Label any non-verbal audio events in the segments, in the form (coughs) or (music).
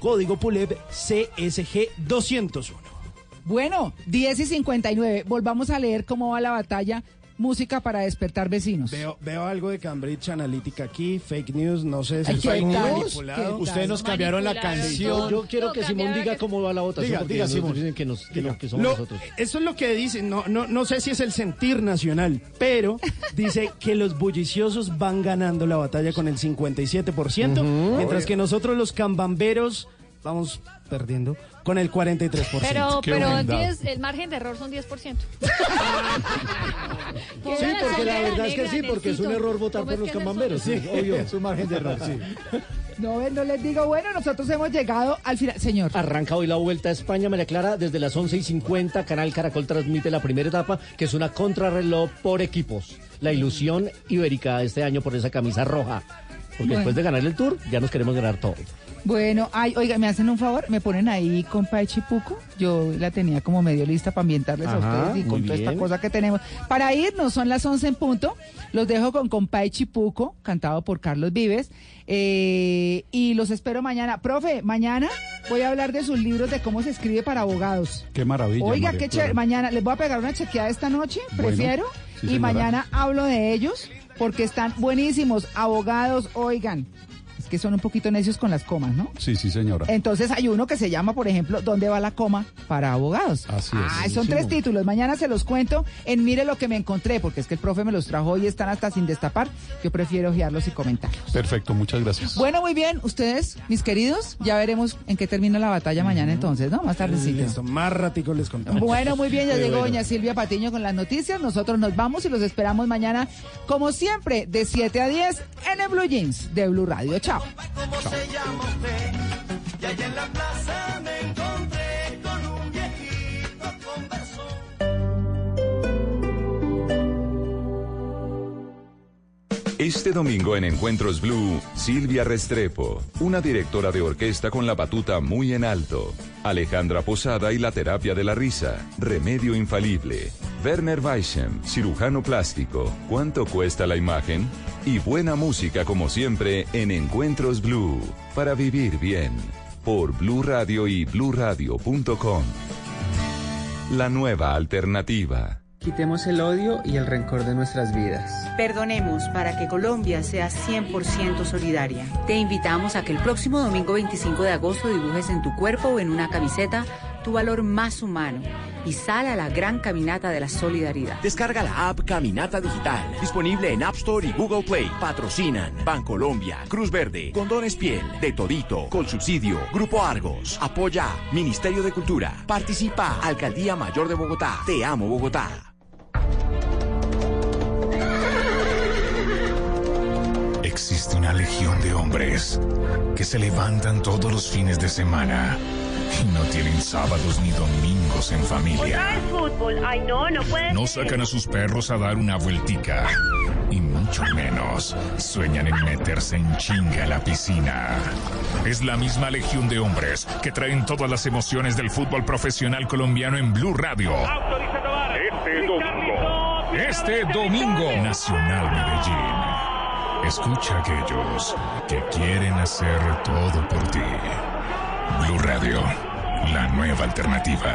código PULEB CSG 201. Bueno, 10 y 59. Volvamos a leer cómo va la batalla. Música para despertar vecinos. Veo, veo algo de Cambridge Analytica aquí, fake news, no sé si Ay, es ¿qué fake news. Ustedes nos cambiaron la canción. Yo quiero No, que Simón diga que- cómo va la votación. Diga, diga, Simón. dicen que, nos, que, somos Lo- nosotros. Eso es lo que dicen, no, no, no sé si es el sentir nacional, pero (laughs) dice que los bulliciosos van ganando la batalla con el 57%, mientras que nosotros los cambamberos vamos perdiendo con el 43%. Pero, Qué pero humildad. 10, el margen de error son 10%. (laughs) Sí, porque la verdad es que sí, porque es un error votar por los camamberos. Sí, obvio. es un margen de error, sí. (laughs) No, ven, no les digo, bueno, nosotros hemos llegado al final. Señor. Arranca hoy la Vuelta a España, María Clara, desde las 11 y 50. Canal Caracol transmite la primera etapa, que es una contrarreloj por equipos. La ilusión ibérica este año por esa camisa roja. Porque Bueno. después de ganar el Tour, ya nos queremos ganar todo. Bueno, ay, oiga, ¿me hacen un favor? ¿Me ponen ahí con Chipuco? Yo la tenía como medio lista para ambientarles a ustedes y con toda esta cosa que tenemos. Para irnos, son las 11 en punto. Los dejo con Compay Chipuco, cantado por Carlos Vives. Eh, y los espero mañana. Profe, mañana voy a hablar de sus libros de cómo se escribe para abogados. Qué maravilla. Oiga, María qué chévere. Mañana les voy a pegar una chequeada esta noche, Bueno, prefiero. sí, y señora. mañana hablo de ellos porque están buenísimos. Abogados, oigan. Que son un poquito necios con las comas, ¿no? Sí, sí, señora. Entonces hay uno que se llama, por ejemplo, ¿Dónde va la coma? para abogados. Así es. Ah, son tres títulos. Mañana se los cuento en Mire lo que me encontré, porque es que el profe me los trajo y están hasta sin destapar. Yo prefiero ojearlos y comentarlos. Perfecto, muchas gracias. Bueno, muy bien. Ustedes, mis queridos, ya veremos en qué termina la batalla mañana entonces, ¿no? Más tardecito. Listo, más ratico les contamos. Bueno, muy bien, ya Muy llegó bueno. doña Silvia Patiño con las noticias. Nosotros nos vamos y los esperamos mañana, como siempre, de 7 a 10 en el Blue Jeans de Blue Radio. Chao. ¿Cómo Este domingo en Encuentros Blue, Silvia Restrepo, una directora de orquesta con la batuta muy en alto. Alejandra Posada y la terapia de la risa, remedio infalible. Werner Weissem, cirujano plástico, ¿cuánto cuesta la imagen? Y buena música como siempre en Encuentros Blue, para vivir bien. Por Blue Radio y bluradio.com. La nueva alternativa. Quitemos el odio y el rencor de nuestras vidas. Perdonemos para que Colombia sea 100% solidaria. Te invitamos a que el próximo domingo 25 de agosto dibujes en tu cuerpo o en una camiseta tu valor más humano y sal a la gran caminata de la solidaridad. Descarga la app Caminata Digital, disponible en App Store y Google Play. Patrocinan Bancolombia, Cruz Verde, Condones Piel, De Todito, Colsubsidio, Grupo Argos, Apoya, Ministerio de Cultura, Participa, Alcaldía Mayor de Bogotá. Te amo Bogotá. Existe una legión de hombres que se levantan todos los fines de semana y no tienen sábados ni domingos en familia. fútbol. Ay, no, no puede No sacan a sus perros a dar una vueltica y mucho menos sueñan en meterse en chinga a la piscina. Es la misma legión de hombres que traen todas las emociones del fútbol profesional colombiano en Blue Radio. Este domingo. Este domingo. Nacional Medellín. Escucha a aquellos que quieren hacer todo por ti. Blue Radio, la nueva alternativa.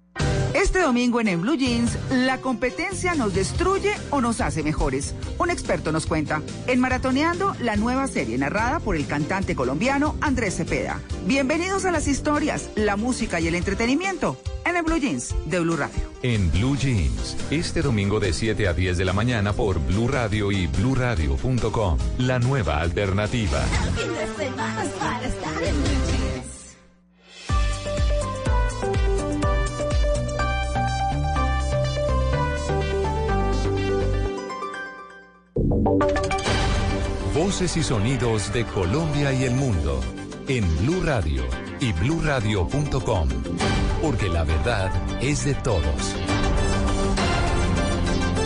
Este domingo en En Blue Jeans, ¿la competencia nos destruye o nos hace mejores? Un experto nos cuenta. En Maratoneando, la nueva serie narrada por el cantante colombiano Andrés Cepeda. Bienvenidos a las historias, la música y el entretenimiento en En Blue Jeans de Blue Radio. En Blue Jeans, este domingo de 7 a 10 de la mañana por Blue Radio y bluradio.com. La nueva alternativa. Fin Voces y sonidos de Colombia y el mundo en Blue Radio y bluradio.com, porque la verdad es de todos.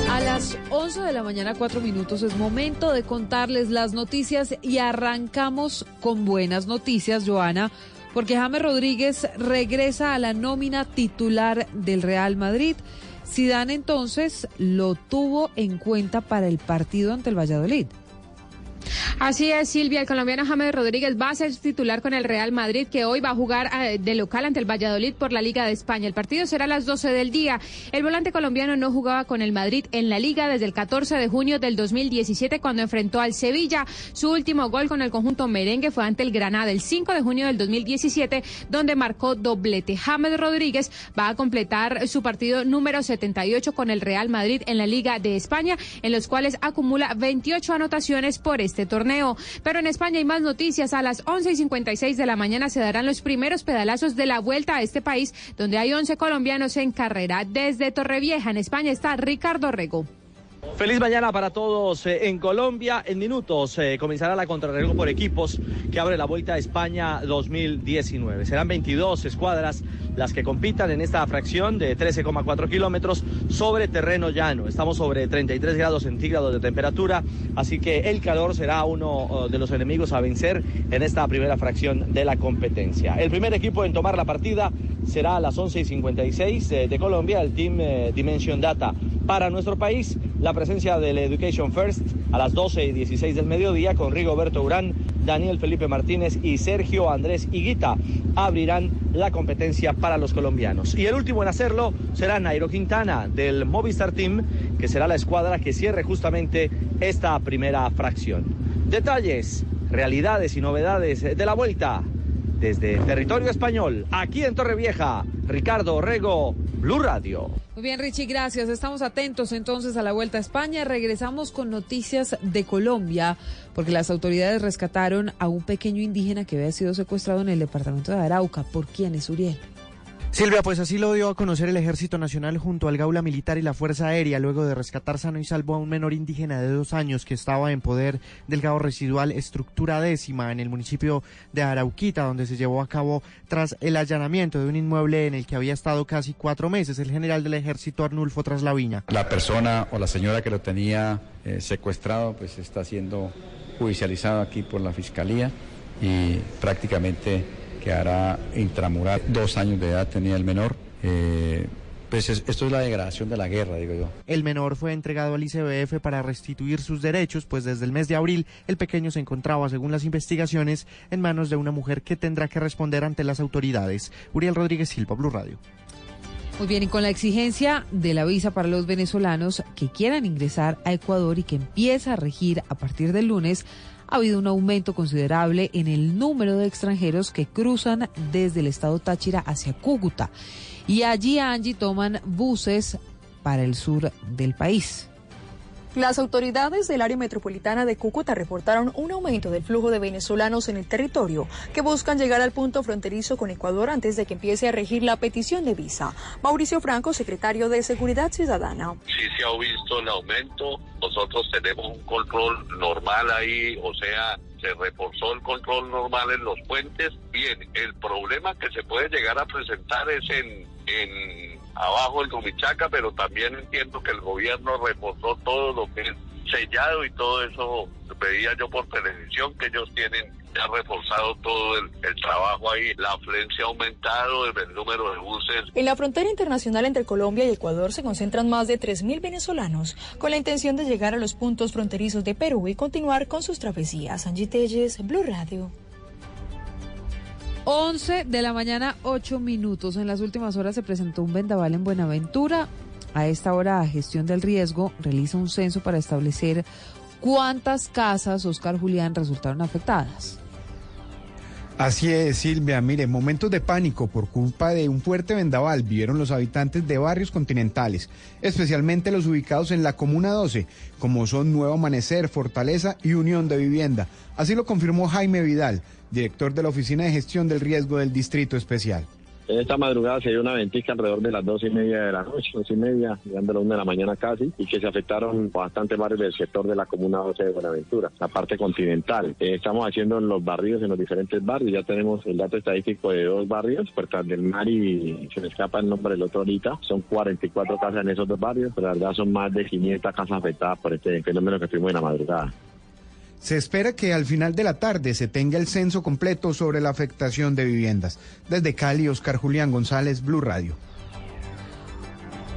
A las 11 de la mañana, 4 minutos, es momento de contarles las noticias y arrancamos con buenas noticias, Joana, porque James Rodríguez regresa a la nómina titular del Real Madrid. Zidane entonces lo tuvo en cuenta para el partido ante el Valladolid. Así es, Silvia. El colombiano James Rodríguez va a ser titular con el Real Madrid, que hoy va a jugar eh, de local ante el Valladolid por la Liga de España. El partido será a las 12 del día. El volante colombiano no jugaba con el Madrid en la Liga desde el 14 de junio del 2017, cuando enfrentó al Sevilla. Su último gol con el conjunto merengue fue ante el Granada el 5 de junio del 2017, donde marcó doblete. James Rodríguez va a completar su partido número 78 con el Real Madrid en la Liga de España, en los cuales acumula 28 anotaciones por este torneo. Pero en España hay más noticias. A las 11 y 56 de la mañana se darán los primeros pedalazos de la vuelta a este país, donde hay 11 colombianos en carrera. Desde Torrevieja, en España, está Ricardo Rego. Feliz mañana para todos eh, en Colombia. En minutos eh, comenzará la contrarreloj por equipos que abre la Vuelta a España 2019. Serán 22 escuadras las que compitan en esta fracción de 13,4 kilómetros sobre terreno llano. Estamos sobre 33 grados centígrados de temperatura, así que el calor será uno oh, de los enemigos a vencer en esta primera fracción de la competencia. El primer equipo en tomar la partida será a las 11 y 56 eh, de Colombia, el Team Dimension Data. Para nuestro país, la presencia del Education First a las 12 y 16 del mediodía con Rigoberto Urán, Daniel Felipe Martínez y Sergio Andrés Higuita abrirán la competencia para los colombianos. Y el último en hacerlo será Nairo Quintana del Movistar Team, que será la escuadra que cierre justamente esta primera fracción. Detalles, realidades y novedades de la vuelta desde territorio español, aquí en Torrevieja, Ricardo Rego, Blue Radio. Muy bien, Richie, gracias. Estamos atentos entonces a la Vuelta a España. Regresamos con noticias de Colombia, porque las autoridades rescataron a un pequeño indígena que había sido secuestrado en el departamento de Arauca. ¿Por quiénes, Uriel? Silvia, pues así lo dio a conocer el Ejército Nacional junto al Gaula Militar y la Fuerza Aérea luego de rescatar sano y salvo a un menor indígena de dos años que estaba en poder del cabo residual Estructura Décima en el municipio de Arauquita, donde se llevó a cabo tras el allanamiento de un inmueble en el que había estado casi cuatro meses el general del Ejército Arnulfo Traslaviña. La persona o la señora que lo tenía eh, secuestrado pues está siendo judicializado aquí por la Fiscalía y prácticamente quedará intramural. Dos años de edad tenía el menor. Eh, pues es- esto es la degradación de la guerra, digo yo. El menor fue entregado al ICBF para restituir sus derechos, pues desde el mes de abril el pequeño se encontraba, según las investigaciones, en manos de una mujer que tendrá que responder ante las autoridades. Uriel Rodríguez Silva, Blue Radio. Muy bien, y con la exigencia de la visa para los venezolanos que quieran ingresar a Ecuador y que empieza a regir a partir del lunes, ha habido un aumento considerable en el número de extranjeros que cruzan desde el estado Táchira hacia Cúcuta. Y allí, Angie, toman buses para el sur del país. Las autoridades del área metropolitana de Cúcuta reportaron un aumento del flujo de venezolanos en el territorio que buscan llegar al punto fronterizo con Ecuador antes de que empiece a regir la petición de visa. Mauricio Franco, secretario de Seguridad Ciudadana. sí se ha visto el aumento. Nosotros tenemos un control normal ahí, o sea, se reforzó el control normal en los puentes. Bien, el problema que se puede llegar a presentar es en, en abajo el Rumichaca, pero también entiendo que el gobierno reforzó todo lo que es sellado y todo eso. Veía yo por televisión que ellos tienen ya reforzado todo el, el trabajo ahí. La afluencia ha aumentado, el, el número de buses En la frontera internacional entre Colombia y Ecuador se concentran más de 3.000 venezolanos con la intención de llegar a los puntos fronterizos de Perú y continuar con sus travesías. Angie Telles, Blue Radio. 11 de la mañana, 8 minutos. En las últimas horas se presentó un vendaval en Buenaventura. A esta hora, Gestión del Riesgo realiza un censo para establecer cuántas casas, Oscar Julián, resultaron afectadas. Así es, Silvia. Mire, momentos de pánico por culpa de un fuerte vendaval vivieron los habitantes de barrios continentales, especialmente los ubicados en la Comuna 12, como son Nuevo Amanecer, Fortaleza y Unión de Vivienda. Así lo confirmó Jaime Vidal, director de la Oficina de Gestión del Riesgo del Distrito Especial. En esta madrugada se dio una ventisca alrededor de las dos y media de la noche, dos y media, llegando a la una de la mañana casi, y que se afectaron bastante barrios del sector de la comuna 12 de Buenaventura, la parte continental. Eh, estamos haciendo en los barrios, en los diferentes barrios, ya tenemos el dato estadístico de dos barrios, Puertas del Mar y se me escapa el nombre del otro ahorita, son 44 casas en esos dos barrios, pero la verdad son más de 500 casas afectadas por este fenómeno que tuvimos en la madrugada. Se espera que al final de la tarde se tenga el censo completo sobre la afectación de viviendas. Desde Cali, Oscar Julián González, Blue Radio.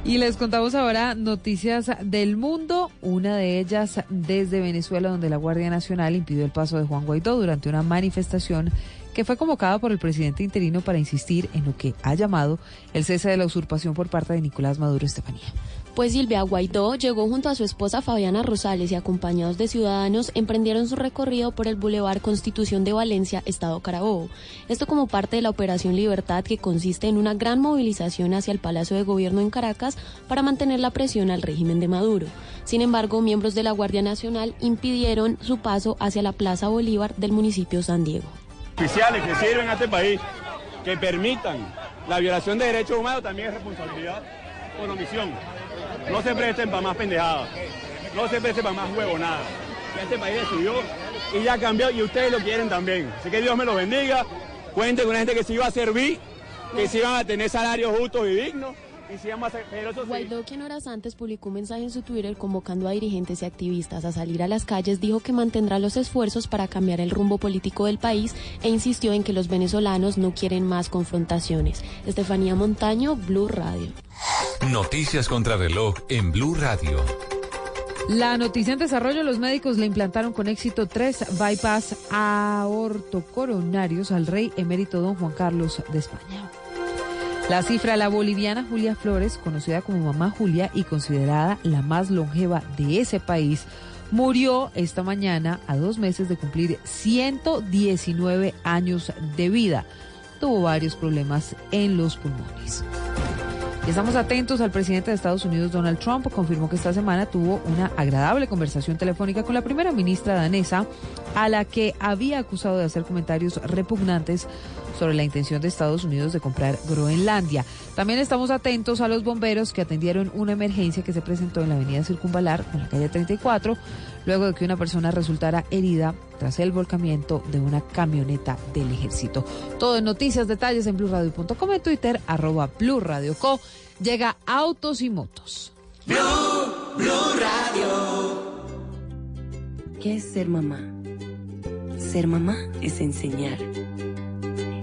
Y les contamos ahora noticias del mundo, una de ellas desde Venezuela, donde la Guardia Nacional impidió el paso de Juan Guaidó durante una manifestación que fue convocada por el presidente interino para insistir en lo que ha llamado el cese de la usurpación por parte de Nicolás Maduro Estefanía. Pues Silvia Guaidó llegó junto a su esposa Fabiana Rosales y acompañados de ciudadanos emprendieron su recorrido por el Boulevard Constitución de Valencia, Estado Carabobo. Esto como parte de la Operación Libertad que consiste en una gran movilización hacia el Palacio de Gobierno en Caracas para mantener la presión al régimen de Maduro. Sin embargo, miembros de la Guardia Nacional impidieron su paso hacia la Plaza Bolívar del municipio San Diego. Oficiales que sirven a este país, que permitan la violación de derechos humanos también es responsabilidad por omisión. No se presten para más pendejadas. No se presten para más huevonadas. Ya este país decidió y ya cambió y ustedes lo quieren también. Así que Dios me los bendiga. Cuenten con una gente que se iba a servir, que se iban a tener salarios justos y dignos. Y se iban a ser, pero eso quien horas antes publicó un mensaje en su Twitter convocando a dirigentes y activistas a salir a las calles, dijo que mantendrá los esfuerzos para cambiar el rumbo político del país e insistió en que los venezolanos no quieren más confrontaciones. Estefanía Montaño, Blue Radio. Noticias contra reloj en Blue Radio. La noticia en desarrollo, los médicos le implantaron con éxito tres bypass aortocoronarios al rey emérito don Juan Carlos de España. La cifra, la boliviana Julia Flores, conocida como Mamá Julia y considerada la más longeva de ese país, murió esta mañana a dos meses de cumplir 119 años de vida. Tuvo varios problemas en los pulmones. Estamos atentos al presidente de Estados Unidos, Donald Trump, confirmó que esta semana tuvo una agradable conversación telefónica con la primera ministra danesa, a la que había acusado de hacer comentarios repugnantes sobre la intención de Estados Unidos de comprar Groenlandia. También estamos atentos a los bomberos que atendieron una emergencia que se presentó en la avenida Circunvalar, en la calle 34, luego de que una persona resultara herida tras el volcamiento de una camioneta del ejército. Todo en noticias, detalles en blurradio.com, en Twitter, arroba Blue Radio Co. Llega Autos y Motos. ¿Qué es ser mamá? Ser mamá es enseñar.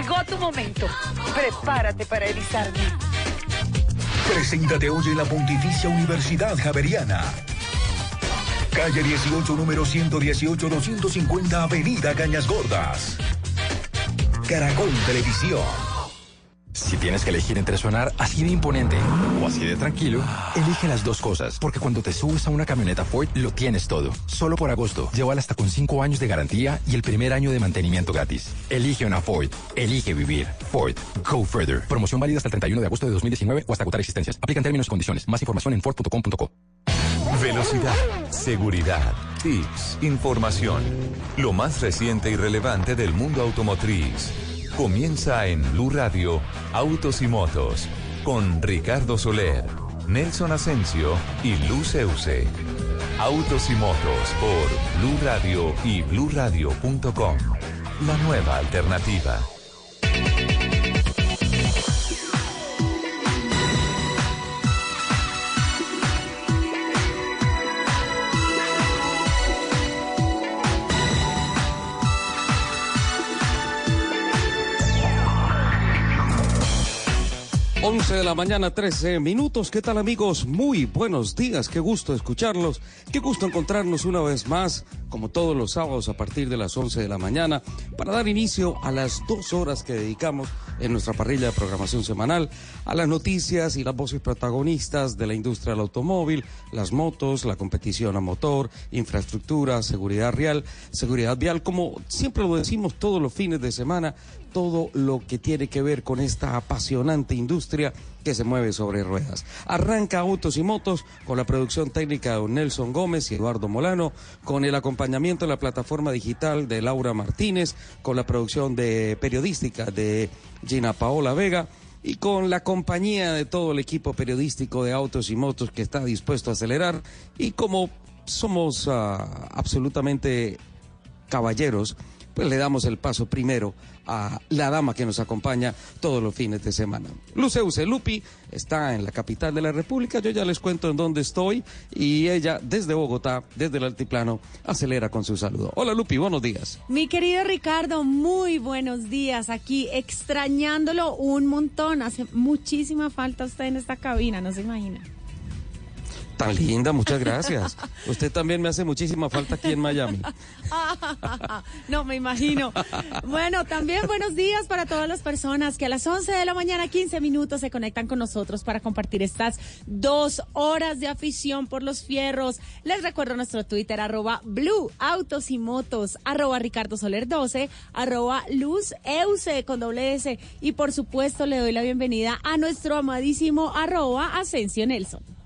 llegó tu momento. Prepárate para erizarme. Preséntate hoy en la Pontificia Universidad Javeriana. Calle 18, número 118, 250, Avenida Cañas Gordas. Caracol Televisión. Si tienes que elegir entre sonar así de imponente o así de tranquilo, elige las dos cosas, porque cuando te subes a una camioneta Ford lo tienes todo. Solo por agosto, llévala hasta con 5 años de garantía y el primer año de mantenimiento gratis. Elige una Ford, elige vivir. Ford, go further. Promoción válida hasta el 31 de agosto de 2019 o hasta agotar existencias. Aplican términos y condiciones. Más información en Ford.com.co. Velocidad, seguridad, tips, información. Lo más reciente y relevante del mundo automotriz. Comienza en Blue Radio, Autos y Motos, con Ricardo Soler, Nelson Asensio y Luz Euse. Autos y Motos por Blue Radio y bluradio.com. La nueva alternativa. 11 de la mañana, 13 minutos. ¿Qué tal amigos? Muy buenos días. Qué gusto escucharlos. Qué gusto encontrarnos una vez más, como todos los sábados a partir de las 11 de la mañana, para dar inicio a las dos horas que dedicamos en nuestra parrilla de programación semanal a las noticias y las voces protagonistas de la industria del automóvil, las motos, la competición a motor, infraestructura, seguridad real, seguridad vial, como siempre lo decimos todos los fines de semana, todo lo que tiene que ver con esta apasionante industria que se mueve sobre ruedas. Arranca Autos y Motos con la producción técnica de Nelson Gómez y Eduardo Molano, con el acompañamiento de la plataforma digital de Laura Martínez, con la producción de periodística de Gina Paola Vega y con la compañía de todo el equipo periodístico de Autos y Motos que está dispuesto a acelerar y como somos ah, absolutamente caballeros, pues le damos el paso primero a la dama que nos acompaña todos los fines de semana. Luceuse Lupi está en la capital de la República, yo ya les cuento en dónde estoy y ella desde Bogotá, desde el altiplano, acelera con su saludo. Hola Lupi, buenos días. Mi querido Ricardo, muy buenos días. Aquí extrañándolo un montón. Hace muchísima falta usted en esta cabina, no se imagina. Tan linda, muchas gracias. Usted también me hace muchísima falta aquí en Miami. (laughs) no, me imagino. Bueno, también buenos días para todas las personas que a las 11 de la mañana, 15 minutos, se conectan con nosotros para compartir estas dos horas de afición por los fierros. Les recuerdo nuestro Twitter, arroba Blue Autos y Motos, arroba Ricardo Soler 12, arroba Luz Euse con doble S. Y por supuesto, le doy la bienvenida a nuestro amadísimo arroba Asensio Nelson.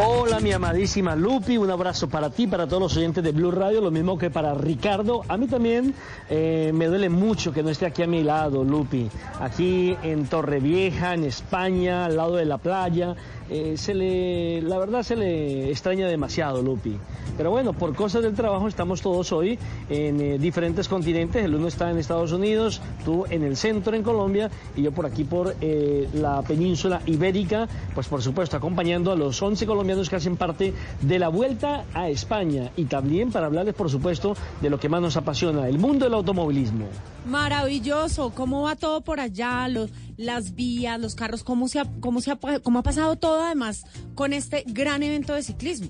Hola mi amadísima Lupi, un abrazo para ti, para todos los oyentes de Blue Radio, lo mismo que para Ricardo. A mí también eh, me duele mucho que no esté aquí a mi lado, Lupi, aquí en Torrevieja, en España, al lado de la playa. Eh, se le, la verdad se le extraña demasiado, Lupi. Pero bueno, por cosas del trabajo estamos todos hoy en eh, diferentes continentes. El uno está en Estados Unidos, tú en el centro, en Colombia, y yo por aquí por eh, la península ibérica, pues por supuesto acompañando a los 11 colombianos que hacen parte de la vuelta a España y también para hablarles, por supuesto, de lo que más nos apasiona, el mundo del automovilismo. Maravilloso, ¿cómo va todo por allá? Los, las vías, los carros, ¿cómo se, ha, cómo, se ha, ¿cómo ha pasado todo además con este gran evento de ciclismo?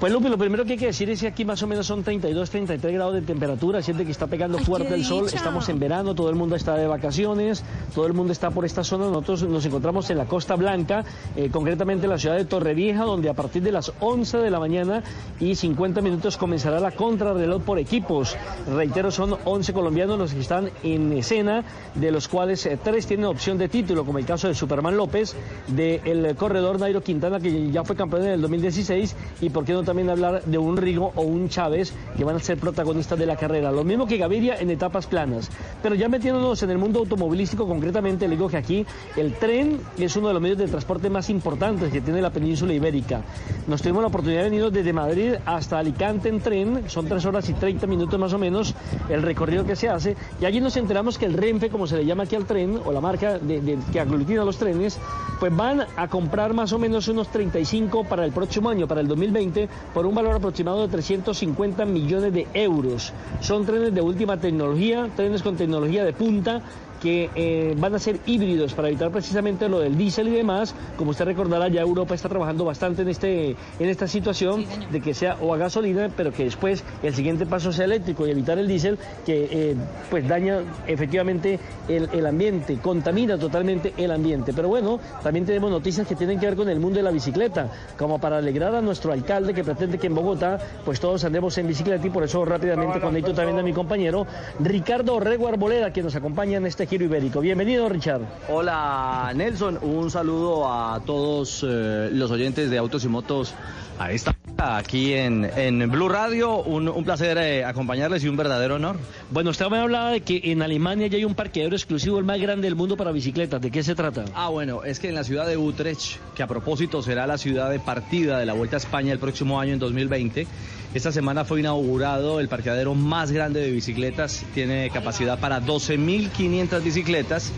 Pues Lupi, lo primero que hay que decir es que aquí más o menos son 32, 33 grados de temperatura, siente que está pegando Ay, fuerte el sol, dicha. estamos en verano, todo el mundo está de vacaciones, todo el mundo está por esta zona, nosotros nos encontramos en la Costa Blanca, eh, concretamente en la ciudad de Torrevieja, donde a partir de las 11 de la mañana y 50 minutos comenzará la contrarreloj por equipos. Reitero, son 11 colombianos los que están en escena, de los cuales eh, tres tienen opción de título, como el caso de Superman López, del corredor Nairo Quintana, que ya fue campeón en el 2016, y por qué no también hablar de un Rigo o un Chávez, que van a ser protagonistas de la carrera. Lo mismo que Gaviria en etapas planas. Pero ya metiéndonos en el mundo automovilístico, concretamente, le digo que aquí el tren es uno de los medios de transporte más importantes que tiene la península ibérica. Nos tuvimos la oportunidad de venir desde Madrid hasta Alicante en tren, son tres horas y 30 minutos más o menos el recorrido que se hace, y allí nos enteramos que el Renfe, como se le llama aquí al tren, o la marca de, de- que aglutina los trenes, pues van a comprar más o menos unos 35 para el próximo año, para el 2020, por un valor aproximado de 350 millones de euros. Son trenes de última tecnología, trenes con tecnología de punta que eh, van a ser híbridos para evitar precisamente lo del diésel y demás. Como usted recordará, ya Europa está trabajando bastante en, este, en esta situación de que sea o a gasolina, pero que después el siguiente paso sea eléctrico y evitar el diésel que eh, pues daña efectivamente el, el ambiente, contamina totalmente el ambiente. Pero bueno, también tenemos noticias que tienen que ver con el mundo de la bicicleta, como para alegrar a nuestro alcalde que pretende que en Bogotá pues todos andemos en bicicleta y por eso rápidamente conecto también a mi compañero Ricardo Orrego Arboleda que nos acompaña en este giro ibérico. Bienvenido Richard. Hola Nelson, un saludo a todos eh, los oyentes de Autos y Motos a esta aquí en, en Blue Radio. Un, un placer eh, acompañarles y un verdadero honor. Bueno, usted me hablaba de que en Alemania ya hay un parqueadero exclusivo, el más grande del mundo para bicicletas. ¿De qué se trata? Ah, bueno, es que en la ciudad de Utrecht, que a propósito será la ciudad de partida de la Vuelta a España el próximo año en 2020, esta semana fue inaugurado el parqueadero más grande de bicicletas, tiene capacidad para 12.500 bicicletas.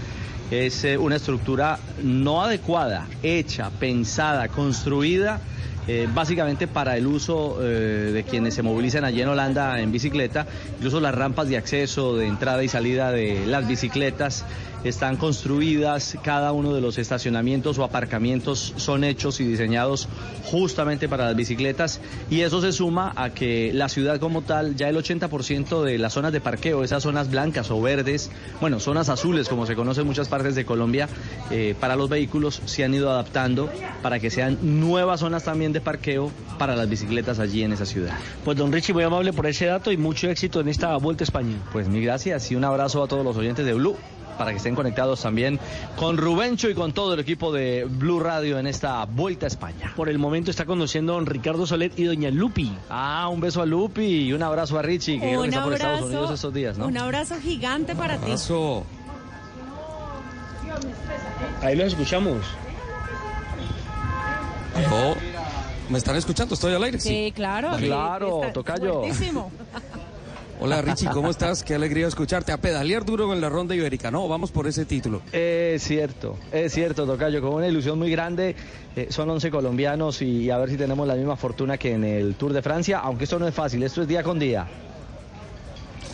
Es eh, una estructura no adecuada, hecha, pensada, construida eh, básicamente para el uso eh, de quienes se movilizan allí en Holanda en bicicleta, incluso las rampas de acceso, de entrada y salida de las bicicletas están construidas, cada uno de los estacionamientos o aparcamientos son hechos y diseñados justamente para las bicicletas y eso se suma a que la ciudad como tal, ya el 80% de las zonas de parqueo, esas zonas blancas o verdes, bueno, zonas azules como se conoce en muchas partes de Colombia, eh, para los vehículos se han ido adaptando para que sean nuevas zonas también de parqueo para las bicicletas allí en esa ciudad. Pues don Richie, muy amable por ese dato y mucho éxito en esta Vuelta a España. Pues mil gracias y un abrazo a todos los oyentes de Blue para que estén conectados también con Rubencho y con todo el equipo de Blue Radio en esta Vuelta a España. Por el momento está conduciendo don Ricardo Solet y doña Lupi. Ah, un beso a Lupi y un abrazo a Richie, que creo que está por Estados Unidos estos días, ¿no? Un abrazo gigante para ti. Abrazo. Ahí los escuchamos. Yo- ¿Me están escuchando? ¿Estoy al aire? Sí, claro. Claro, Está tocayo. (laughs) Hola Richie, ¿cómo estás? Qué alegría escucharte. A pedalear duro en la ronda ibérica. No, vamos por ese título. Es cierto, es cierto, Tocayo, con una ilusión muy grande. Eh, son 11 colombianos y a ver si tenemos la misma fortuna que en el Tour de Francia, aunque esto no es fácil, esto es día con día.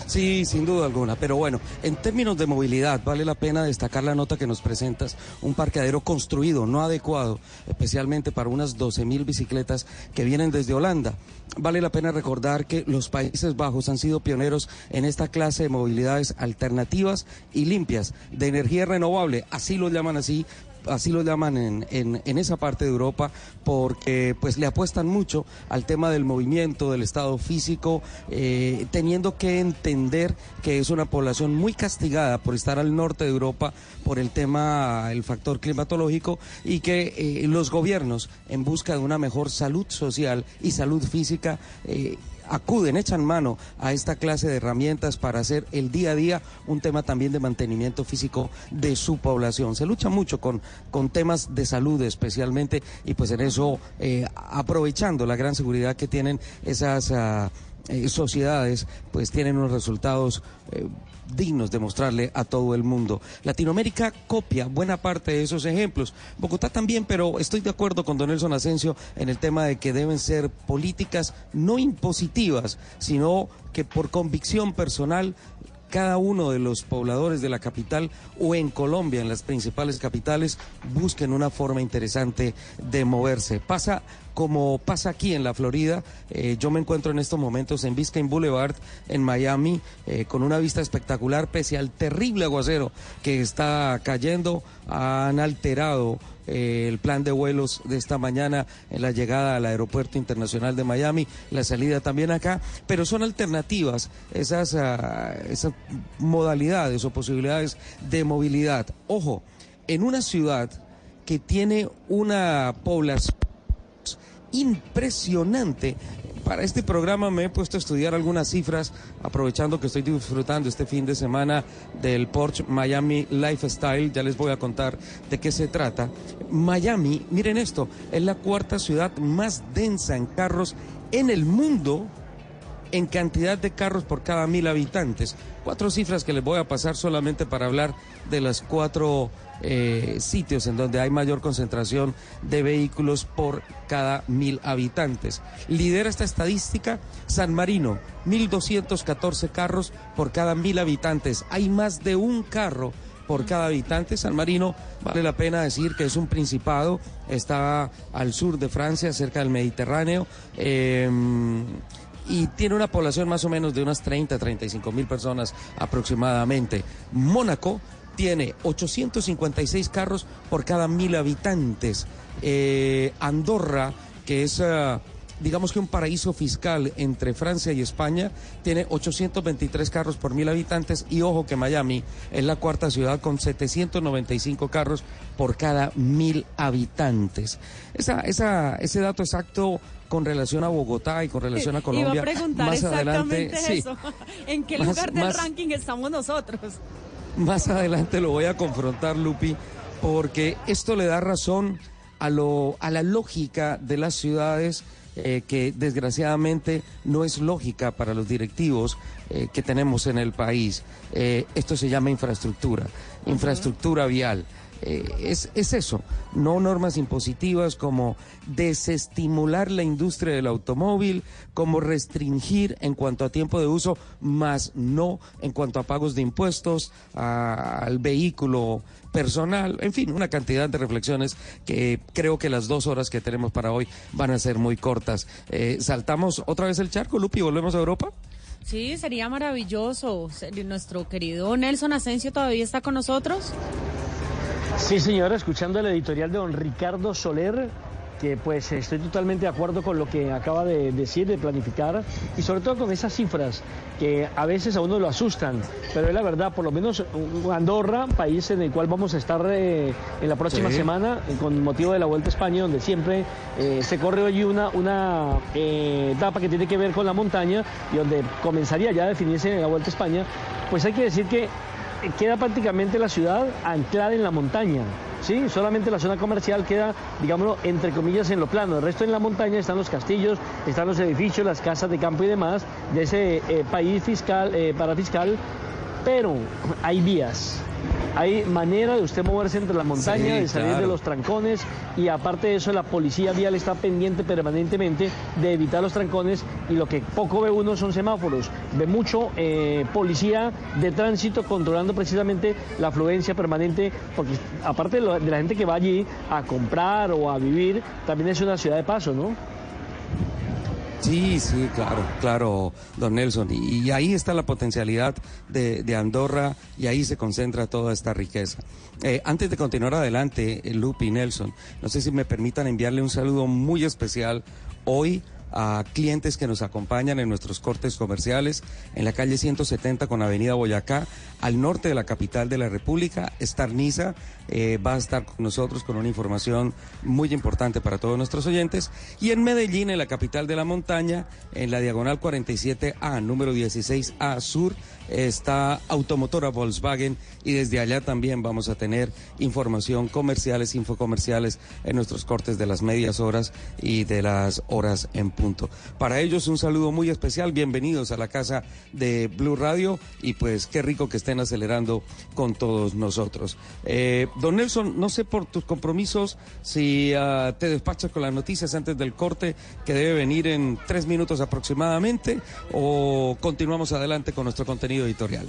Sí, sin duda alguna. Pero bueno, en términos de movilidad, vale la pena destacar la nota que nos presentas. Un parqueadero construido, no adecuado, especialmente para unas 12 mil bicicletas que vienen desde Holanda. Vale la pena recordar que los Países Bajos han sido pioneros en esta clase de movilidades alternativas y limpias, de energía renovable, así lo llaman así así lo llaman en, en, esa parte de Europa, porque pues le apuestan mucho al tema del movimiento, del estado físico, eh, teniendo que entender que es una población muy castigada por estar al norte de Europa por el tema, el factor climatológico, y que eh, los gobiernos, en busca de una mejor salud social y salud física, eh, acuden, echan mano a esta clase de herramientas para hacer el día a día un tema también de mantenimiento físico de su población. Se lucha mucho con, con temas de salud especialmente y pues en eso eh, aprovechando la gran seguridad que tienen esas... ah, eh, sociedades pues tienen unos resultados eh, dignos de mostrarle a todo el mundo. Latinoamérica copia buena parte de esos ejemplos. Bogotá también, pero estoy de acuerdo con don Nelson Asensio en el tema de que deben ser políticas no impositivas, sino que por convicción personal cada uno de los pobladores de la capital o en Colombia, en las principales capitales, busquen una forma interesante de moverse. Pasa como pasa aquí en la Florida. Eh, yo me encuentro en estos momentos en Biscayne Boulevard, en Miami, eh, con una vista espectacular, pese al terrible aguacero que está cayendo. Han alterado eh, el plan de vuelos de esta mañana en la llegada al Aeropuerto Internacional de Miami, la salida también acá, pero son alternativas esas, ah, esas modalidades o posibilidades de movilidad. Ojo, en una ciudad que tiene una población impresionante. Para este programa me he puesto a estudiar algunas cifras, aprovechando que estoy disfrutando este fin de semana del Porsche Miami Lifestyle. Ya les voy a contar de qué se trata. Miami, miren esto, es la cuarta ciudad más densa en carros en el mundo en cantidad de carros por cada mil habitantes. Cuatro cifras que les voy a pasar solamente para hablar de los cuatro eh, sitios en donde hay mayor concentración de vehículos por cada mil habitantes. Lidera esta estadística San Marino, 1.214 carros por cada mil habitantes. Hay más de un carro por cada habitante. San Marino, vale la pena decir que es un principado, está al sur de Francia, cerca del Mediterráneo. eh, y tiene una población más o menos de unas 30, 35 mil personas aproximadamente. Mónaco tiene 856 carros por cada mil habitantes. Eh, Andorra, que es... ah, digamos que un paraíso fiscal entre Francia y España, tiene 823 carros por mil habitantes y ojo que Miami es la cuarta ciudad con 795 carros por cada mil habitantes. Esa, ese dato exacto con relación a Bogotá y con relación a Colombia. Iba a preguntar más adelante, exactamente sí, eso. (laughs) ¿En qué Más- lugar del más- ranking estamos nosotros? más adelante lo voy a confrontar, Lupi, porque esto le da razón a, lo, a la lógica de las ciudades eh, que desgraciadamente no es lógica para los directivos eh, que tenemos en el país. Eh, esto se llama infraestructura, infraestructura vial. Eh, es, es eso, no normas impositivas como desestimular la industria del automóvil, como restringir en cuanto a tiempo de uso, más no en cuanto a pagos de impuestos al vehículo personal, en fin, una cantidad de reflexiones que creo que las dos horas que tenemos para hoy van a ser muy cortas. Eh, ¿Saltamos otra vez el charco, Lupi, volvemos a Europa? Sí, sería maravilloso. Nuestro querido Nelson Asensio todavía está con nosotros. Sí, señora, escuchando el editorial de don Ricardo Soler, que pues estoy totalmente de acuerdo con lo que acaba de decir, de planificar, y sobre todo con esas cifras que a veces a uno lo asustan, pero es la verdad, por lo menos Andorra, país en el cual vamos a estar eh, en la próxima Sí. semana, con motivo de la Vuelta a España, donde siempre eh, se corre allí una, una eh, etapa que tiene que ver con la montaña, y donde comenzaría ya a definirse la Vuelta a España, pues hay que decir que queda prácticamente la ciudad anclada en la montaña. Sí, solamente la zona comercial queda, digámoslo, entre comillas, en lo plano. El resto en la montaña están los castillos, están los edificios, las casas de campo y demás de ese eh, país fiscal, eh, parafiscal. Pero hay vías, hay manera de usted moverse entre la montaña, Sí, de salir claro. de los trancones y aparte de eso la policía vial está pendiente permanentemente de evitar los trancones y lo que poco ve uno son semáforos, ve mucho eh, policía de tránsito controlando precisamente la afluencia permanente porque aparte de la gente que va allí a comprar o a vivir, también es una ciudad de paso, ¿no? Sí, sí, claro, claro, don Nelson. Y, ahí está la potencialidad de, Andorra y ahí se concentra toda esta riqueza. Eh, antes de continuar adelante, eh, Lupi Nelson, no sé si me permitan enviarle un saludo muy especial hoy a clientes que nos acompañan en nuestros cortes comerciales en la calle 170 con Avenida Boyacá, al norte de la capital de la República. Estarniza eh, va a estar con nosotros con una información muy importante para todos nuestros oyentes. Y en Medellín, en la capital de la montaña, en la diagonal 47A, número 16A Sur, está Automotora Volkswagen y desde allá también vamos a tener información comerciales, infocomerciales en nuestros cortes de las medias horas y de las horas en punto. Para ellos un saludo muy especial, bienvenidos a la casa de Blue Radio y pues qué rico que estén acelerando con todos nosotros. Eh, don Nelson, no sé por tus compromisos si ah, te despachas con las noticias antes del corte que debe venir en tres minutos aproximadamente o continuamos adelante con nuestro contenido editorial.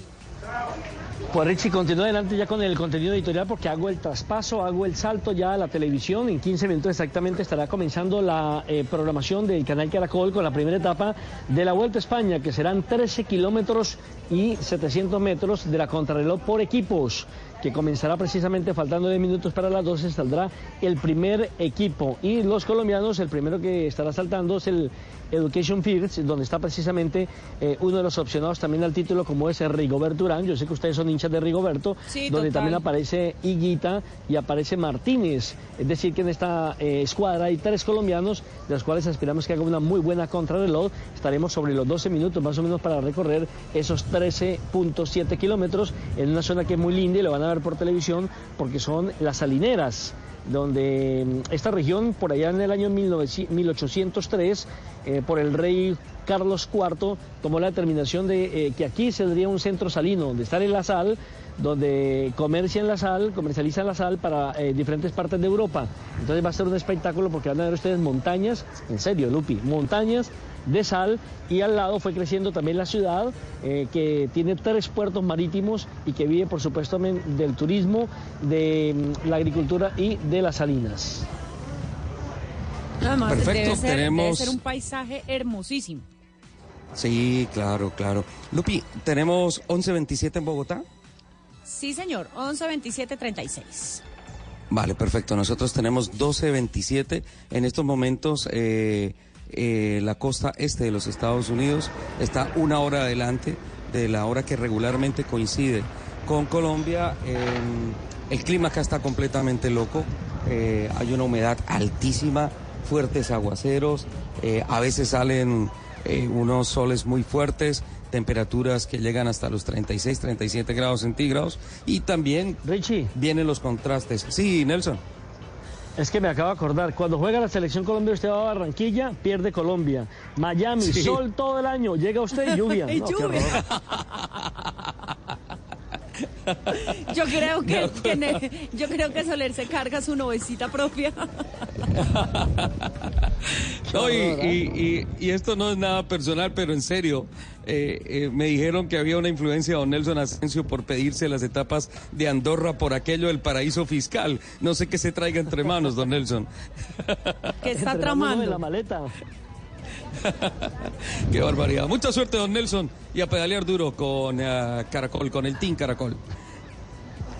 Pues Richie, continúa adelante ya con el contenido editorial porque hago el traspaso, hago el salto ya a la televisión. En 15 minutos exactamente estará comenzando la eh, programación del canal Caracol con la primera etapa de la Vuelta a España, que serán 13 kilómetros y 700 metros de la contrarreloj por equipos, que comenzará precisamente faltando de minutos para las 12, saldrá el primer equipo. Y los colombianos, el primero que estará saltando es el Education First, donde está precisamente eh, uno de los opcionados también al título, como es el Rigoberto Urán. Yo sé que ustedes son hinchas de Rigoberto, Sí, donde total. también aparece Higuita y aparece Martínez. Es decir, que en esta eh, escuadra hay tres colombianos, de los cuales aspiramos que haga una muy buena contrarreloj. Estaremos sobre los 12 minutos más o menos para recorrer esos 13.7 kilómetros en una zona que es muy linda y lo van a ver por televisión porque son las salineras donde mm, esta región, por allá en el año 1900 1803, eh, por el rey Carlos IV, tomó la determinación de eh, que aquí se un centro salino, donde estar en la sal, donde comercian la sal, comercializan la sal para eh, diferentes partes de Europa. Entonces va a ser un espectáculo porque van a ver ustedes montañas, en serio, Lupi, montañas de sal y al lado fue creciendo también la ciudad eh, que tiene tres puertos marítimos y que vive por supuesto del turismo, de mm, la agricultura y de las salinas. Además, Perfecto, debe ser, debe tenemos- ser un paisaje hermosísimo. Sí, claro, claro. Lupi, tenemos 11.27 en Bogotá. Sí, señor. 11 27 36. Vale, perfecto. Nosotros tenemos 12.27 en estos momentos. eh, eh, la costa este de los Estados Unidos está una hora adelante de la hora que regularmente coincide con Colombia. Eh, el clima acá está completamente loco. eh, hay una humedad altísima, fuertes aguaceros. eh, a veces salen unos soles muy fuertes, temperaturas que llegan hasta los 36, 37 grados centígrados y también vienen los contrastes. Sí, Nelson. Es que me acabo de acordar, cuando juega la selección Colombia, usted va a Barranquilla, pierde Colombia. Miami, Sí. sol todo el año, llega usted y lluvia. (laughs) Y No, lluvia. (laughs) Yo creo que, (laughs) que ne- yo creo que Soler se carga su novecita propia. (laughs) No, y, y- y- y esto no es nada personal, pero en serio, eh, eh, me dijeron que había una influencia de don Nelson Asensio por pedirse las etapas de Andorra por aquello del paraíso fiscal. No sé qué se traiga entre manos, don Nelson. que (laughs) está tramando. de la maleta. (laughs) Qué barbaridad. Mucha suerte, don Nelson, y a pedalear duro con eh, Caracol, con el Team Caracol.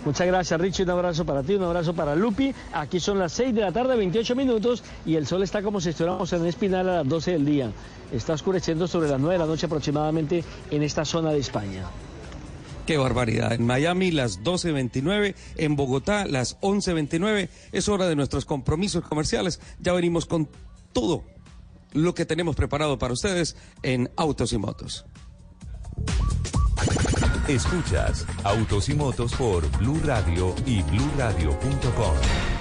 Muchas gracias, Richie. Un abrazo para ti, un abrazo para Lupi. Aquí son las 6 de la tarde, 28 minutos, y el sol está como si estuviéramos en Espinal a las 12 del día. Está oscureciendo sobre las 9 de la noche aproximadamente en esta zona de España. Qué barbaridad. En Miami las 12.29, en Bogotá las 11.29. Es hora de nuestros compromisos comerciales. Ya venimos con todo lo que tenemos preparado para ustedes en Autos y Motos. Escuchas Autos y Motos por Blue Radio y BlueRadio.com.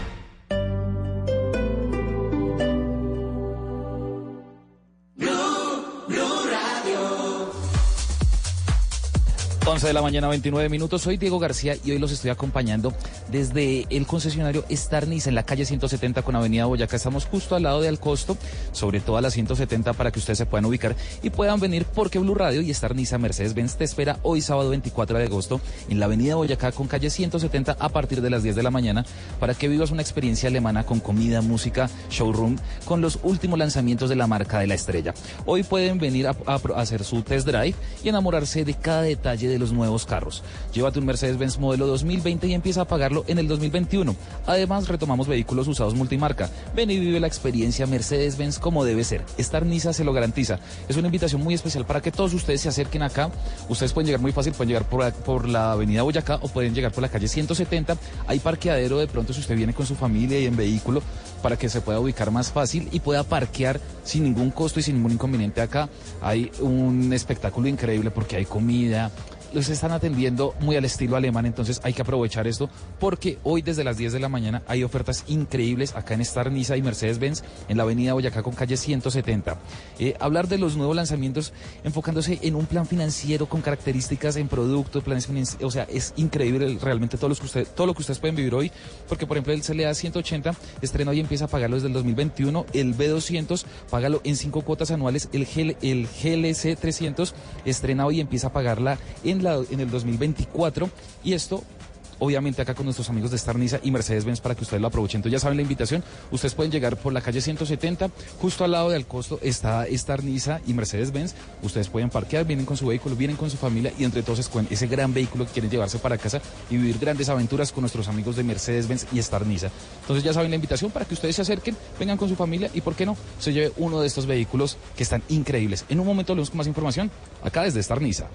11 de la mañana, 29 minutos. Soy Diego García y hoy los estoy acompañando desde el concesionario Star Niza en la calle 170 con Avenida Boyacá. Estamos justo al lado de Alcosto, sobre todo a la 170 para que ustedes se puedan ubicar y puedan venir porque Blue Radio y Star Niza Mercedes-Benz te espera hoy sábado 24 de agosto en la Avenida Boyacá con calle 170 a partir de las 10 de la mañana para que vivas una experiencia alemana con comida, música, showroom, con los últimos lanzamientos de la marca de la estrella. Hoy pueden venir a, a- a hacer su test drive y enamorarse de cada detalle de los nuevos carros. Llévate un Mercedes-Benz modelo 2020 y empieza a pagarlo en el 2021. Además, retomamos vehículos usados multimarca. Ven y vive la experiencia Mercedes-Benz como debe ser. Estar Niza se lo garantiza. Es una invitación muy especial para que todos ustedes se acerquen acá. Ustedes pueden llegar muy fácil, pueden llegar por, por la avenida Boyacá o pueden llegar por la calle 170. Hay parqueadero de pronto si usted viene con su familia y en vehículo para que se pueda ubicar más fácil y pueda parquear sin ningún costo y sin ningún inconveniente acá. Hay un espectáculo increíble porque hay comida, los están atendiendo muy al estilo alemán, entonces hay que aprovechar esto porque hoy desde las 10 de la mañana hay ofertas increíbles acá en Star Niza y Mercedes-Benz en la avenida Boyacá con calle 170. Eh, hablar de los nuevos lanzamientos enfocándose en un plan financiero con características en productos, planes financieros, o sea, es increíble realmente todo, los que usted, todo lo que ustedes pueden vivir hoy, porque por ejemplo el CLA 180 estrena hoy y empieza a pagarlo desde el 2021, el B200 págalo en cinco cuotas anuales, el, GL, el GLC 300 estrena hoy y empieza a pagarla en, la, en el 2024 y esto obviamente acá con nuestros amigos de Star Niza y Mercedes-Benz para que ustedes lo aprovechen. Entonces ya saben la invitación, ustedes pueden llegar por la calle 170, justo al lado del costo está Star Niza y Mercedes-Benz, ustedes pueden parquear, vienen con su vehículo, vienen con su familia y entre todos escogen ese gran vehículo que quieren llevarse para casa y vivir grandes aventuras con nuestros amigos de Mercedes-Benz y Star Niza. Entonces ya saben la invitación para que ustedes se acerquen, vengan con su familia y por qué no, se lleve uno de estos vehículos que están increíbles. En un momento hablamos con más información acá desde Star Niza.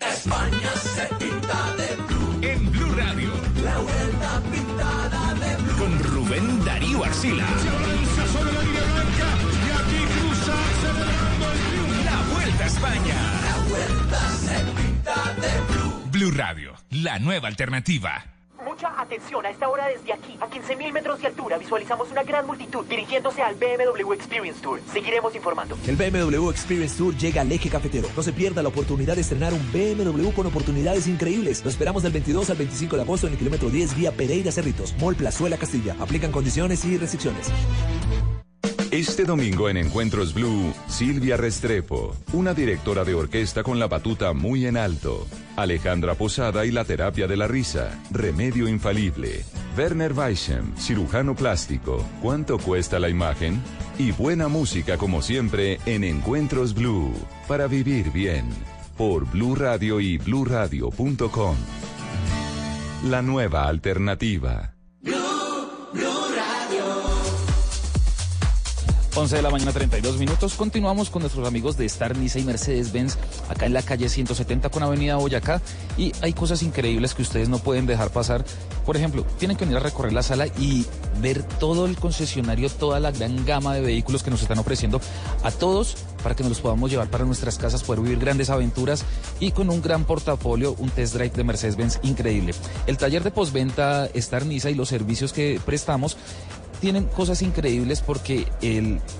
España se pinta de blue. En Blue Radio. La vuelta pintada de blue. Con Rubén Darío Arcila. Se avanza sobre la línea blanca y aquí cruza celebrando el triunfo. La vuelta a España. La vuelta se pinta de blue. Blue Radio, la nueva alternativa. Mucha atención, a esta hora desde aquí, a 15.000 metros de altura, visualizamos una gran multitud dirigiéndose al BMW Experience Tour. Seguiremos informando. El BMW Experience Tour llega al eje cafetero. No se pierda la oportunidad de estrenar un BMW con oportunidades increíbles. Lo esperamos del 22 al 25 de agosto en el kilómetro 10 vía Pereira Cerritos, Mall Plazuela Castilla. Aplican condiciones y restricciones. Este domingo en Encuentros Blue, Silvia Restrepo, una directora de orquesta con la batuta muy en alto. Alejandra Posada y la terapia de la risa, remedio infalible. Werner Weissem, cirujano plástico, ¿cuánto cuesta la imagen? Y buena música como siempre en Encuentros Blue, para vivir bien, por Blue Radio y bluradio.com. La nueva alternativa. 11 de la mañana, 32 minutos. Continuamos con nuestros amigos de Star Niza y Mercedes-Benz, acá en la calle 170 con Avenida Boyacá. Y hay cosas increíbles que ustedes no pueden dejar pasar. Por ejemplo, tienen que venir a recorrer la sala y ver todo el concesionario, toda la gran gama de vehículos que nos están ofreciendo a todos para que nos los podamos llevar para nuestras casas, poder vivir grandes aventuras y con un gran portafolio, un test drive de Mercedes-Benz increíble. El taller de postventa Star Niza y los servicios que prestamos tienen cosas increíbles porque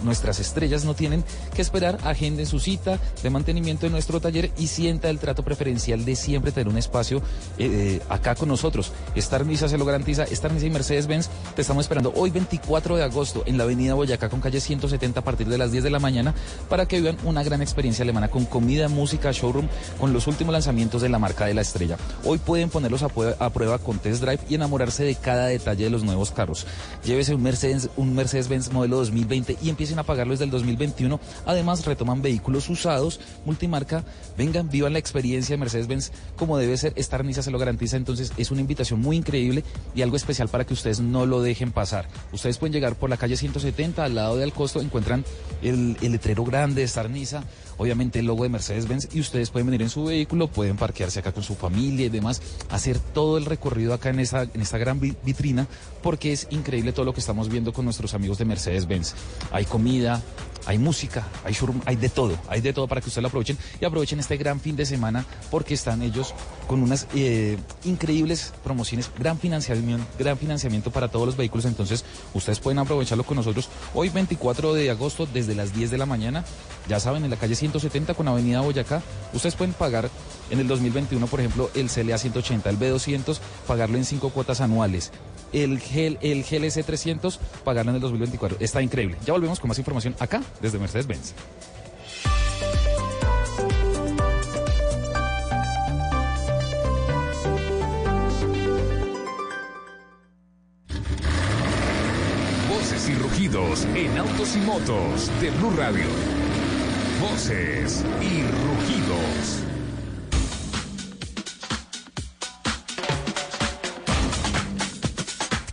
nuestras estrellas no tienen que esperar, agenden su cita de mantenimiento en nuestro taller y sienta el trato preferencial de siempre tener un espacio eh, acá con nosotros. Star Niza se lo garantiza, Star Niza y Mercedes-Benz te estamos esperando hoy 24 de agosto en la avenida Boyacá con calle 170 a partir de las 10 de la mañana para que vivan una gran experiencia alemana con comida, música, showroom, con los últimos lanzamientos de la marca de la estrella. Hoy pueden ponerlos a a prueba con test drive y enamorarse de cada detalle de los nuevos carros. Llévese un Mercedes, un Mercedes-Benz modelo 2020 y empiecen a pagarlo desde el 2021. Además, retoman vehículos usados, multimarca. Vengan, vivan la experiencia de Mercedes-Benz como debe ser. Star Niza se lo garantiza. Entonces, es una invitación muy increíble y algo especial para que ustedes no lo dejen pasar. Ustedes pueden llegar por la calle 170 al lado de Alcosto, encuentran el, letrero grande de Star Niza obviamente el logo de Mercedes-Benz y ustedes pueden venir en su vehículo, pueden parquearse acá con su familia y demás, hacer todo el recorrido acá en esta, en esta gran vitrina porque es increíble todo lo que estamos viendo con nuestros amigos de Mercedes-Benz. Hay comida, hay música, hay hay de todo, hay de todo para que ustedes lo aprovechen y aprovechen este gran fin de semana porque están ellos con unas eh, increíbles promociones, gran financiamiento, gran financiamiento para todos los vehículos, entonces ustedes pueden aprovecharlo con nosotros hoy 24 de agosto desde las 10 de la mañana, ya saben, en la calle 170 con Avenida Boyacá, ustedes pueden pagar en el 2021, por ejemplo, el CLA 180, el B200, pagarlo en cinco cuotas anuales el, GL, el GLC 300 pagarlo en el 2024. Está increíble. Ya volvemos con más información acá desde Mercedes-Benz. Voces y rugidos en autos y motos de Blue Radio. Voces y rugidos.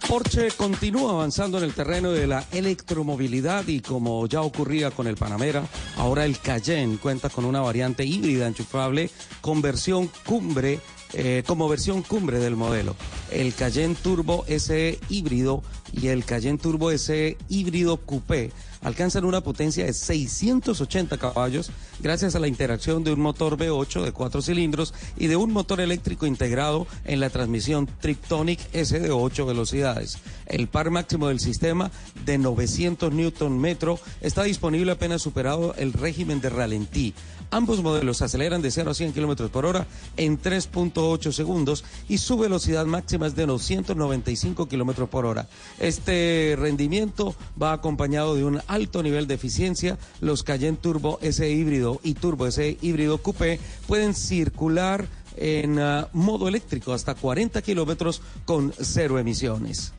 Porsche continúa avanzando en el terreno de la electromovilidad y como ya ocurría con el Panamera, ahora el Cayenne cuenta con una variante híbrida enchufable con versión cumbre eh, como versión cumbre del modelo. El Cayenne Turbo SE híbrido y el Cayenne Turbo SE híbrido coupé alcanzan una potencia de 680 caballos gracias a la interacción de un motor V8 de cuatro cilindros y de un motor eléctrico integrado en la transmisión Triptonic S de 8 velocidades. El par máximo del sistema de 900 Newton metro está disponible apenas superado el régimen de ralentí. Ambos modelos aceleran de 0 a 100 kilómetros por hora en 3.8 segundos y su velocidad máxima es de 295 kilómetros por hora. Este rendimiento va acompañado de un alto nivel de eficiencia. Los Cayenne Turbo S híbrido y Turbo S híbrido Coupé pueden circular en uh, modo eléctrico hasta 40 kilómetros con cero emisiones.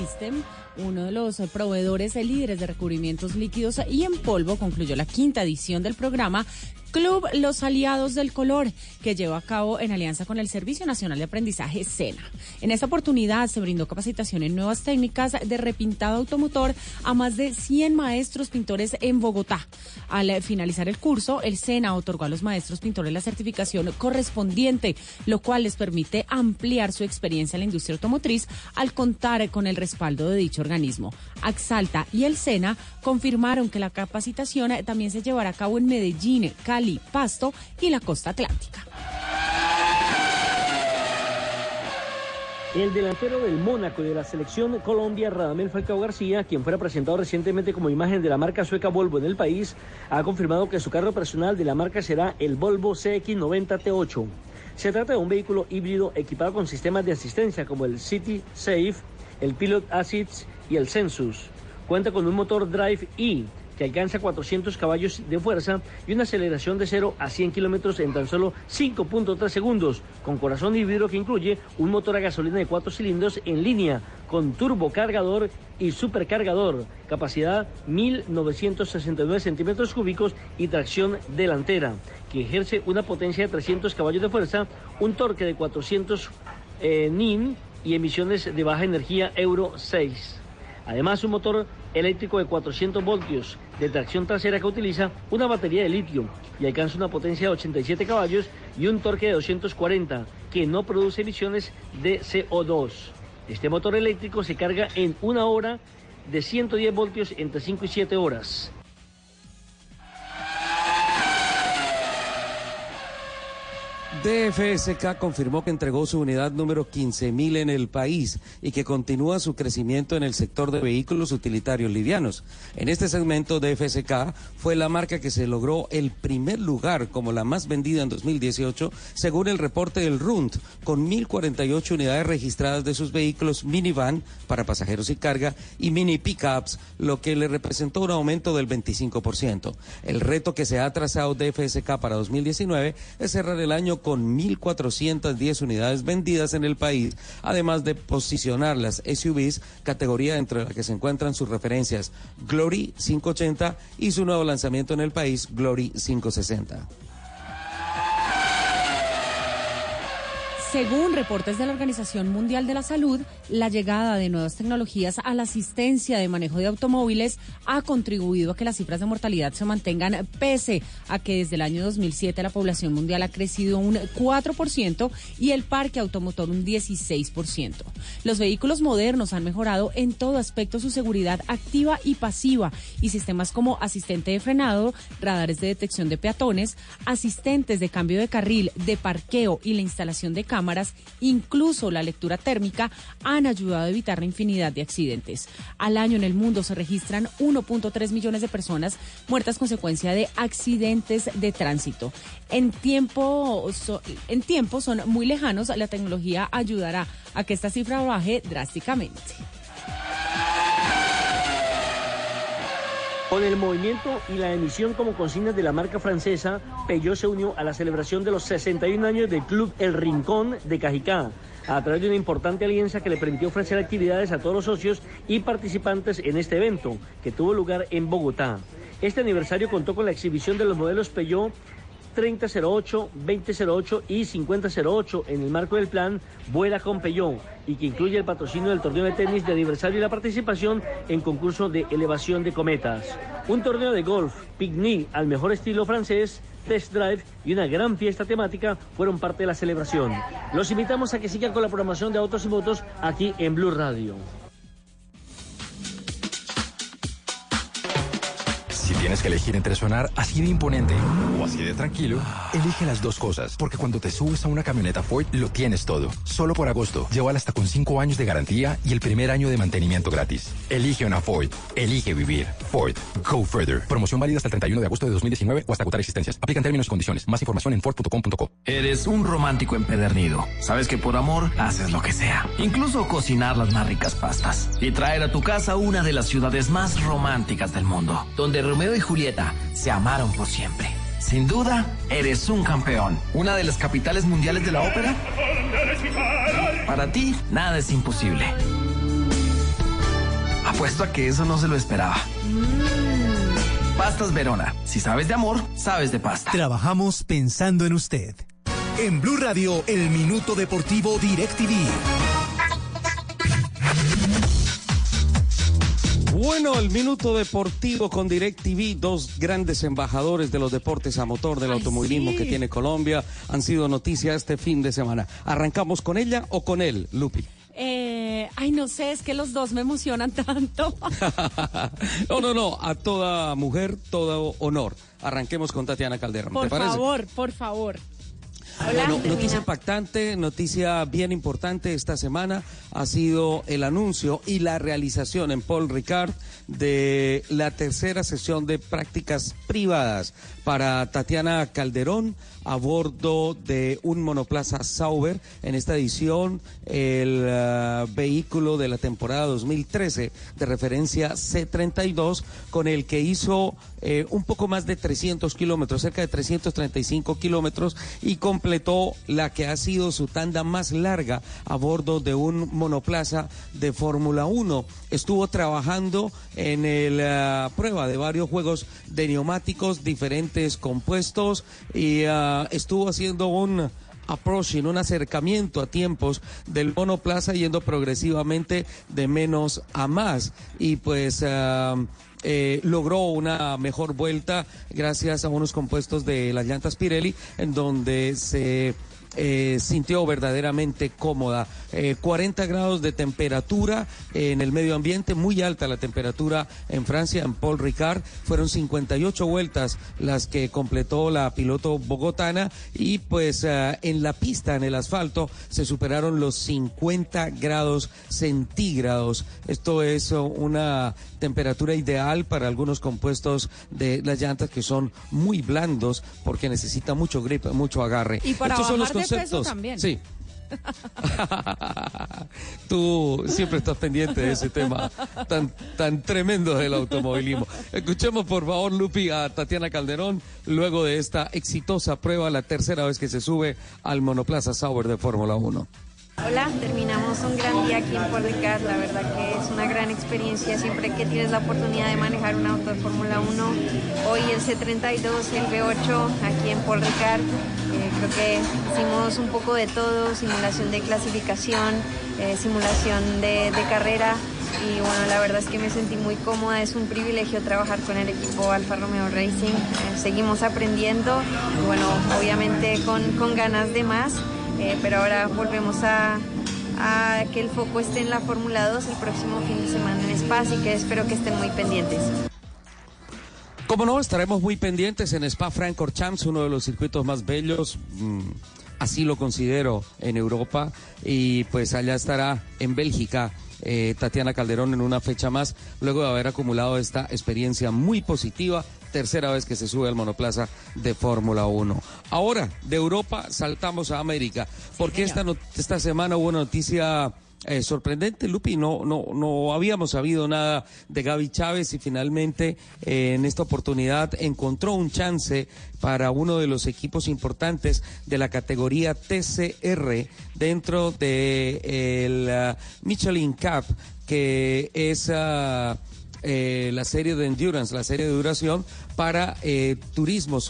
System, uno de los proveedores líderes de recubrimientos líquidos y en polvo, concluyó la quinta edición del programa Club Los Aliados del Color, que lleva a cabo en alianza con el Servicio Nacional de Aprendizaje SENA. En esta oportunidad se brindó capacitación en nuevas técnicas de repintado automotor a más de 100 maestros pintores en Bogotá. Al finalizar el curso, el SENA otorgó a los maestros pintores la certificación correspondiente, lo cual les permite ampliar su experiencia en la industria automotriz al contar con el respaldo de dicho organismo. Axalta y el SENA confirmaron que la capacitación también se llevará a cabo en Medellín, Cali, Pasto y la costa atlántica. El delantero del Mónaco de la selección Colombia, Radamel Falcao García, quien fuera presentado recientemente como imagen de la marca sueca Volvo en el país, ha confirmado que su carro personal de la marca será el Volvo CX90 T8. Se trata de un vehículo híbrido equipado con sistemas de asistencia como el City Safe, el Pilot Assist y el Census. Cuenta con un motor Drive E que alcanza 400 caballos de fuerza y una aceleración de 0 a 100 kilómetros en tan solo 5.3 segundos, con corazón híbrido que incluye un motor a gasolina de 4 cilindros en línea, con turbocargador y supercargador, capacidad 1969 centímetros cúbicos y tracción delantera, que ejerce una potencia de 300 caballos de fuerza, un torque de 400 eh, NIN y emisiones de baja energía Euro 6. Además, un motor eléctrico de 400 voltios de tracción trasera que utiliza una batería de litio y alcanza una potencia de 87 caballos y un torque de 240 que no produce emisiones de CO2. Este motor eléctrico se carga en una hora de 110 voltios entre 5 y 7 horas. DFSK confirmó que entregó su unidad número 15.000 en el país y que continúa su crecimiento en el sector de vehículos utilitarios livianos. En este segmento, DFSK fue la marca que se logró el primer lugar como la más vendida en 2018, según el reporte del RUND, con 1.048 unidades registradas de sus vehículos minivan para pasajeros y carga y mini pickups, lo que le representó un aumento del 25%. El reto que se ha trazado DFSK para 2019 es cerrar el año con con 1.410 unidades vendidas en el país, además de posicionar las SUVs, categoría entre la que se encuentran sus referencias Glory 580 y su nuevo lanzamiento en el país, Glory 560. Según reportes de la Organización Mundial de la Salud, la llegada de nuevas tecnologías a la asistencia de manejo de automóviles ha contribuido a que las cifras de mortalidad se mantengan pese a que desde el año 2007 la población mundial ha crecido un 4% y el parque automotor un 16%. Los vehículos modernos han mejorado en todo aspecto su seguridad activa y pasiva y sistemas como asistente de frenado, radares de detección de peatones, asistentes de cambio de carril, de parqueo y la instalación de cámaras cámaras, incluso la lectura térmica, han ayudado a evitar la infinidad de accidentes. Al año en el mundo se registran 1.3 millones de personas muertas consecuencia de accidentes de tránsito. En tiempo, en tiempo son muy lejanos, la tecnología ayudará a que esta cifra baje drásticamente. Con el movimiento y la emisión como consignas de la marca francesa, Peugeot se unió a la celebración de los 61 años del Club El Rincón de Cajicá, a través de una importante alianza que le permitió ofrecer actividades a todos los socios y participantes en este evento, que tuvo lugar en Bogotá. Este aniversario contó con la exhibición de los modelos Peugeot 3008, 2008 y 5008 en el marco del plan Vuela con Peugeot y que incluye el patrocinio del torneo de tenis de aniversario y la participación en concurso de elevación de cometas. Un torneo de golf, picnic al mejor estilo francés, test drive y una gran fiesta temática fueron parte de la celebración. Los invitamos a que sigan con la programación de Autos y Motos aquí en Blue Radio. Tienes que elegir entre sonar así de imponente o así de tranquilo, elige las dos cosas, porque cuando te subes a una camioneta Ford lo tienes todo. Solo por agosto, llévala hasta con 5 años de garantía y el primer año de mantenimiento gratis. Elige una Ford, elige vivir. Ford, go further. Promoción válida hasta el 31 de agosto de 2019 o hasta agotar existencias. Aplican términos y condiciones. Más información en Ford.com.co. Eres un romántico empedernido. Sabes que por amor haces lo que sea. Incluso cocinar las más ricas pastas. Y traer a tu casa una de las ciudades más románticas del mundo, donde Romeo y Julieta se amaron por siempre. Sin duda, eres un campeón. Una de las capitales mundiales de la ópera. Para ti, nada es imposible. Apuesto a que eso no se lo esperaba. Mm. Pastas Verona. Si sabes de amor, sabes de pasta. Trabajamos pensando en usted. En Blue Radio, el Minuto Deportivo DirecTV. Bueno, el minuto deportivo con DirecTV, dos grandes embajadores de los deportes a motor del automovilismo que tiene Colombia, han sido noticia este fin de semana. ¿Arrancamos con ella o con él, Lupi? Eh, ay, no sé, es que los dos me emocionan (laughs) tanto. (laughs) no, no, no, a toda mujer, todo honor. Arranquemos con Tatiana Calderón. Por favor, por favor noticia impactante, noticia bien importante esta semana ha sido el anuncio y la realización en Paul Ricard de la tercera sesión de prácticas privadas para Tatiana Calderón a bordo de un monoplaza Sauber. En esta edición, el uh, vehículo de la temporada 2013 de referencia C32, con el que hizo eh, un poco más de 300 kilómetros, cerca de 335 kilómetros, y completó la que ha sido su tanda más larga a bordo de un monoplaza de Fórmula 1. Estuvo trabajando en la uh, prueba de varios juegos de neumáticos diferentes compuestos y uh, estuvo haciendo un approaching, un acercamiento a tiempos del monoplaza yendo progresivamente de menos a más. Y pues eh, logró una mejor vuelta gracias a unos compuestos de las llantas Pirelli en donde se eh, sintió verdaderamente cómoda. Eh, 40 grados de temperatura en el medio ambiente, muy alta la temperatura en Francia, en Paul Ricard. Fueron 58 vueltas las que completó la piloto bogotana y pues eh, en la pista, en el asfalto, se superaron los 50 grados centígrados. Esto es oh, una temperatura ideal para algunos compuestos de las llantas que son muy blandos porque necesita mucho grip, mucho agarre. Y para Estos son los conceptos. también. Sí. (laughs) Tú siempre estás pendiente de ese tema tan, tan tremendo del automovilismo. Escuchemos por favor, Lupi, a Tatiana Calderón, luego de esta exitosa prueba, la tercera vez que se sube al monoplaza Sauber de Fórmula 1. Hola, terminamos un gran día aquí en Paul Ricard. La verdad que es una gran experiencia siempre que tienes la oportunidad de manejar un auto de Fórmula 1. Hoy el C32, el V8 aquí en Paul Ricard. Eh, creo que hicimos un poco de todo, simulación de clasificación, eh, simulación de, de carrera. Y bueno, la verdad es que me sentí muy cómoda. Es un privilegio trabajar con el equipo Alfa Romeo Racing. Eh, seguimos aprendiendo. Y bueno, obviamente con, con ganas de más. Eh, pero ahora volvemos a, que el foco esté en la Fórmula 2 el próximo fin de semana en Spa, así que espero que estén muy pendientes. Como no, estaremos muy pendientes en Spa Francorchamps, uno de los circuitos más bellos, mm, así lo considero, en Europa. Y pues allá estará en Bélgica eh, Tatiana Calderón en una fecha más, luego de haber acumulado esta experiencia muy positiva. Tercera vez que se sube al monoplaza de Fórmula 1. Ahora, de Europa saltamos a América, porque esta, esta semana hubo una noticia eh, sorprendente, Lupi. No, no, no habíamos sabido nada de Gaby Chávez y finalmente eh, en esta oportunidad encontró un chance para uno de los equipos importantes de la categoría TCR dentro de el ah, Michelin Cup, que es ah, eh, la serie de endurance, la serie de duración para eh, turismos,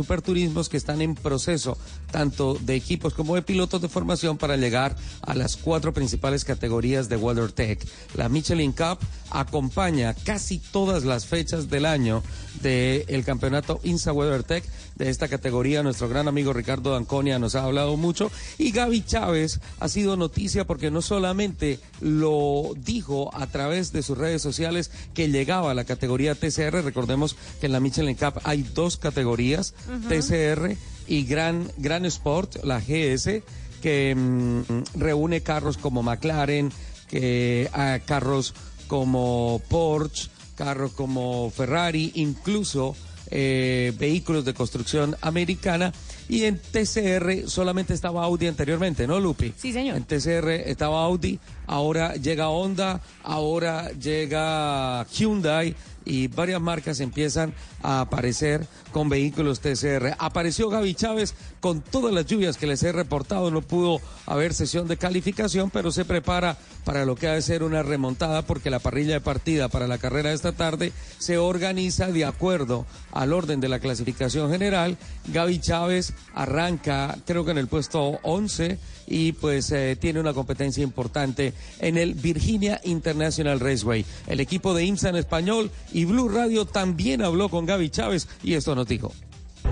que están en proceso, tanto de equipos como de pilotos de formación para llegar a las cuatro principales categorías de WeatherTech. La Michelin Cup acompaña casi todas las fechas del año del campeonato INSA WeatherTech de esta categoría. Nuestro gran amigo Ricardo Danconia nos ha hablado mucho y Gaby Chávez ha sido noticia porque no solamente lo dijo a través de sus redes sociales que llegaba a la categoría TCR, recordemos que en la Michelin Cup hay dos categorías, Ujú. TCR y Gran, Gran Sport, la GS, que mm, reúne carros como McLaren, que ah, carros como Porsche, carros como Ferrari, incluso eh, vehículos de construcción americana. Y en TCR solamente estaba Audi anteriormente, ¿no, Lupi? Sí, señor. En TCR estaba Audi, ahora llega Honda, ahora llega Hyundai y varias marcas empiezan a aparecer con vehículos TCR. Apareció Gaby Chávez con todas las lluvias que les he reportado, no pudo haber sesión de calificación, pero se prepara para lo que ha de ser una remontada porque la parrilla de partida para la carrera de esta tarde se organiza de acuerdo al orden de la clasificación general. Gaby Chávez arranca creo que en el puesto 11 y pues eh, tiene una competencia importante en el Virginia International Raceway. El equipo de IMSA en español y Blue Radio también habló con Gaby Chávez y esto nos dijo.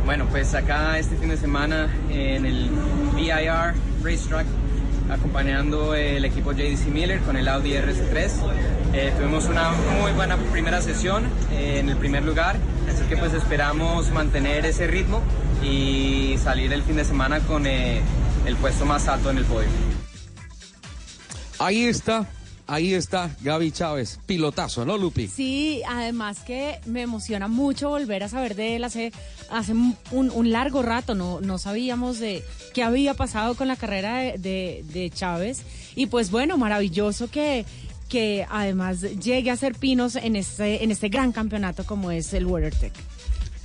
Bueno, pues acá este fin de semana en el VIR Racetrack, acompañando el equipo JDC Miller con el Audi RS3. Eh, tuvimos una muy buena primera sesión eh, en el primer lugar, así que pues esperamos mantener ese ritmo y salir el fin de semana con eh, el puesto más alto en el podio. Ahí está, ahí está Gaby Chávez, pilotazo, ¿no, Lupi? Sí, además que me emociona mucho volver a saber de él hace, hace un, un largo rato, no, no sabíamos de qué había pasado con la carrera de, de- de Chávez. Y pues bueno, maravilloso que, que además llegue a ser pinos en este, en este gran campeonato como es el WeatherTech.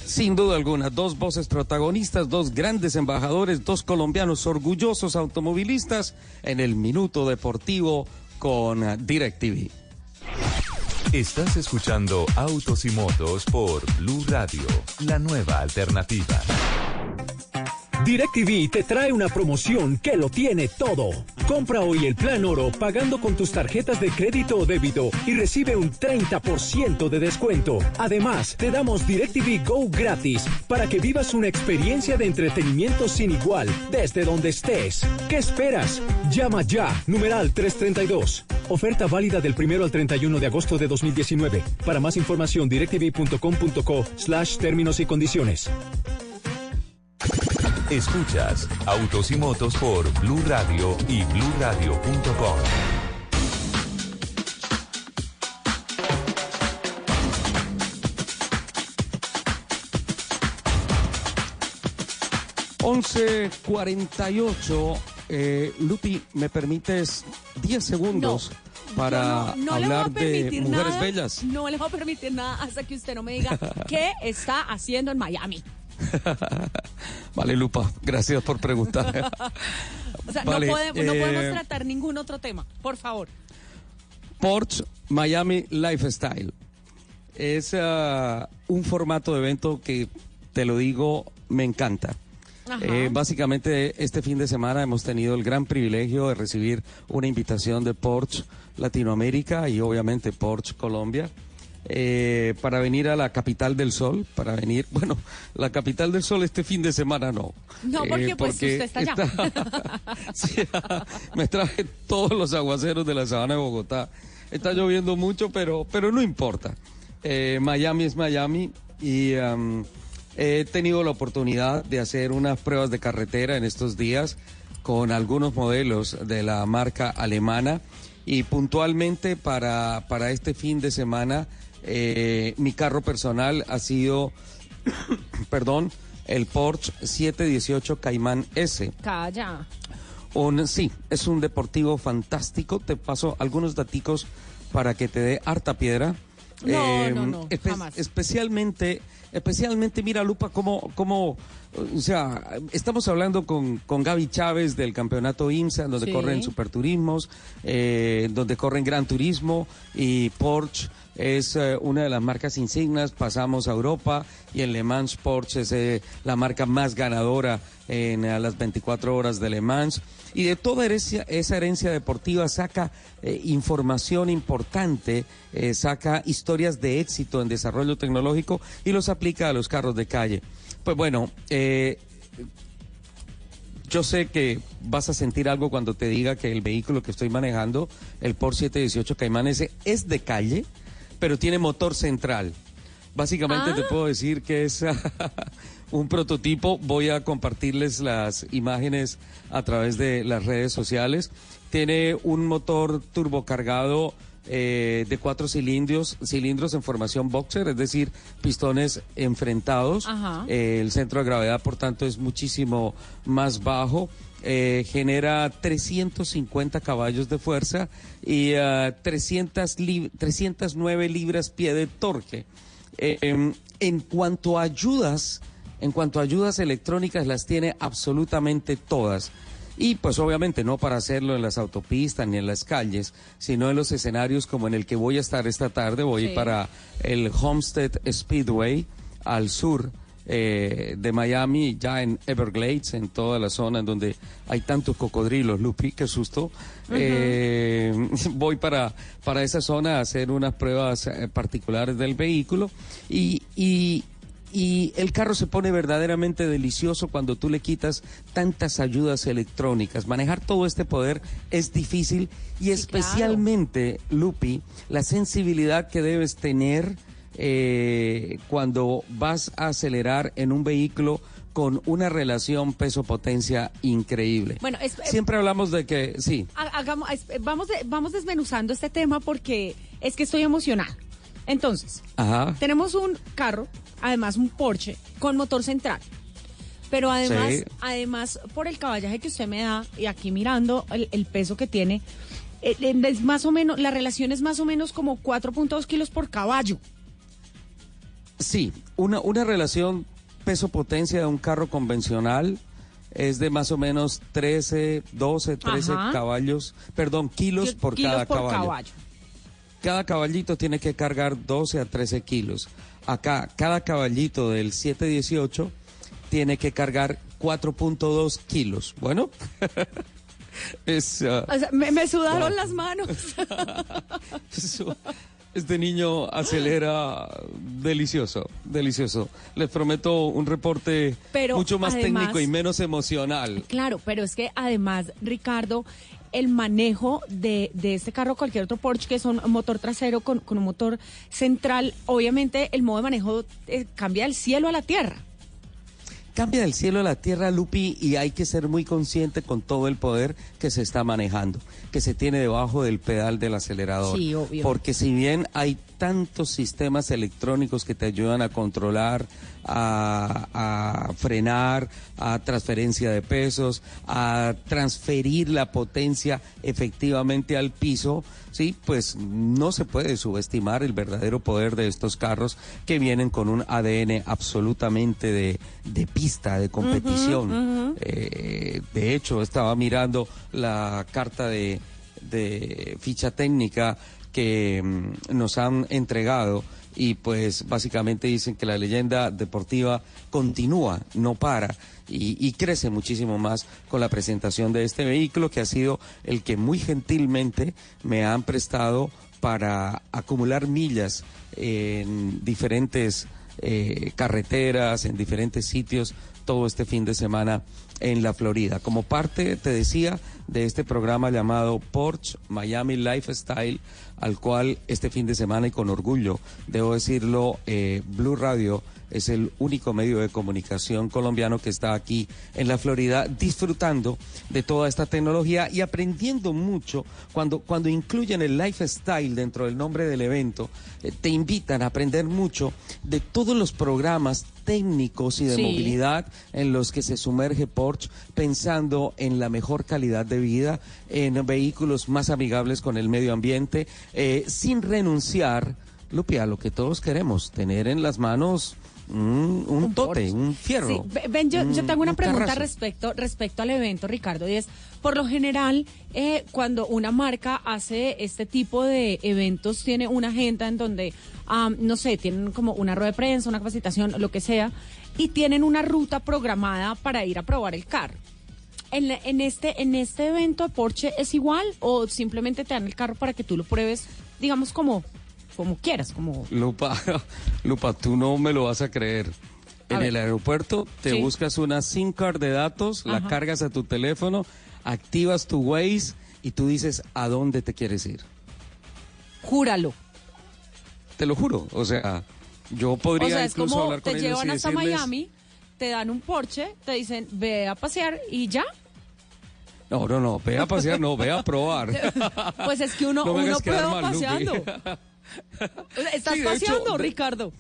Sin duda alguna, dos voces protagonistas, dos grandes embajadores, dos colombianos orgullosos automovilistas en el Minuto Deportivo con DirecTV. Estás escuchando Autos y Motos por Blue Radio, la nueva alternativa. DirecTV te trae una promoción que lo tiene todo. Compra hoy el plan oro pagando con tus tarjetas de crédito o débito y recibe un 30% de descuento. Además, te damos DirecTV Go gratis para que vivas una experiencia de entretenimiento sin igual desde donde estés. ¿Qué esperas? Llama ya, numeral 332. Oferta válida del 1 al 31 de agosto de 2019. Para más información, directv.com.co slash términos y condiciones. Escuchas Autos y Motos por Blue Radio y BlueRadio.com. Once cuarenta y ocho. Eh, Lupi, ¿me permites 10 segundos para no, no hablar de mujeres nada, bellas? No le voy a permitir nada hasta que usted no me diga (laughs) qué está haciendo en Miami. (laughs) Vale, Lupa, gracias por preguntar. (laughs) O sea, Vale, no, podemos, no eh, podemos tratar ningún otro tema, por favor. Porsche Miami Lifestyle. Es ah, un formato de evento que, te lo digo, me encanta. Eh, básicamente, este fin de semana hemos tenido el gran privilegio de recibir una invitación de Porsche Latinoamérica y obviamente Porsche Colombia. Eh, para venir a la capital del sol, para venir, bueno, la capital del sol este fin de semana no. No, Eh, porque pues usted está allá. (laughs) Sí, me traje todos los aguaceros de la sabana de Bogotá. Está lloviendo mucho, pero, pero no importa. Eh, Miami es Miami y am, he tenido la oportunidad de hacer unas pruebas de carretera en estos días con algunos modelos de la marca alemana y puntualmente para, para este fin de semana eh, mi carro personal ha sido, (coughs) perdón, el Porsche 718 Cayman S. Calla. Un, sí, es un deportivo fantástico. Te paso algunos daticos para que te dé harta piedra. No, no, no, espe- jamás. Especialmente, especialmente, mira, Lupa, cómo, cómo, o sea, estamos hablando con, con Gaby Chávez del campeonato IMSA, donde Sí. corren superturismos, eh, donde corren Gran Turismo y Porsche es eh, una de las marcas insignas. Pasamos a Europa y en Le Mans Porsche es eh, la marca más ganadora en eh, las 24 horas de Le Mans. Y de toda herencia- esa herencia deportiva saca eh, información importante, saca historias de éxito en desarrollo tecnológico y los aplica a los carros de calle. Pues bueno, eh, yo sé que vas a sentir algo cuando te diga que el vehículo que estoy manejando, el Porsche 718 Cayman S, es de calle, pero tiene motor central. Básicamente te puedo decir que es (laughs) un prototipo. Voy a compartirles las imágenes a través de las redes sociales. Tiene un motor turbocargado eh, de cuatro cilindros, cilindros en formación boxer, es decir, pistones enfrentados. Eh, el centro de gravedad, por tanto, es muchísimo más bajo. Eh, genera 350 caballos de fuerza y ah, 300 lib- 309 libras pie de torque. Eh, em, en cuanto a ayudas, en cuanto a ayudas electrónicas, las tiene absolutamente todas. Y pues obviamente no para hacerlo en las autopistas ni en las calles, sino en los escenarios como en el que voy a estar esta tarde. Voy Sí. para el Homestead Speedway al sur eh, de Miami, ya en Everglades, en toda la zona en donde hay tantos cocodrilos, Lupi, qué susto. Eh, (laughs) voy para, para esa zona a hacer unas pruebas eh, particulares del vehículo y, y, y el carro se pone verdaderamente delicioso cuando tú le quitas tantas ayudas electrónicas. Manejar todo este poder es difícil y especialmente, Lupi, la sensibilidad que debes tener eh, cuando vas a acelerar en un vehículo con una relación peso-potencia increíble. Bueno, es- Siempre hablamos de que, sí, Ha- hagamos- vamos, vamos desmenuzando este tema porque es que estoy emocionada. Entonces, ajá. tenemos un carro, además un Porsche, con motor central. Pero además, Sí. además por el caballaje que usted me da, y aquí mirando el, el peso que tiene, eh, eh, es más o menos, la relación es más o menos como 4.2 kilos por caballo. Sí, una, una relación peso-potencia de un carro convencional es de más o menos 13, 12, 13 Ajá. caballos, perdón, kilos Ki- por kilos cada por caballo. caballo. Cada caballito tiene que cargar 12 a 13 kilos. Acá, cada caballito del 718 tiene que cargar 4.2 kilos. Bueno, (laughs) es... O sea, me, me sudaron las manos. (laughs) Este niño acelera delicioso, delicioso. Les prometo un reporte Pero mucho más además- técnico y menos emocional. Claro, pero es que además, Ricardo, el manejo de, de este carro, cualquier otro Porsche que es un motor trasero con, con un motor central, obviamente el modo de manejo eh, cambia del cielo a la tierra. Cambia del cielo a la tierra, Lupi, y hay que ser muy consciente con todo el poder que se está manejando, que se tiene debajo del pedal del acelerador. Sí, obvio. Porque si bien hay tantos sistemas electrónicos que te ayudan a controlar, a, a frenar, a transferencia de pesos, a transferir la potencia efectivamente al piso, sí, pues no se puede subestimar el verdadero poder de estos carros que vienen con un ADN absolutamente de, de pista, de competición. Eh, de hecho, estaba mirando la carta de, de ficha técnica que mm, nos han entregado y pues básicamente dicen que la leyenda deportiva continúa, no para y, crece muchísimo más con la presentación de este vehículo que ha sido el que muy gentilmente me han prestado para acumular millas en diferentes eh, carreteras, en diferentes sitios todo este fin de semana en la Florida. Como parte, te decía, de este programa llamado Porsche Miami Lifestyle, al cual este fin de semana y con orgullo, debo decirlo, eh, Blue Radio es el único medio de comunicación colombiano que está aquí en la Florida disfrutando de toda esta tecnología y aprendiendo mucho cuando, cuando incluyen el lifestyle dentro del nombre del evento, eh, te invitan a aprender mucho de todos los programas técnicos y de Sí. movilidad en los que se sumerge Porsche pensando en la mejor calidad de vida, en vehículos más amigables con el medio ambiente, eh, sin renunciar, Lupi, a lo que todos queremos, tener en las manos un, un tote, un fierro. Sí, yo, yo un- tengo una un pregunta carrazo. respecto, respecto al evento, Ricardo, y es, por lo general, eh, cuando una marca hace este tipo de eventos, tiene una agenda en donde, no sé, tienen como una rueda de prensa, una capacitación, lo que sea, y tienen una ruta programada para ir a probar el carro. En, este en este evento de Porsche es igual o simplemente te dan el carro para que tú lo pruebes, digamos como como quieras, como Lupa, (laughs) Lupa, tú no me lo vas a creer. A en ver. el aeropuerto te Sí. buscas una SIM card de datos, la cargas a tu teléfono, activas tu Waze y tú dices a dónde te quieres ir. júralo. Te lo juro. O sea, yo podría o sea, es incluso como hablar con te ellos llevan y hasta decirles, Miami, te dan un Porsche, te dicen, ve a pasear y ya. No, no, no, ve a pasear, no, ve a (laughs) probar. Pues es que uno, No uno prueba mal, paseando. (laughs) (laughs) Estás Sí, hecho, paseando, Ricardo.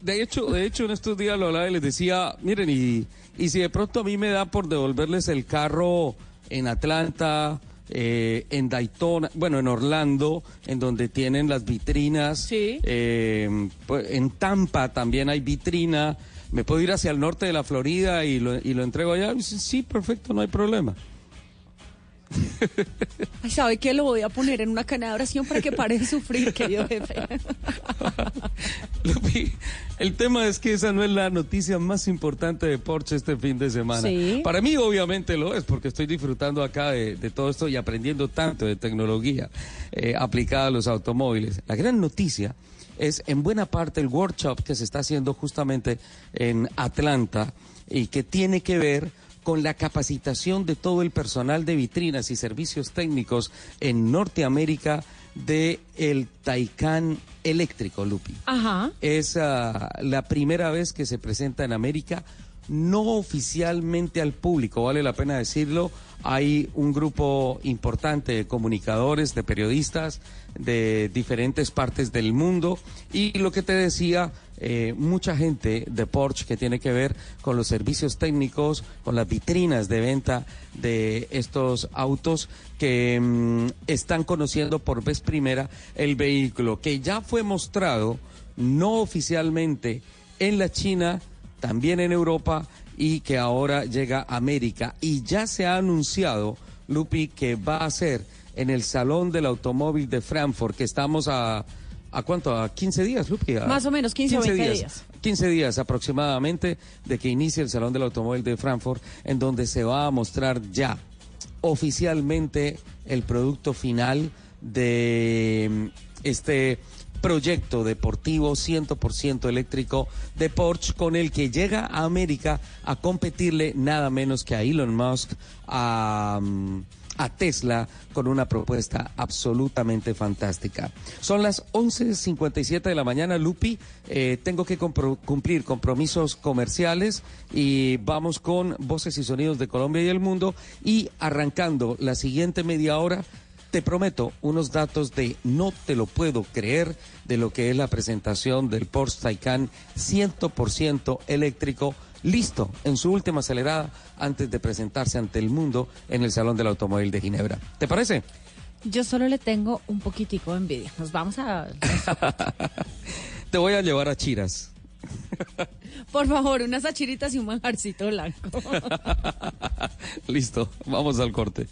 De hecho, de hecho, en estos días lo hablaba y les decía, miren, y, y si de pronto a mí me da por devolverles el carro en Atlanta, eh, en Daytona, bueno, en Orlando, en donde tienen las vitrinas, eh, pues, en Tampa también hay vitrina, me puedo ir hacia el norte de la Florida y lo, y lo entrego allá, sí, perfecto, no hay problema. (laughs) Ay, ¿sabe qué? Lo voy a poner en una cana de oración para que pare de sufrir, querido jefe. (laughs) Lupi, el tema es que esa no es la noticia más importante de Porsche este fin de semana. Sí. Para mí obviamente lo es, porque estoy disfrutando acá de, de todo esto y aprendiendo tanto de tecnología eh, aplicada a los automóviles. La gran noticia es en buena parte el workshop que se está haciendo justamente en Atlanta y que tiene que ver con la capacitación de todo el personal de vitrinas y servicios técnicos en Norteamérica de el Taycan eléctrico, Lupi. Ajá. Es ah, la primera vez que se presenta en América, no oficialmente al público, vale la pena decirlo. Hay un grupo importante de comunicadores, de periodistas de diferentes partes del mundo y lo que te decía, eh, mucha gente de Porsche que tiene que ver con los servicios técnicos, con las vitrinas de venta de estos autos que mm, están conociendo por vez primera el vehículo que ya fue mostrado no oficialmente en la China, también en Europa y que ahora llega a América. Y ya se ha anunciado, Lupi, que va a ser en el Salón del Automóvil de Frankfurt, que estamos a ¿A cuánto? ¿A 15 días, Lupi? Más o menos, 15 o 20 días. 15 días aproximadamente de que inicie el Salón del Automóvil de Frankfurt, en donde se va a mostrar ya oficialmente el producto final de mm, este proyecto deportivo 100% eléctrico de Porsche con el que llega a América a competirle nada menos que a Elon Musk, a, mm, a Tesla con una propuesta absolutamente fantástica. Son las 11.57 de la mañana, Lupi. Eh, tengo que cumplir compromisos comerciales y vamos con voces y sonidos de Colombia y el mundo y arrancando la siguiente media hora. Te prometo unos datos de no te lo puedo creer de lo que es la presentación del Porsche Taycan 100% eléctrico listo en su última acelerada antes de presentarse ante el mundo en el Salón del Automóvil de Ginebra. ¿Te parece? Yo solo le tengo un poquitico de envidia. Nos vamos a... (laughs) Te voy a llevar a Chiras. Por favor, unas achiritas y un manjarcito blanco. (laughs) Listo, vamos al corte.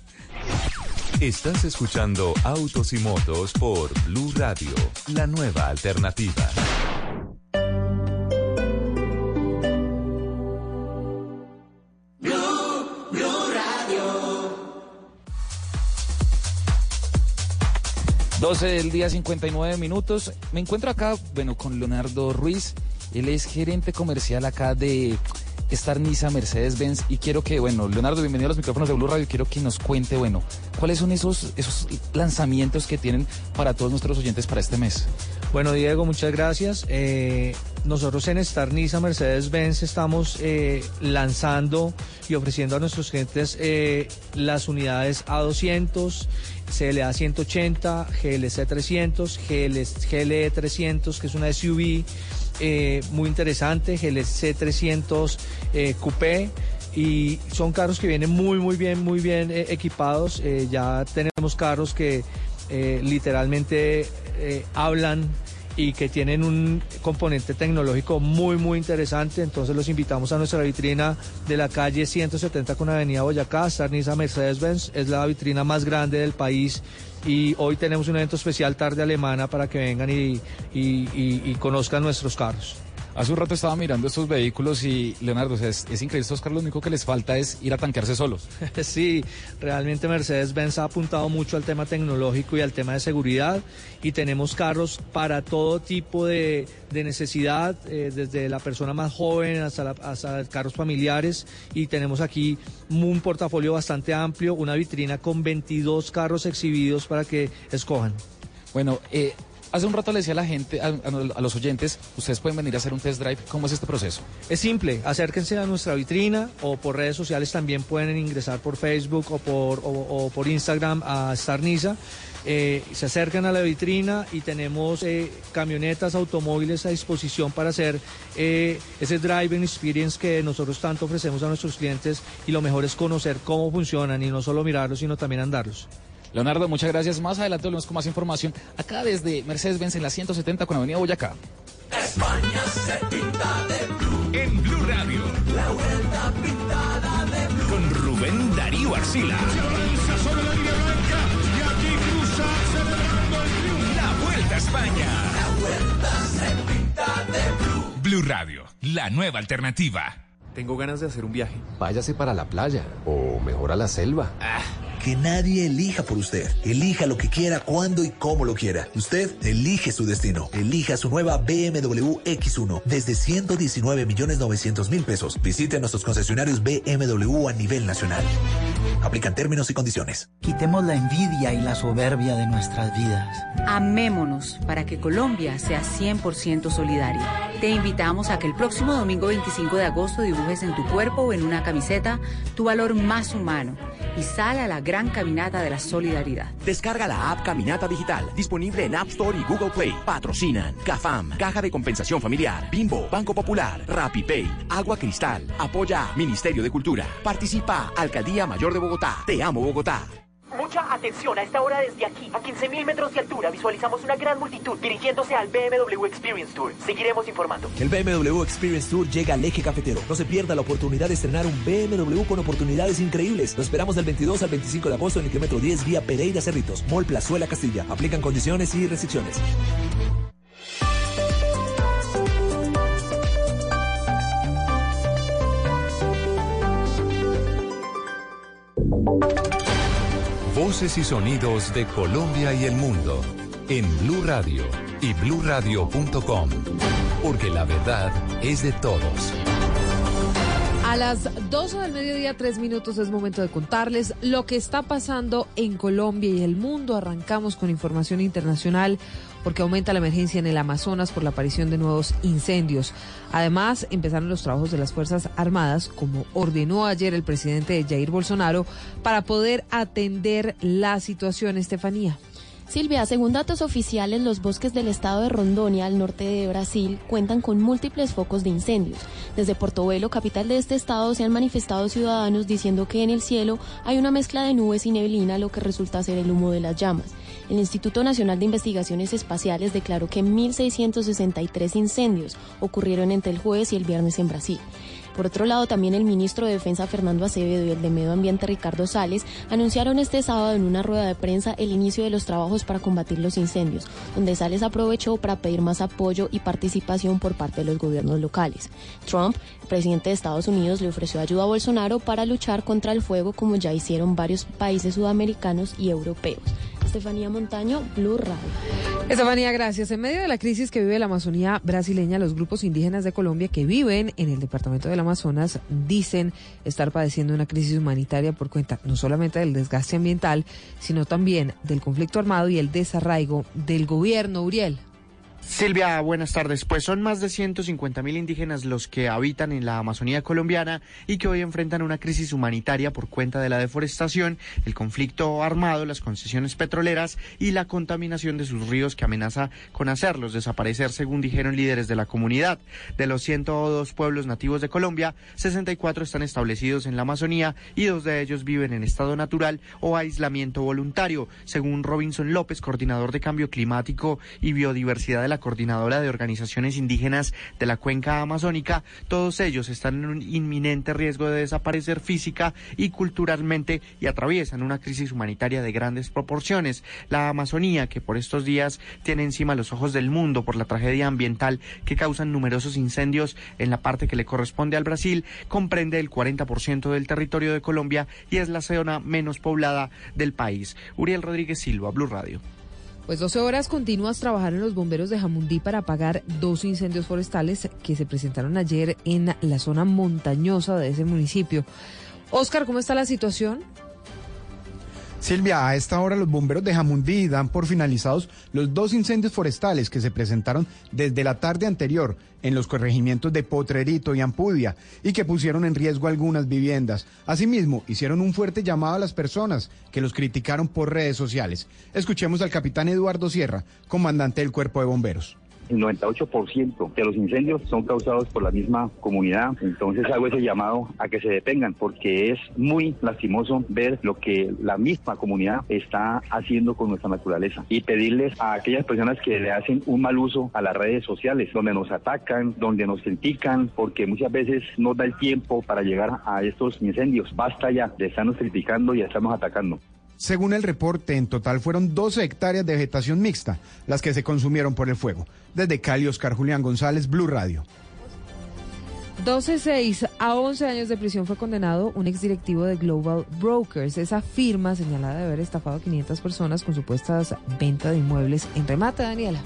Estás escuchando Autos y Motos por Blue Radio, la nueva alternativa. 12 del día 59 minutos. Me encuentro acá, bueno, con Leonardo Ruiz. Él es gerente comercial acá de Star Niza Mercedes-Benz y quiero que, bueno, Leonardo, bienvenido a los micrófonos de Blue Radio. Quiero que nos cuente, bueno, cuáles son esos, esos lanzamientos que tienen para todos nuestros oyentes para este mes. Bueno, Diego, muchas gracias. Eh, nosotros en Star Niza Mercedes-Benz estamos eh, lanzando y ofreciendo a nuestros clientes eh, las unidades A200, CLA 180, GLC 300, GLE 300, que es una SUV eh, muy interesante, GLC 300 eh, Coupé y son carros que vienen muy muy bien muy bien eh, equipados. Eh, ya tenemos carros que literalmente hablan y que tienen un componente tecnológico muy muy interesante entonces los invitamos a nuestra vitrina de la calle 170 con Avenida Boyacá Star Nissan Mercedes-Benz es la vitrina más grande del país y hoy tenemos un evento especial tarde alemana para que vengan y- y conozcan nuestros carros. Hace un rato estaba mirando estos vehículos y, Leonardo, o sea, es, es increíble. Estos carros lo único que les falta es ir a tanquearse solos. (laughs) Sí, realmente Mercedes-Benz ha apuntado mucho al tema tecnológico y al tema de seguridad y tenemos carros para todo tipo de, de necesidad, eh, desde la persona más joven hasta, la- hasta carros familiares y tenemos aquí un portafolio bastante amplio, una vitrina con 22 carros exhibidos para que escojan. Bueno, eh, hace un rato le decía a la gente, a, los oyentes, ustedes pueden venir a hacer un test drive. ¿Cómo es este proceso? Es simple, acérquense a nuestra vitrina o por redes sociales también pueden ingresar por Facebook o por, Instagram a Star Niza. Eh, se acercan a la vitrina y tenemos eh, camionetas, automóviles a disposición para hacer eh, ese driving experience que nosotros tanto ofrecemos a nuestros clientes y lo mejor es conocer cómo funcionan y no solo mirarlos sino también andarlos. Leonardo, muchas gracias. Más adelante volvemos con más información. Acá desde Mercedes-Benz en la 170 con Avenida Boyacá. España se pinta de blue. En Blue Radio. La vuelta pintada de blue. Con Rubén Darío Arcila. Se avanza sobre la línea blanca. Y aquí cruza celebrando el triunfo. La vuelta a España. La vuelta se pinta de blue. Blue Radio. La nueva alternativa. Tengo ganas de hacer un viaje. Váyase para la playa o mejor a la selva. Que nadie elija por usted. Elija lo que quiera, cuándo y cómo lo quiera. Usted elige su destino. Elija su nueva BMW X1 desde 119 millones 900 mil pesos. Visite nuestros concesionarios BMW a nivel nacional. Aplican términos y condiciones. Quitemos la envidia y la soberbia de nuestras vidas. Amémonos para que Colombia sea 100% solidaria. Te invitamos a que el próximo domingo 25 de agosto dibujes en tu cuerpo o en una camiseta tu valor más humano y sal a la gran caminata de la solidaridad. Descarga la app Caminata Digital, disponible en App Store y Google Play. Patrocinan CAFAM, Caja de Compensación Familiar, Bimbo, Banco Popular, RappiPay, Agua Cristal, Apoya Ministerio de Cultura. Participa Alcaldía Mayor de Bogotá. Te amo Bogotá. Mucha atención, a esta hora desde aquí, a 15.000 metros de altura, visualizamos una gran multitud dirigiéndose al BMW Experience Tour. Seguiremos informando. El BMW Experience Tour llega al eje cafetero. No se pierda la oportunidad de estrenar un BMW con oportunidades increíbles. Lo esperamos del 22 al 25 de agosto en el kilómetro 10 vía Pereira Cerritos, Mall Plazuela Castilla. Aplican condiciones y restricciones. Voces y sonidos de Colombia y el mundo en Blue Radio y bluradio.com, porque la verdad es de todos. A las 12 del mediodía, tres minutos, es momento de contarles lo que está pasando en Colombia y el mundo. Arrancamos con información internacional porque aumenta la emergencia en el Amazonas por la aparición de nuevos incendios. Además, empezaron los trabajos de las Fuerzas Armadas, como ordenó ayer el presidente Jair Bolsonaro, para poder atender la situación, Estefanía. Silvia, según datos oficiales, los bosques del estado de Rondônia, al norte de Brasil, cuentan con múltiples focos de incendios. Desde Portobelo, capital de este estado, se han manifestado ciudadanos diciendo que en el cielo hay una mezcla de nubes y neblina, lo que resulta ser el humo de las llamas. El Instituto Nacional de Investigaciones Espaciales declaró que 1.663 incendios ocurrieron entre el jueves y el viernes en Brasil. Por otro lado, también el ministro de Defensa Fernando Acevedo y el de Medio Ambiente Ricardo Sales anunciaron este sábado en una rueda de prensa el inicio de los trabajos para combatir los incendios, donde Sales aprovechó para pedir más apoyo y participación por parte de los gobiernos locales. Trump, presidente de Estados Unidos, le ofreció ayuda a Bolsonaro para luchar contra el fuego como ya hicieron varios países sudamericanos y europeos. Estefanía Montaño, Blue Radio. Estefanía, gracias. En medio de la crisis que vive la Amazonía brasileña, los grupos indígenas de Colombia que viven en el departamento del Amazonas dicen estar padeciendo una crisis humanitaria por cuenta no solamente del desgaste ambiental, sino también del conflicto armado y el desarraigo del gobierno. Uriel. Silvia, buenas tardes. Pues son más de 150 mil indígenas los que habitan en la Amazonía colombiana y que hoy enfrentan una crisis humanitaria por cuenta de la deforestación, el conflicto armado, las concesiones petroleras y la contaminación de sus ríos que amenaza con hacerlos desaparecer, según dijeron líderes de la comunidad. De los 102 pueblos nativos de Colombia, 64 están establecidos en la Amazonía y dos de ellos viven en estado natural o aislamiento voluntario, según Robinson López, coordinador de cambio climático y biodiversidad de la coordinadora de organizaciones indígenas de la cuenca amazónica, todos ellos están en un inminente riesgo de desaparecer física y culturalmente y atraviesan una crisis humanitaria de grandes proporciones. La Amazonía, que por estos días tiene encima los ojos del mundo por la tragedia ambiental que causan numerosos incendios en la parte que le corresponde al Brasil, comprende el 40% del territorio de Colombia y es la zona menos poblada del país. Uriel Rodríguez Silva, Blue Radio. Pues 12 horas continuas trabajaron los bomberos de Jamundí para apagar dos incendios forestales que se presentaron ayer en la zona montañosa de ese municipio. Oscar, ¿cómo está la situación? Silvia, a esta hora los bomberos de Jamundí dan por finalizados los dos incendios forestales que se presentaron desde la tarde anterior en los corregimientos de Potrerito y Ampudia y que pusieron en riesgo algunas viviendas. Asimismo, hicieron un fuerte llamado a las personas que los criticaron por redes sociales. Escuchemos al capitán Eduardo Sierra, comandante del Cuerpo de Bomberos el 98% de los incendios son causados por la misma comunidad. Entonces hago ese llamado a que se detengan porque es muy lastimoso ver lo que la misma comunidad está haciendo con nuestra naturaleza y pedirles a aquellas personas que le hacen un mal uso a las redes sociales, donde nos atacan, donde nos critican, porque muchas veces no da el tiempo para llegar a estos incendios. Basta ya de estarnos criticando y estarnos atacando. Según el reporte, en total fueron 12 hectáreas de vegetación mixta las que se consumieron por el fuego. Desde Cali, Oscar Julián González, Blue Radio. 12, 6 a 11 años de prisión fue condenado un exdirectivo de Global Brokers, esa firma señalada de haber estafado a 500 personas con supuestas ventas de inmuebles en remate, Daniela.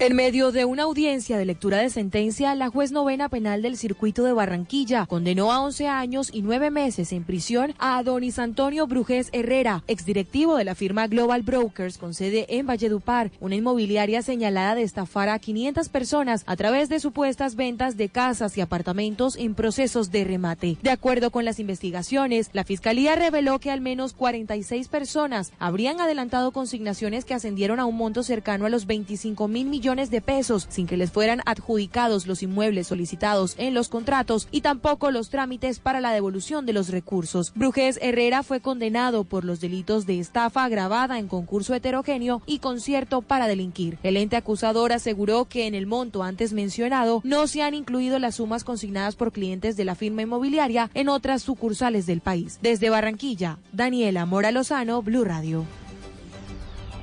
En medio de una audiencia de lectura de sentencia, la juez novena penal del circuito de Barranquilla condenó a 11 años y 9 meses en prisión a Adonis Antonio Brujés Herrera, exdirectivo de la firma Global Brokers con sede en Valledupar, una inmobiliaria señalada de estafar a 500 personas a través de supuestas ventas de casas y apartamentos en procesos de remate. De acuerdo con las investigaciones, la fiscalía reveló que al menos 46 personas habrían adelantado consignaciones que ascendieron a un monto cercano a los 25 mil millones de pesos sin que les fueran adjudicados los inmuebles solicitados en los contratos y tampoco los trámites para la devolución de los recursos. Brujés Herrera fue condenado por los delitos de estafa agravada en concurso heterogéneo y concierto para delinquir. El ente acusador aseguró que en el monto antes mencionado no se han incluido las sumas consignadas por clientes de la firma inmobiliaria en otras sucursales del país. Desde Barranquilla, Daniela Mora Lozano, Blue Radio.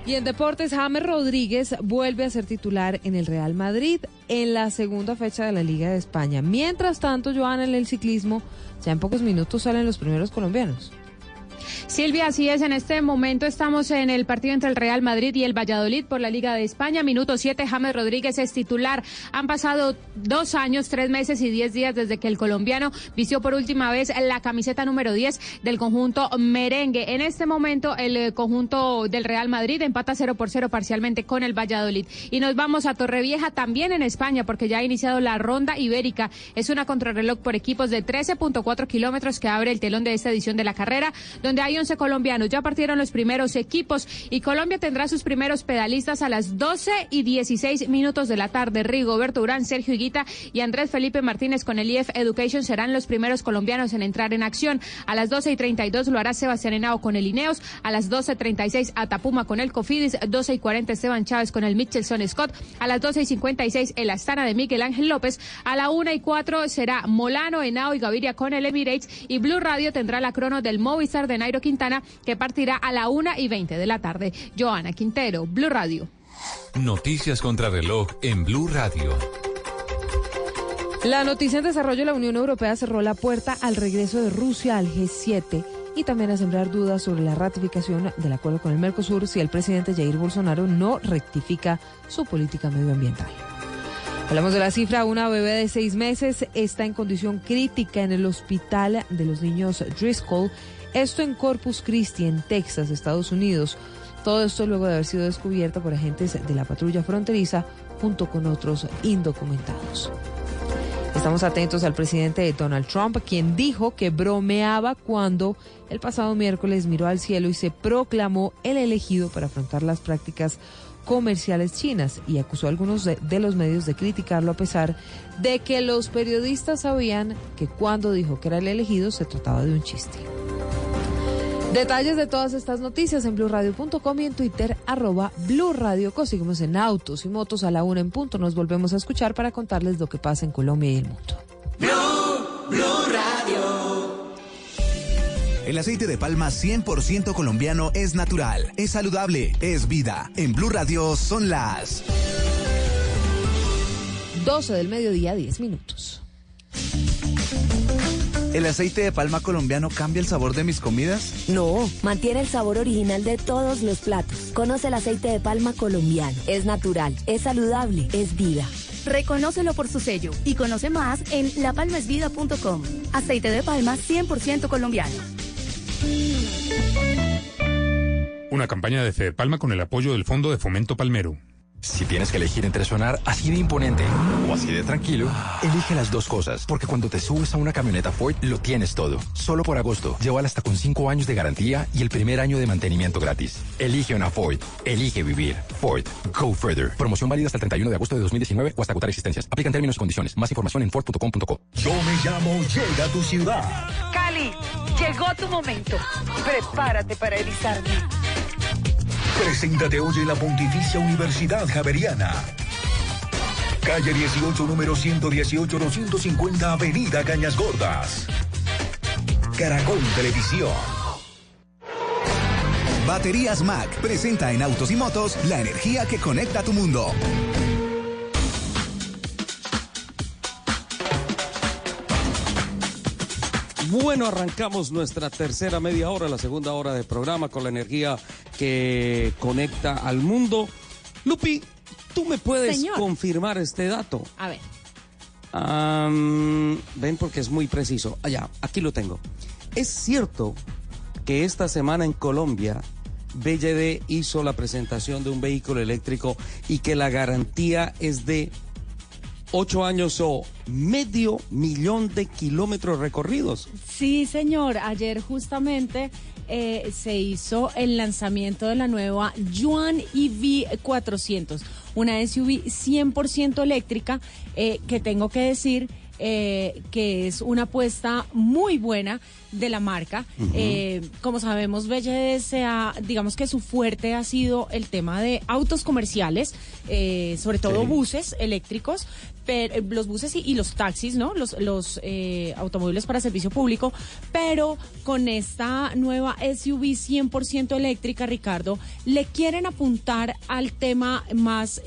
Y en deportes, James Rodríguez vuelve a ser titular en el Real Madrid en la segunda fecha de la Liga de España. Mientras tanto, Joana, en el ciclismo, ya en pocos minutos salen los primeros colombianos. Silvia, así es, en este momento estamos en el partido entre el Real Madrid y el Valladolid por la Liga de España. Minuto 7, James Rodríguez es titular. Han pasado dos años, tres meses y diez días desde que el colombiano vistió por última vez la camiseta número 10 del conjunto merengue. En este momento el eh, conjunto del Real Madrid empata 0 por 0 parcialmente con el Valladolid. Y nos vamos a Torrevieja también en España porque ya ha iniciado la ronda ibérica. Es una contrarreloj por equipos de 13.4 kilómetros que abre el telón de esta edición de la carrera, hay 11 colombianos. Ya partieron los primeros equipos y Colombia tendrá sus primeros pedalistas a las 12 y 16 minutos de la tarde. Rigoberto Urán, Sergio Higuita y Andrés Felipe Martínez con el IF Education serán los primeros colombianos en entrar en acción. A las 12 y 32 lo hará Sebastián Henao con el Ineos. A las 12.36 Atapuma con el Cofidis. 12 y 40 Esteban Chávez con el Mitchelson Scott. A las 12 y 56 el Astana de Miguel Ángel López. A la 1 y 4 será Molano, Henao y Gaviria con el Emirates. Y Blue Radio tendrá la crono del Movistar de Nairo Quintana que partirá a la 1 y 20 de la tarde. Joana Quintero, Blue Radio. Noticias contra reloj en Blue Radio. La noticia en desarrollo, la Unión Europea cerró la puerta al regreso de Rusia al G7 y también a sembrar dudas sobre la ratificación del acuerdo con el Mercosur si el presidente Jair Bolsonaro no rectifica su política medioambiental. Hablamos de la cifra, una bebé de seis meses está en condición crítica en el hospital de los niños Driscoll, esto en Corpus Christi, en Texas, Estados Unidos. Todo esto luego de haber sido descubierta por agentes de la patrulla fronteriza junto con otros indocumentados. Estamos atentos al presidente Donald Trump, quien dijo que bromeaba cuando el pasado miércoles miró al cielo y se proclamó el elegido para afrontar las prácticas comerciales chinas y acusó a algunos de, los medios de criticarlo a pesar de que los periodistas sabían que cuando dijo que era el elegido se trataba de un chiste. Detalles de todas estas noticias en blurradio.com y en Twitter arroba blurradio. Seguimos en autos y motos a la una en punto. Nos volvemos a escuchar para contarles lo que pasa en Colombia y el mundo. Blue, Blue Radio. El aceite de palma 100% colombiano es natural, es saludable, es vida. En Blue Radio son las 12 del mediodía, 10 minutos. ¿El aceite de palma colombiano cambia el sabor de mis comidas? No, mantiene el sabor original de todos los platos. Conoce el aceite de palma colombiano. Es natural, es saludable, es vida. Reconócelo por su sello y conoce más en lapalmaesvida.com. Aceite de palma 100% colombiano. Una campaña de Fede Palma con el apoyo del Fondo de Fomento Palmero. Si tienes que elegir entre sonar así de imponente o así de tranquilo, elige las dos cosas, porque cuando te subes a una camioneta Ford lo tienes todo. Solo por agosto, llévala hasta con 5 años de garantía y el primer año de mantenimiento gratis. Elige una Ford, elige vivir. Ford, go further. Promoción válida hasta el 31 de agosto de 2019 o hasta agotar existencias. Aplican términos y condiciones. Más información en Ford.com.co. Yo me llamo Llega a tu ciudad. Cali, llegó tu momento. Prepárate para erizarme. Preséntate hoy en la Pontificia Universidad Javeriana. Calle 18, número 118, 250, Avenida Cañas Gordas. Caracol Televisión. Baterías Mac presenta en Autos y Motos la energía que conecta tu mundo. Bueno, arrancamos nuestra tercera media hora, la segunda hora de programa con la energía que conecta al mundo. Lupi, ¿tú me puedes Señor. confirmar este dato? A ver. Ven porque es muy preciso. Allá, aquí lo tengo. Es cierto que esta semana en Colombia BYD hizo la presentación de un vehículo eléctrico y que la garantía es de ocho años o medio millón de kilómetros recorridos. Sí, señor. Ayer justamente eh, se hizo el lanzamiento de la nueva Yuan EV 400, una SUV 100% eléctrica eh, que tengo que decir eh, que es una apuesta muy buena de la marca. Ujú. Eh, como sabemos, BYD se ha, digamos que su fuerte ha sido el tema de autos comerciales, eh, sobre todo Sí. buses eléctricos, pero, los buses y, y los taxis, ¿no? Los, los eh, automóviles para servicio público, pero con esta nueva SUV 100% eléctrica, Ricardo, le quieren apuntar al tema más...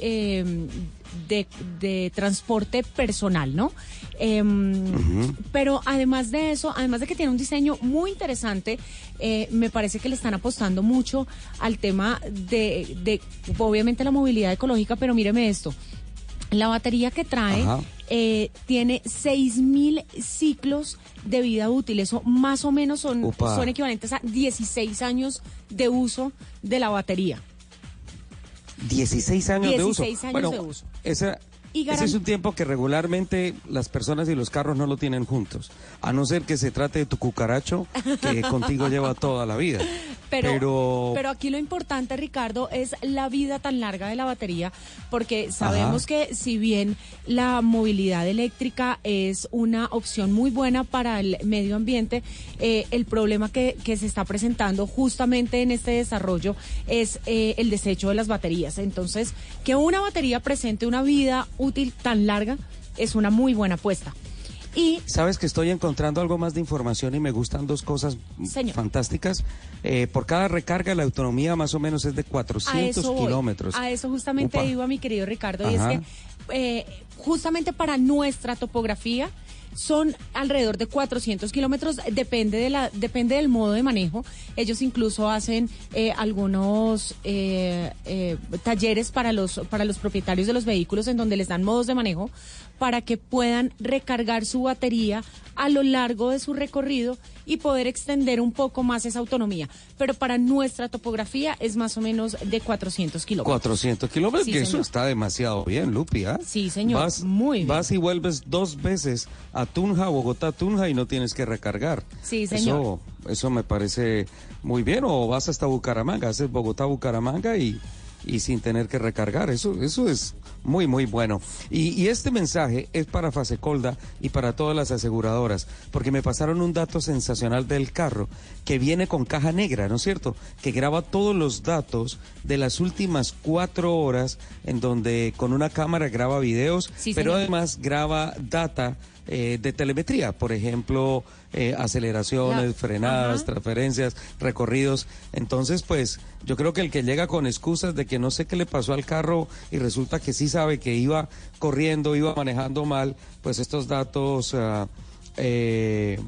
de, de transporte personal, ¿no? Em, Pero además de eso, además de que tiene un diseño muy interesante, eh, me parece que le están apostando mucho al tema de, de, obviamente, la movilidad ecológica, pero míreme esto. La batería que trae eh, tiene 6.000 ciclos de vida útil. Eso más o menos son equivalentes a 16 años de uso de la batería. 16 años de uso. 16 años bueno, de uso. Esa, Y ese es un tiempo que regularmente las personas y los carros no lo tienen juntos. A no ser que se trate de tu cucaracho, que (laughs) contigo lleva toda la vida. Pero, Pero- pero aquí lo importante, Ricardo, es la vida tan larga de la batería, porque sabemos Ajá. que si bien la movilidad eléctrica es una opción muy buena para el medio ambiente, eh, el problema que, que se está presentando justamente en este desarrollo es eh, el desecho de las baterías. Entonces, que una batería presente una vida útil tan larga es una muy buena apuesta. Y Sabes que estoy encontrando algo más de información y me gustan dos cosas Señor. fantásticas. Eh, por cada recarga la autonomía más o menos es de a 400 eso voy. kilómetros. A eso justamente Upa. iba mi querido Ricardo. Y es que eh, justamente para nuestra topografía son alrededor de 400 kilómetros, depende, de la, depende del modo de manejo. Ellos incluso hacen eh, algunos eh, eh, talleres para los, para los propietarios de los vehículos en donde les dan modos de manejo para que puedan recargar su batería a lo largo de su recorrido y poder extender un poco más esa autonomía. Pero para nuestra topografía es más o menos de 400 kilómetros. 400 kilómetros, Sí, que eso está demasiado bien, Lupi. ¿ah? Sí, señor, Vas, muy bien. Vas y vuelves dos veces a Tunja, Bogotá, Tunja y no tienes que recargar. Sí, señor. Eso, eso me parece muy bien. O vas hasta Bucaramanga, haces Bogotá, Bucaramanga y, y sin tener que recargar. Eso, eso es muy, muy bueno. Y, y este mensaje es para Fasecolda y para todas las aseguradoras, porque me pasaron un dato sensacional del carro que viene con caja negra, ¿no es cierto? Que graba todos los datos de las últimas cuatro horas, en donde con una cámara graba videos, Sí, pero además graba data. eh, de telemetría, por ejemplo, eh, aceleraciones, frenadas, Ajá. transferencias, recorridos. Entonces, pues yo creo que el que llega con excusas de que no sé qué le pasó al carro y resulta que sí sabe que iba corriendo, iba manejando mal, pues estos datos ah, eh,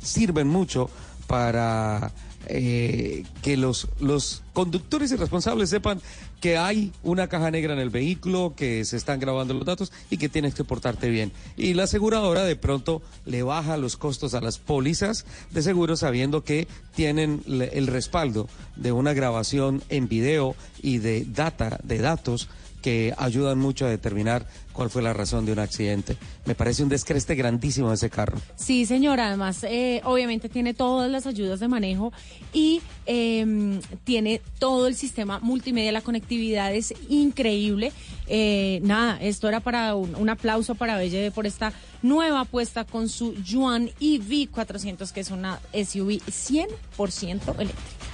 sirven mucho para eh, que los, los conductores y responsables sepan que hay una caja negra en el vehículo, que se están grabando los datos y que tienes que portarte bien. Y la aseguradora de pronto le baja los costos a las pólizas de seguro sabiendo que tienen el respaldo de una grabación en video y de data, de datos que ayudan mucho a determinar cuál fue la razón de un accidente. Me parece un descreste grandísimo ese carro. Sí, señora. Además, eh, obviamente tiene todas las ayudas de manejo y eh, tiene todo el sistema multimedia. La conectividad es increíble. Eh, nada, esto era para un, un aplauso para Belle por esta nueva apuesta con su Yuan EV 400, que es una SUV 100% eléctrica.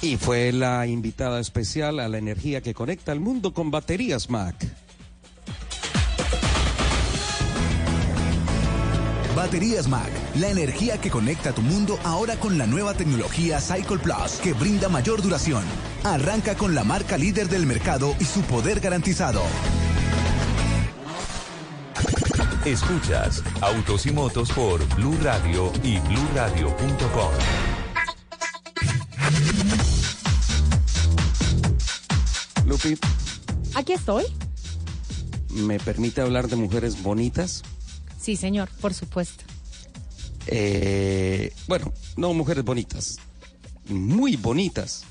Y fue la invitada especial a la energía que conecta al mundo con baterías Mac. Baterías Mac, la energía que conecta tu mundo ahora con la nueva tecnología Cycle Plus que brinda mayor duración. Arranca con la marca líder del mercado y su poder garantizado. Escuchas Autos y Motos por Blue Radio y BlueRadio.com. Lupi, Aquí estoy. ¿me permite hablar de mujeres bonitas? Sí, señor, por supuesto. Eh, bueno, no mujeres bonitas, muy bonitas.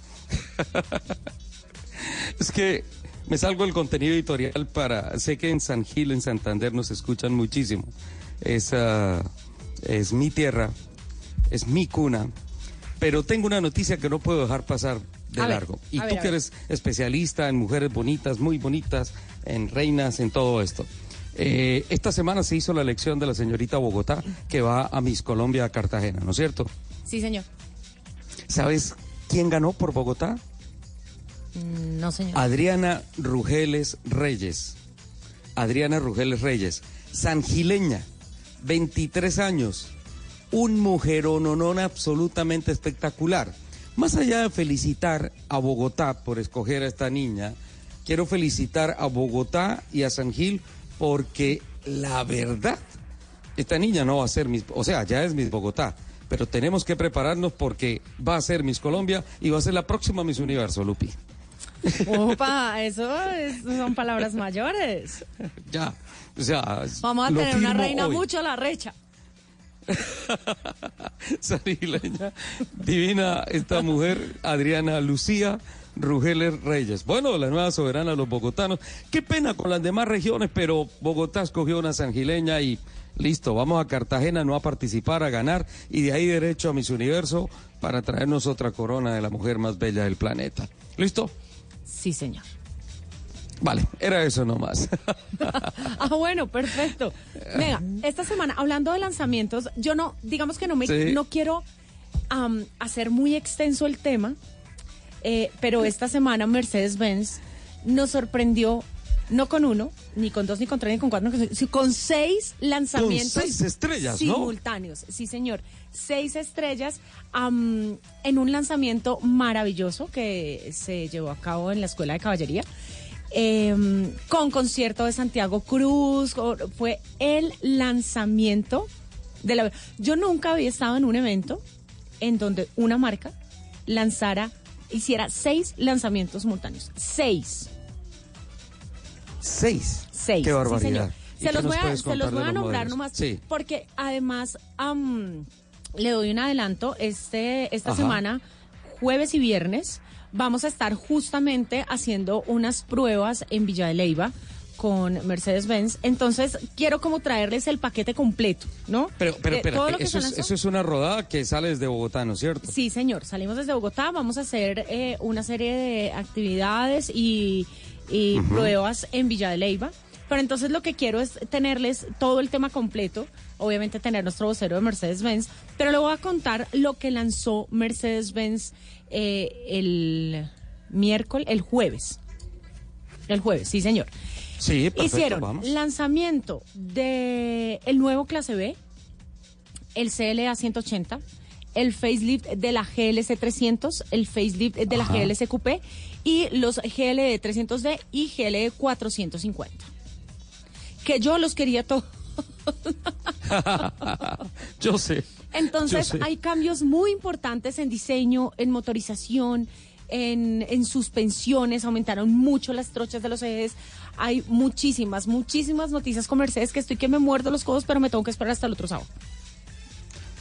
(laughs) es que me salgo del contenido editorial para, sé que en San Gil, en Santander nos escuchan muchísimo. Esa es mi tierra, es mi cuna, pero tengo una noticia que no puedo dejar pasar de A ver, largo. Y tú ver, que eres especialista en mujeres bonitas, muy bonitas, en reinas, en todo esto. Eh, esta semana se hizo la elección de la señorita Bogotá que va a Miss Colombia a Cartagena, ¿no es cierto? Sí, señor. ¿Sabes quién ganó por Bogotá? Mm, No, señor. Adriana Rugeles Reyes. Adriana Rugeles Reyes, sangileña, 23 años, un mujerononón absolutamente espectacular. Más allá de felicitar a Bogotá por escoger a esta niña, quiero felicitar a Bogotá y a San Gil porque la verdad, esta niña no va a ser Miss, o sea, ya es Miss Bogotá, pero tenemos que prepararnos porque va a ser Miss Colombia y va a ser la próxima Miss Universo, Lupi. Opa, eso es- son palabras mayores. (laughs) Ya, o sea, Vamos a tener una reina hoy. mucho la recha. (laughs) Sanileña, divina esta mujer, Adriana Lucía Rugeles Reyes. Bueno, la nueva soberana de los bogotanos. Qué pena con las demás regiones, pero Bogotá escogió una sangileña y listo, vamos a Cartagena no a participar, a ganar y de ahí derecho a Miss Universo para traernos otra corona de la mujer más bella del planeta. ¿Listo? Sí, señor. Vale, era eso nomás. (laughs) Ah, bueno, perfecto. Venga, esta semana, hablando de lanzamientos, yo no, digamos que no me Sí. no quiero am, hacer muy extenso el tema, eh, pero esta semana Mercedes-Benz nos sorprendió no con uno, ni con dos, ni con tres, ni con cuatro, con, sino con seis lanzamientos seis estrellas, ¿no? simultáneos. Sí, señor. Seis estrellas am, en un lanzamiento maravilloso que se llevó a cabo en la Escuela de Caballería. Em, con concierto de Santiago Cruz, fue el lanzamiento de la... Yo nunca había estado en un evento en donde una marca lanzara, hiciera seis lanzamientos simultáneos. Seis. Seis. Seis. Qué barbaridad. señor. ¿Y Se los voy a, se los voy nombrar modelos? nomás Sí. porque además le doy un adelanto. Este, esta Ajá. semana, jueves y viernes, vamos a estar justamente haciendo unas pruebas en Villa de Leyva con Mercedes-Benz. Entonces, quiero como traerles el paquete completo, ¿no? Pero, pero Eh, que eso es, lanzó. eso es una rodada que sale desde Bogotá, ¿no es cierto? Sí, señor. Salimos desde Bogotá, vamos a hacer eh, una serie de actividades y, pruebas en Villa de Leyva. Pero entonces lo que quiero es tenerles todo el tema completo, obviamente tener nuestro vocero de Mercedes-Benz, pero le voy a contar lo que lanzó Mercedes-Benz eh, el miércoles, el jueves. El jueves, sí, señor. Sí, perfecto, Hicieron vamos. lanzamiento de el nuevo clase B, el CLA 180, el facelift de la GLC 300, el facelift de la. GLC Coupé y los GLD 300D y GLE 450. Que yo los quería todos. (laughs) Yo sé. Entonces hay cambios muy importantes en diseño, en motorización, en, en suspensiones, aumentaron mucho las trochas de los ejes. Hay muchísimas, muchísimas noticias con Mercedes que estoy que me muerdo los codos, pero me tengo que esperar hasta el otro sábado.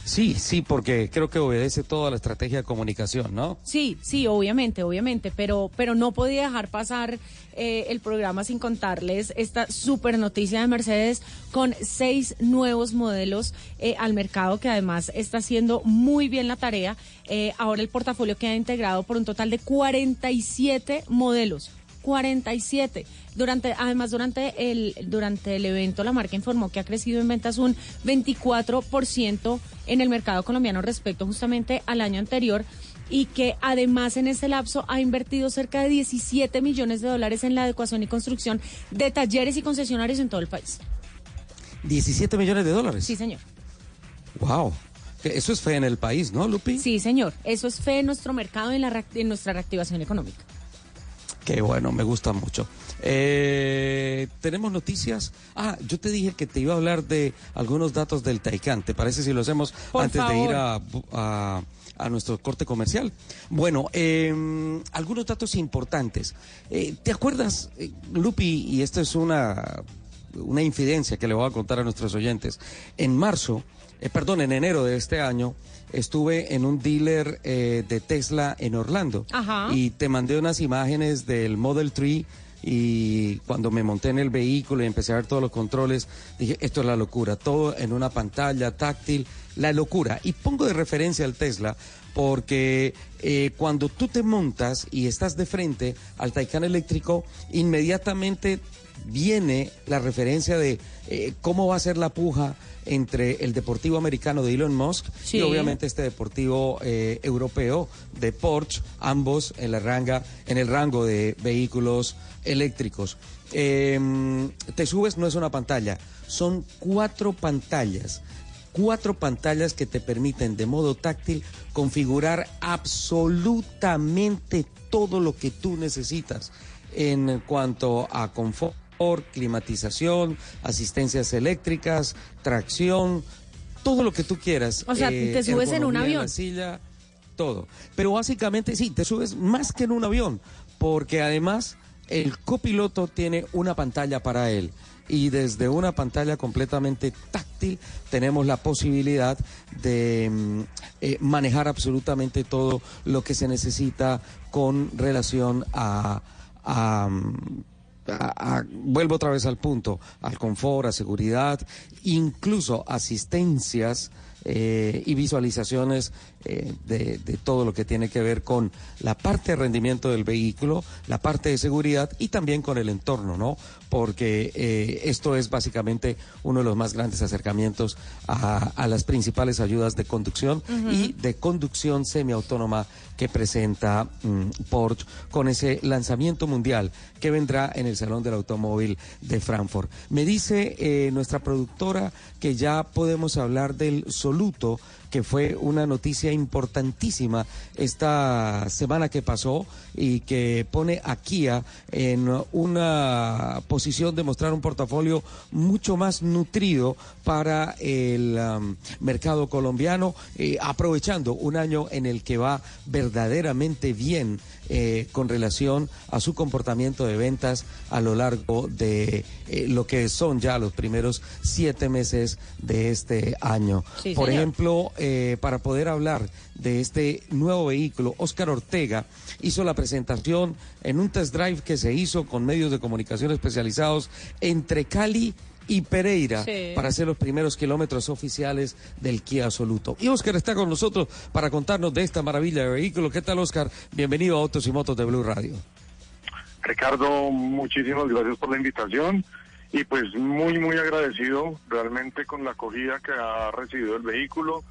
Sí, sí, porque creo que obedece toda la estrategia de comunicación, ¿no? Sí, sí, obviamente, obviamente, pero, pero no podía dejar pasar eh, el programa sin contarles esta super noticia de Mercedes con seis nuevos modelos eh, al mercado que además está haciendo muy bien la tarea. Eh, ahora el portafolio queda integrado por un total de 47 modelos. 47. Durante, además, durante el, durante el evento, la marca informó que ha crecido en ventas un 24% en el mercado colombiano respecto justamente al año anterior y que además en ese lapso ha invertido cerca de 17 millones de dólares en la adecuación y construcción de talleres y concesionarios en todo el país. 17 millones de dólares. Sí, señor. Wow. Eso es fe en el país, ¿no, Lupi? Sí, señor. Eso es fe en nuestro mercado y en, la, en nuestra reactivación económica. Qué bueno, me gusta mucho. Eh, Tenemos noticias. Ah, yo te dije que te iba a hablar de algunos datos del Taikán. ¿Te parece si lo hacemos Por antes de ir a, a- a nuestro corte comercial? Bueno, eh, algunos datos importantes. Eh, ¿Te acuerdas, eh, Lupi? Y esto es una, una infidencia que le voy a contar a nuestros oyentes. En marzo, eh, perdón, en enero de este año, estuve en un dealer eh, de Tesla en Orlando. Ajá. Y te mandé unas imágenes del Model 3 y cuando me monté en el vehículo y empecé a ver todos los controles, dije, esto es la locura, todo en una pantalla táctil, la locura. Y pongo de referencia al Tesla porque eh, cuando tú te montas y estás de frente al Taycan eléctrico, inmediatamente viene la referencia de eh, cómo va a ser la puja entre el deportivo americano de Elon Musk Sí. y obviamente este deportivo eh, europeo de Porsche, ambos en, la ranga, en el rango de vehículos eléctricos. Eh, te subes, no es una pantalla, son cuatro pantallas. Cuatro pantallas que te permiten de modo táctil configurar absolutamente todo lo que tú necesitas en cuanto a confort, climatización, asistencias eléctricas, tracción, todo lo que tú quieras. O sea, eh, te subes en un avión. la silla, todo. Pero básicamente sí, te subes más que en un avión, porque además el copiloto tiene una pantalla para él. Y desde una pantalla completamente táctil tenemos la posibilidad de mm, eh, manejar absolutamente todo lo que se necesita con relación a, a, mm, a- a- vuelvo otra vez al punto, al confort, a seguridad, incluso asistencias eh, y visualizaciones eh, de, de todo lo que tiene que ver con la parte de rendimiento del vehículo, la parte de seguridad y también con el entorno, ¿no? Porque eh, esto es básicamente uno de los más grandes acercamientos a, a las principales ayudas de conducción y de conducción semiautónoma que presenta mm, Porsche con ese lanzamiento mundial que vendrá en el Salón del Automóvil de Frankfurt. Me dice eh, nuestra productora que ya podemos hablar del Soluto, que fue una noticia importantísima esta semana que pasó y que pone a Kia en una posición de mostrar un portafolio mucho más nutrido para el um, mercado colombiano, eh, aprovechando un año en el que va verdaderamente bien eh, con relación a su comportamiento de ventas a lo largo de eh, lo que son ya los primeros siete meses de este año. Sí, Por señor. ejemplo, eh, para poder hablar de este nuevo vehículo, Oscar Ortega hizo la presentación en un test drive que se hizo con medios de comunicación especializados entre Cali y Pereira Sí. para hacer los primeros kilómetros oficiales del Kia Absoluto. Y Oscar está con nosotros para contarnos de esta maravilla de vehículo. ¿Qué tal, Oscar? Bienvenido a Autos y Motos de Blue Radio. Ricardo, muchísimas gracias por la invitación y pues muy, muy agradecido realmente con la acogida que ha recibido el vehículo,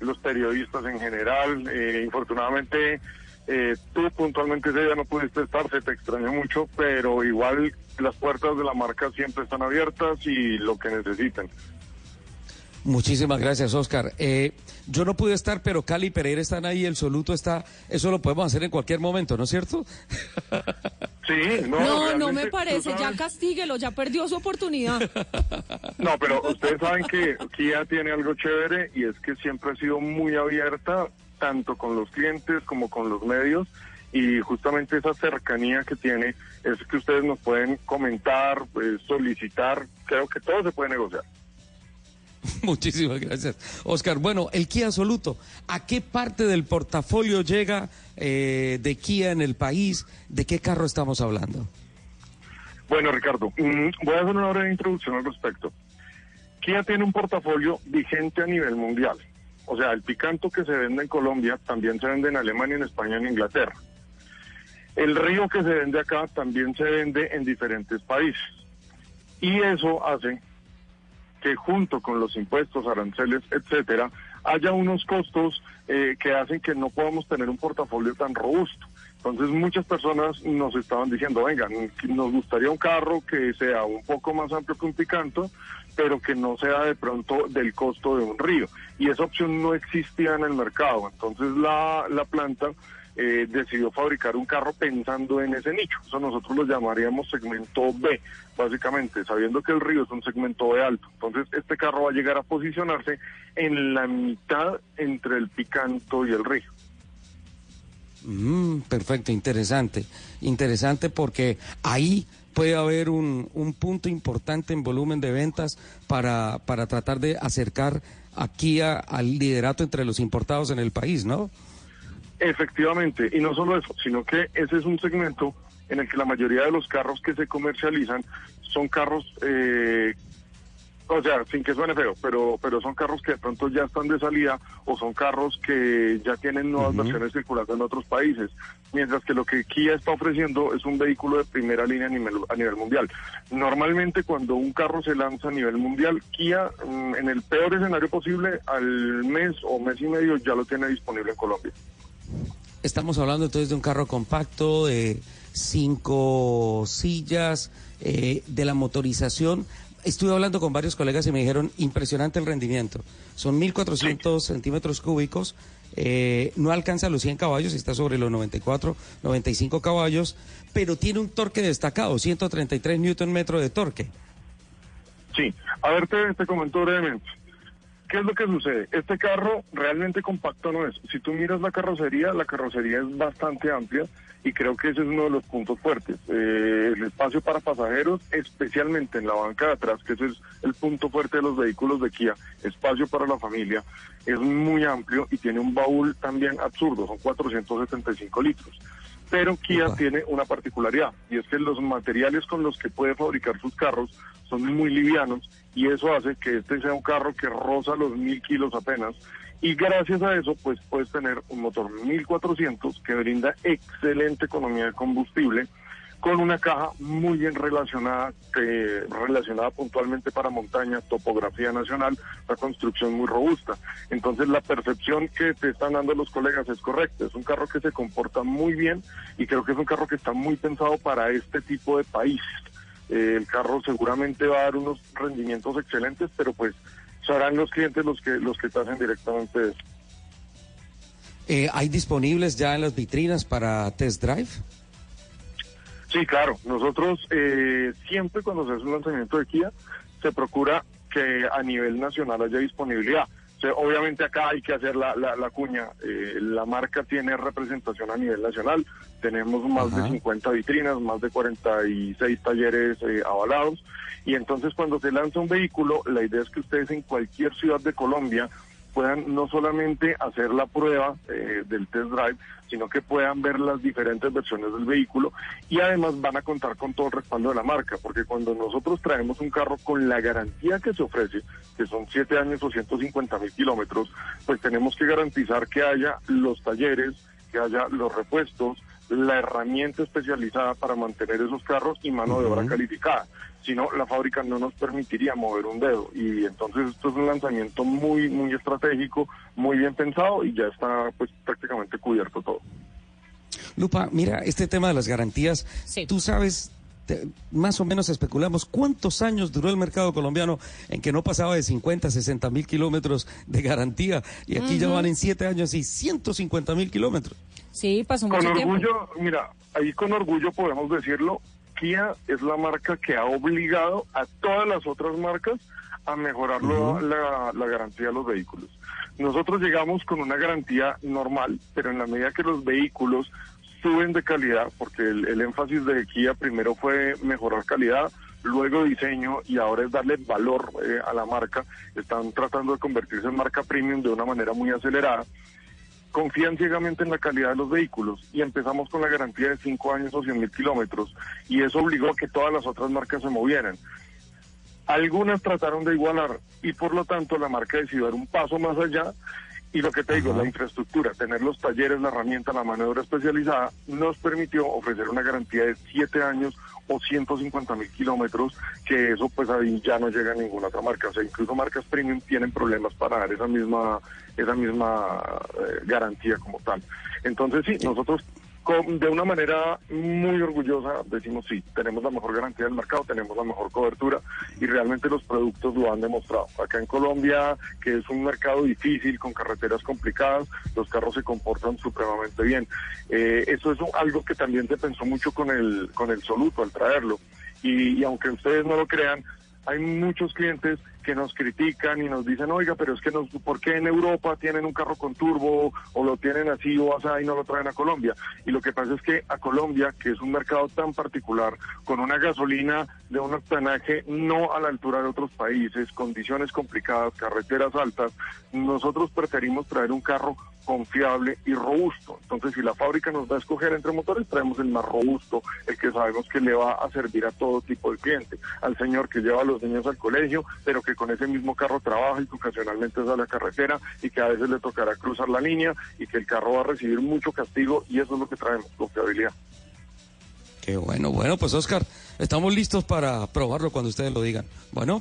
los periodistas en general. Eh, infortunadamente, eh, tú puntualmente ese día no pudiste estar, se te extrañó mucho, pero igual las puertas de la marca siempre están abiertas y lo que necesiten. Muchísimas gracias, Oscar. Eh, yo no pude estar, pero Cali y Pereira están ahí, el Soluto está. Eso lo podemos hacer en cualquier momento, ¿no es cierto? (laughs) Sí, no, No, no me parece, ya castíguelo, ya perdió su oportunidad. (laughs) No, pero ustedes saben que Kia tiene algo chévere y es que siempre ha sido muy abierta, tanto con los clientes como con los medios, y justamente esa cercanía que tiene es que ustedes nos pueden comentar, pues, solicitar, creo que todo se puede negociar. (laughs) Muchísimas gracias, Oscar. Bueno, el Kia Soluto, ¿a qué parte del portafolio llega eh, de Kia en el país? ¿De qué carro estamos hablando? Bueno, Ricardo, mm, voy a hacer una breve introducción al respecto. Kia tiene un portafolio vigente a nivel mundial. O sea, el picanto que se vende en Colombia también se vende en Alemania, en España, en Inglaterra. El río que se vende acá también se vende en diferentes países. Y eso hace que junto con los impuestos, aranceles, etcétera, haya unos costos eh, que hacen que no podamos tener un portafolio tan robusto. Entonces muchas personas nos estaban diciendo, venga, nos gustaría un carro que sea un poco más amplio que un picanto, pero que no sea de pronto del costo de un río. Y esa opción no existía en el mercado. Entonces la, la planta eh, decidió fabricar un carro pensando en ese nicho. Eso nosotros lo llamaríamos segmento B, básicamente, sabiendo que el río es un segmento B alto. Entonces este carro va a llegar a posicionarse en la mitad entre el picanto y el río. Mm, perfecto, interesante. Interesante porque ahí puede haber un, un punto importante en volumen de ventas para, para tratar de acercar a Kia al liderato entre los importados en el país, ¿no? Efectivamente, y no solo eso, sino que ese es un segmento en el que la mayoría de los carros que se comercializan son carros, eh, o sea, sin que suene feo, pero, pero son carros que de pronto ya están de salida o son carros que ya tienen nuevas versiones circulando en otros países, mientras que lo que Kia está ofreciendo es un vehículo de primera línea a nivel, a nivel mundial. Normalmente cuando un carro se lanza a nivel mundial, Kia mm, en el peor escenario posible al mes o mes y medio ya lo tiene disponible en Colombia. Estamos hablando entonces de un carro compacto de cinco sillas, eh, de la motorización. Estuve hablando con varios colegas y me dijeron impresionante el rendimiento. Son 1.400 centímetros cúbicos eh, no alcanza los 100 caballos, está sobre los 94, 95 caballos, pero tiene un torque destacado, 133 newton metro de torque. Sí, a ver, te, te comento brevemente. ¿Qué es lo que sucede? Este carro realmente compacto no es. Si tú miras la carrocería, la carrocería es bastante amplia y creo que ese es uno de los puntos fuertes. Eh, el espacio para pasajeros, especialmente en la banca de atrás, que ese es el punto fuerte de los vehículos de Kia, espacio para la familia, es muy amplio y tiene un baúl también absurdo, son 475 litros. Pero Kia tiene una particularidad y es que los materiales con los que puede fabricar sus carros son muy livianos y eso hace que este sea un carro que roza los mil kilos apenas y gracias a eso pues puedes tener un motor 1400 que brinda excelente economía de combustible con una caja muy bien relacionada, que, relacionada puntualmente para montaña, topografía nacional, la construcción muy robusta. Entonces la percepción que te están dando los colegas es correcta, es un carro que se comporta muy bien y creo que es un carro que está muy pensado para este tipo de países. Eh, el carro seguramente va a dar unos rendimientos excelentes, pero pues serán los clientes los que los que hacen directamente eso. Eh, ¿Hay disponibles ya en las vitrinas para test drive? Sí, claro. Nosotros eh, siempre cuando se hace un lanzamiento de Kia se procura que a nivel nacional haya disponibilidad. O sea, obviamente acá hay que hacer la, la, la cuña. Eh, la marca tiene representación a nivel nacional. Tenemos más de 50 vitrinas, más de 46 talleres eh, avalados. Y entonces cuando se lanza un vehículo, la idea es que ustedes en cualquier ciudad de Colombia puedan no solamente hacer la prueba eh, del test drive, sino que puedan ver las diferentes versiones del vehículo y además van a contar con todo el respaldo de la marca, porque cuando nosotros traemos un carro con la garantía que se ofrece, que son 7 años o 150 mil kilómetros, pues tenemos que garantizar que haya los talleres, que haya los repuestos, la herramienta especializada para mantener esos carros y mano de obra calificada. Si no, la fábrica no nos permitiría mover un dedo. Y entonces esto es un lanzamiento muy, muy estratégico, muy bien pensado y ya está pues prácticamente cubierto todo. Lupa, mira, este tema de las garantías, tú sabes, te- más o menos especulamos cuántos años duró el mercado colombiano en que no pasaba de 50, 60 mil kilómetros de garantía y aquí ya van en siete años y 150 mil kilómetros. Sí, pasó Con mucho tiempo. orgullo, mira, ahí con orgullo podemos decirlo, Kia es la marca que ha obligado a todas las otras marcas a mejorar la, la garantía de los vehículos. Nosotros llegamos con una garantía normal, pero en la medida que los vehículos suben de calidad, porque el, el énfasis de Kia primero fue mejorar calidad, luego diseño y ahora es darle valor eh, a la marca, están tratando de convertirse en marca premium de una manera muy acelerada confían ciegamente en la calidad de los vehículos y empezamos con la garantía de 5 años o 100 mil kilómetros y eso obligó a que todas las otras marcas se movieran. Algunas trataron de igualar y por lo tanto la marca decidió dar un paso más allá y lo que te digo, la infraestructura, tener los talleres, la herramienta, la mano de obra especializada, nos permitió ofrecer una garantía de 7 años o 150 mil kilómetros, que eso pues ahí ya no llega a ninguna otra marca. O sea, incluso marcas premium tienen problemas para dar esa misma, esa misma eh, garantía como tal. Entonces sí, nosotros de una manera muy orgullosa decimos sí, tenemos la mejor garantía del mercado, tenemos la mejor cobertura y realmente los productos lo han demostrado. Acá en Colombia, que es un mercado difícil, con carreteras complicadas, los carros se comportan supremamente bien. Eh, eso es algo que también se pensó mucho con el, con el Soluto al traerlo. Y, y aunque ustedes no lo crean, hay muchos clientes que nos critican y nos dicen, oiga, pero es que nos, ¿por qué en Europa tienen un carro con turbo o lo tienen así o así y no lo traen a Colombia? Y lo que pasa es que a Colombia, que es un mercado tan particular, con una gasolina de un octanaje no a la altura de otros países, condiciones complicadas, carreteras altas, nosotros preferimos traer un carro confiable y robusto. Entonces, si la fábrica nos va a escoger entre motores, traemos el más robusto, el que sabemos que le va a servir a todo tipo de cliente. Al señor que lleva a los niños al colegio, pero que con ese mismo carro trabaja y que ocasionalmente sale a la carretera y que a veces le tocará cruzar la línea y que el carro va a recibir mucho castigo y eso es lo que traemos, confiabilidad. Qué bueno, bueno, pues Oscar, estamos listos para probarlo cuando ustedes lo digan. Bueno,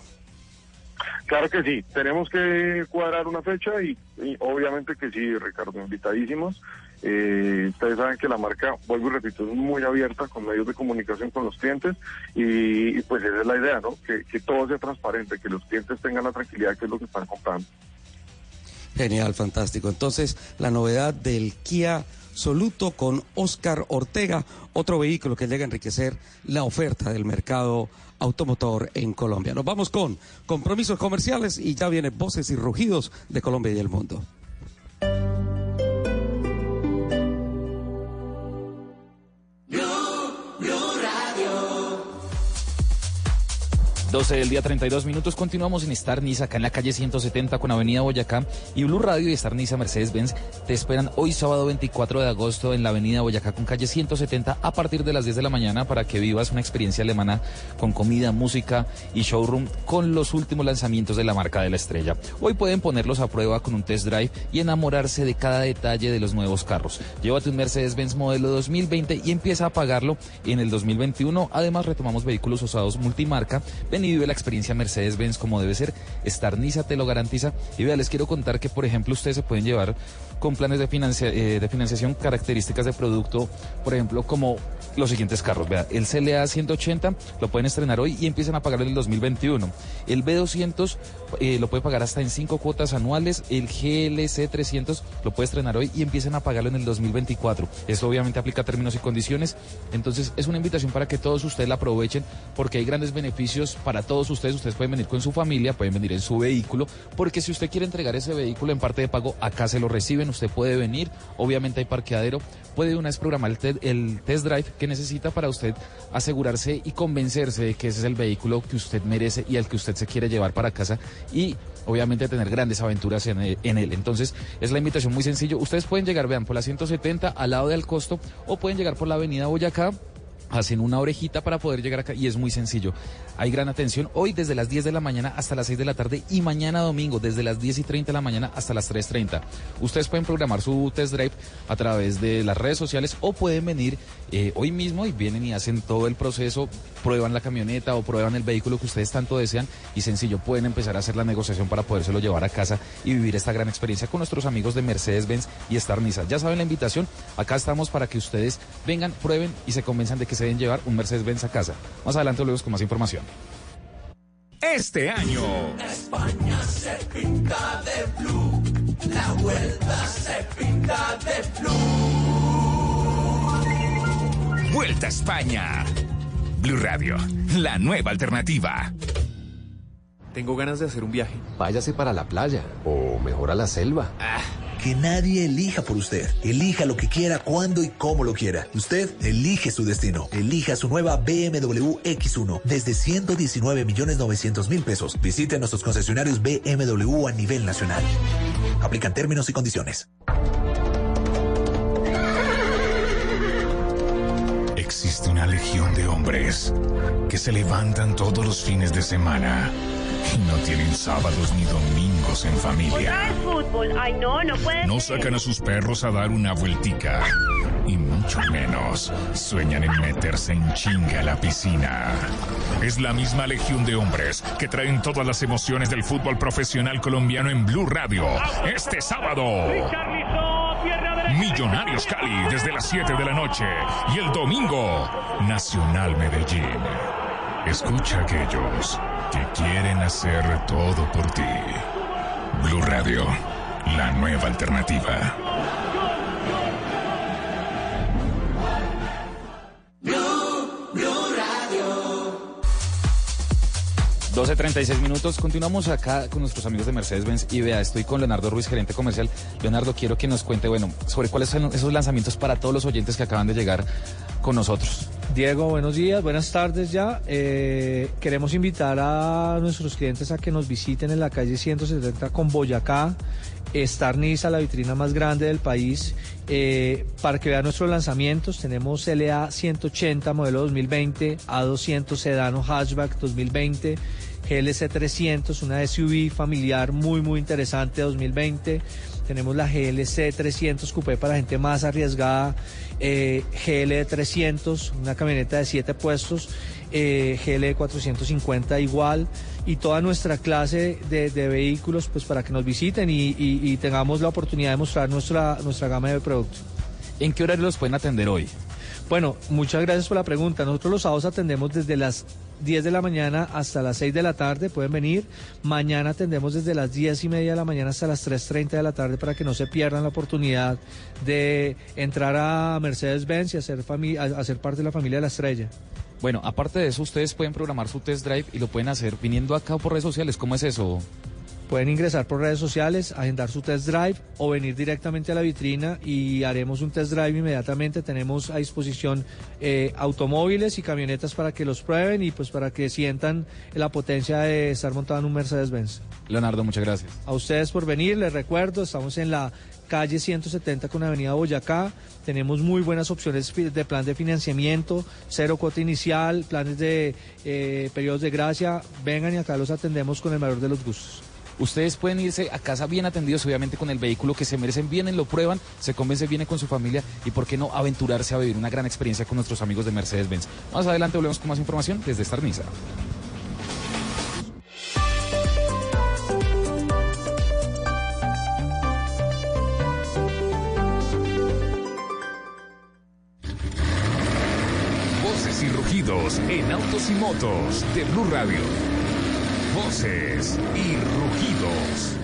Claro que sí, tenemos que cuadrar una fecha y, obviamente que sí, Ricardo, invitadísimos. Eh, ustedes saben que la marca, vuelvo y repito, es muy abierta con medios de comunicación con los clientes y, y pues esa es la idea, ¿no? Que, que todo sea transparente, que los clientes tengan la tranquilidad que es lo que están comprando. Genial, fantástico. Entonces, la novedad del Kia Soluto con Oscar Ortega, otro vehículo que llega a enriquecer la oferta del mercado automotor en Colombia. Nos vamos con compromisos comerciales y ya vienen voces y rugidos de Colombia y el mundo. 12 del día 32 minutos. Continuamos en Star Niza, acá en la calle 170 con Avenida Boyacá. Y Blue Radio y Star Niza Mercedes-Benz te esperan hoy sábado 24 de agosto en la Avenida Boyacá con calle 170 a partir de las 10 de la mañana para que vivas una experiencia alemana con comida, música y showroom con los últimos lanzamientos de la marca de la estrella. Hoy pueden ponerlos a prueba con un test drive y enamorarse de cada detalle de los nuevos carros. Llévate un Mercedes-Benz modelo 2020 y empieza a pagarlo en el 2021. Además retomamos vehículos usados multimarca Ven y vive la experiencia Mercedes-Benz como debe ser. Starniza te lo garantiza. Y vea, les quiero contar que, por ejemplo, ustedes se pueden llevar con planes de, eh, de financiación características de producto, por ejemplo, como los siguientes carros. Vea, el CLA 180 lo pueden estrenar hoy y empiezan a pagarlo en el 2021. El B200 eh, lo puede pagar hasta en cinco cuotas anuales. El GLC 300 lo puede estrenar hoy y empiezan a pagarlo en el 2024. Esto obviamente aplica términos y condiciones. Entonces es una invitación para que todos ustedes la aprovechen porque hay grandes beneficios para todos ustedes. Ustedes pueden venir con su familia, pueden venir en su vehículo, porque si usted quiere entregar ese vehículo en parte de pago, acá se lo reciben, usted puede venir, obviamente hay parqueadero, puede una vez programar el, el test drive que necesita para usted asegurarse y convencerse de que ese es el vehículo que usted merece y al que usted se quiere llevar para casa y obviamente tener grandes aventuras en, en, él. Entonces, es la invitación muy sencillo. Ustedes pueden llegar, vean, por la 170 al lado del costo o pueden llegar por la avenida Boyacá hacen una orejita para poder llegar acá y es muy sencillo. Hay gran atención hoy desde las 10 de la mañana hasta las 6 de la tarde y mañana domingo desde las 10 y 30 de la mañana hasta las 3.30. Ustedes pueden programar su test drive a través de las redes sociales o pueden venir eh, hoy mismo y vienen y hacen todo el proceso, prueban la camioneta o prueban el vehículo que ustedes tanto desean y sencillo pueden empezar a hacer la negociación para podérselo llevar a casa y vivir esta gran experiencia con nuestros amigos de Mercedes-Benz y Star Nissan. Ya saben la invitación, acá estamos para que ustedes vengan, prueben y se convenzan de que se deben llevar un Mercedes-Benz a casa. Más adelante volvemos con más información. Este año. España se pinta de blue. La vuelta se pinta de blue. Vuelta a España. Blue Radio, la nueva alternativa. Tengo ganas de hacer un viaje. Váyase para la playa o mejor a la selva. Ah que nadie elija por usted. Elija lo que quiera, cuándo y cómo lo quiera. Usted elige su destino. Elija su nueva BMW X1 desde 119 millones 900 mil pesos. Visite nuestros concesionarios BMW a nivel nacional. Aplican términos y condiciones. Existe una legión de hombres que se levantan todos los fines de semana no tienen sábados ni domingos en familia. fútbol. Ay, no, no puede No sacan a sus perros a dar una vueltica. Y mucho menos sueñan en meterse en chinga a la piscina. Es la misma legión de hombres que traen todas las emociones del fútbol profesional colombiano en Blue Radio. Este sábado. Millonarios Cali desde las 7 de la noche. Y el domingo, Nacional Medellín. Escucha aquellos que quieren hacer todo por ti. Blue Radio, la nueva alternativa. Blue, Blue Radio. 12.36 minutos. Continuamos acá con nuestros amigos de Mercedes-Benz y vea, estoy con Leonardo Ruiz, gerente comercial. Leonardo, quiero que nos cuente, bueno, sobre cuáles son esos lanzamientos para todos los oyentes que acaban de llegar con nosotros. Diego, buenos días, buenas tardes ya. Eh, queremos invitar a nuestros clientes a que nos visiten en la calle 170 con Boyacá, Star Niza, la vitrina más grande del país, eh, para que vean nuestros lanzamientos. Tenemos LA 180 modelo 2020, A200 sedano hatchback 2020. GLC 300, una SUV familiar muy muy interesante 2020. Tenemos la GLC 300 Coupé para gente más arriesgada, eh, GL 300, una camioneta de 7 puestos, eh, GL 450 igual y toda nuestra clase de, vehículos pues para que nos visiten y, y, tengamos la oportunidad de mostrar nuestra, nuestra gama de productos. ¿En qué horario los pueden atender hoy? Bueno, muchas gracias por la pregunta. Nosotros los sábados atendemos desde las 10 de la mañana hasta las 6 de la tarde, pueden venir. Mañana atendemos desde las 10 y media de la mañana hasta las 3.30 de la tarde para que no se pierdan la oportunidad de entrar a Mercedes-Benz y hacer, hacer parte de la familia de la estrella. Bueno, aparte de eso, ustedes pueden programar su test drive y lo pueden hacer viniendo acá por redes sociales. ¿Cómo es eso? Pueden ingresar por redes sociales, agendar su test drive o venir directamente a la vitrina y haremos un test drive inmediatamente. Tenemos a disposición eh, automóviles y camionetas para que los prueben y pues para que sientan la potencia de estar montado en un Mercedes-Benz. Leonardo, muchas gracias. A ustedes por venir, les recuerdo, estamos en la calle 170 con Avenida Boyacá. Tenemos muy buenas opciones de plan de financiamiento, cero cuota inicial, planes de eh, periodos de gracia. Vengan y acá los atendemos con el mayor de los gustos. Ustedes pueden irse a casa bien atendidos, obviamente con el vehículo que se merecen, vienen, lo prueban, se convencen, vienen con su familia y por qué no aventurarse a vivir una gran experiencia con nuestros amigos de Mercedes-Benz. Más adelante volvemos con más información desde Starniza. Voces y rugidos en autos y motos de Blue Radio. Voces y rugidos.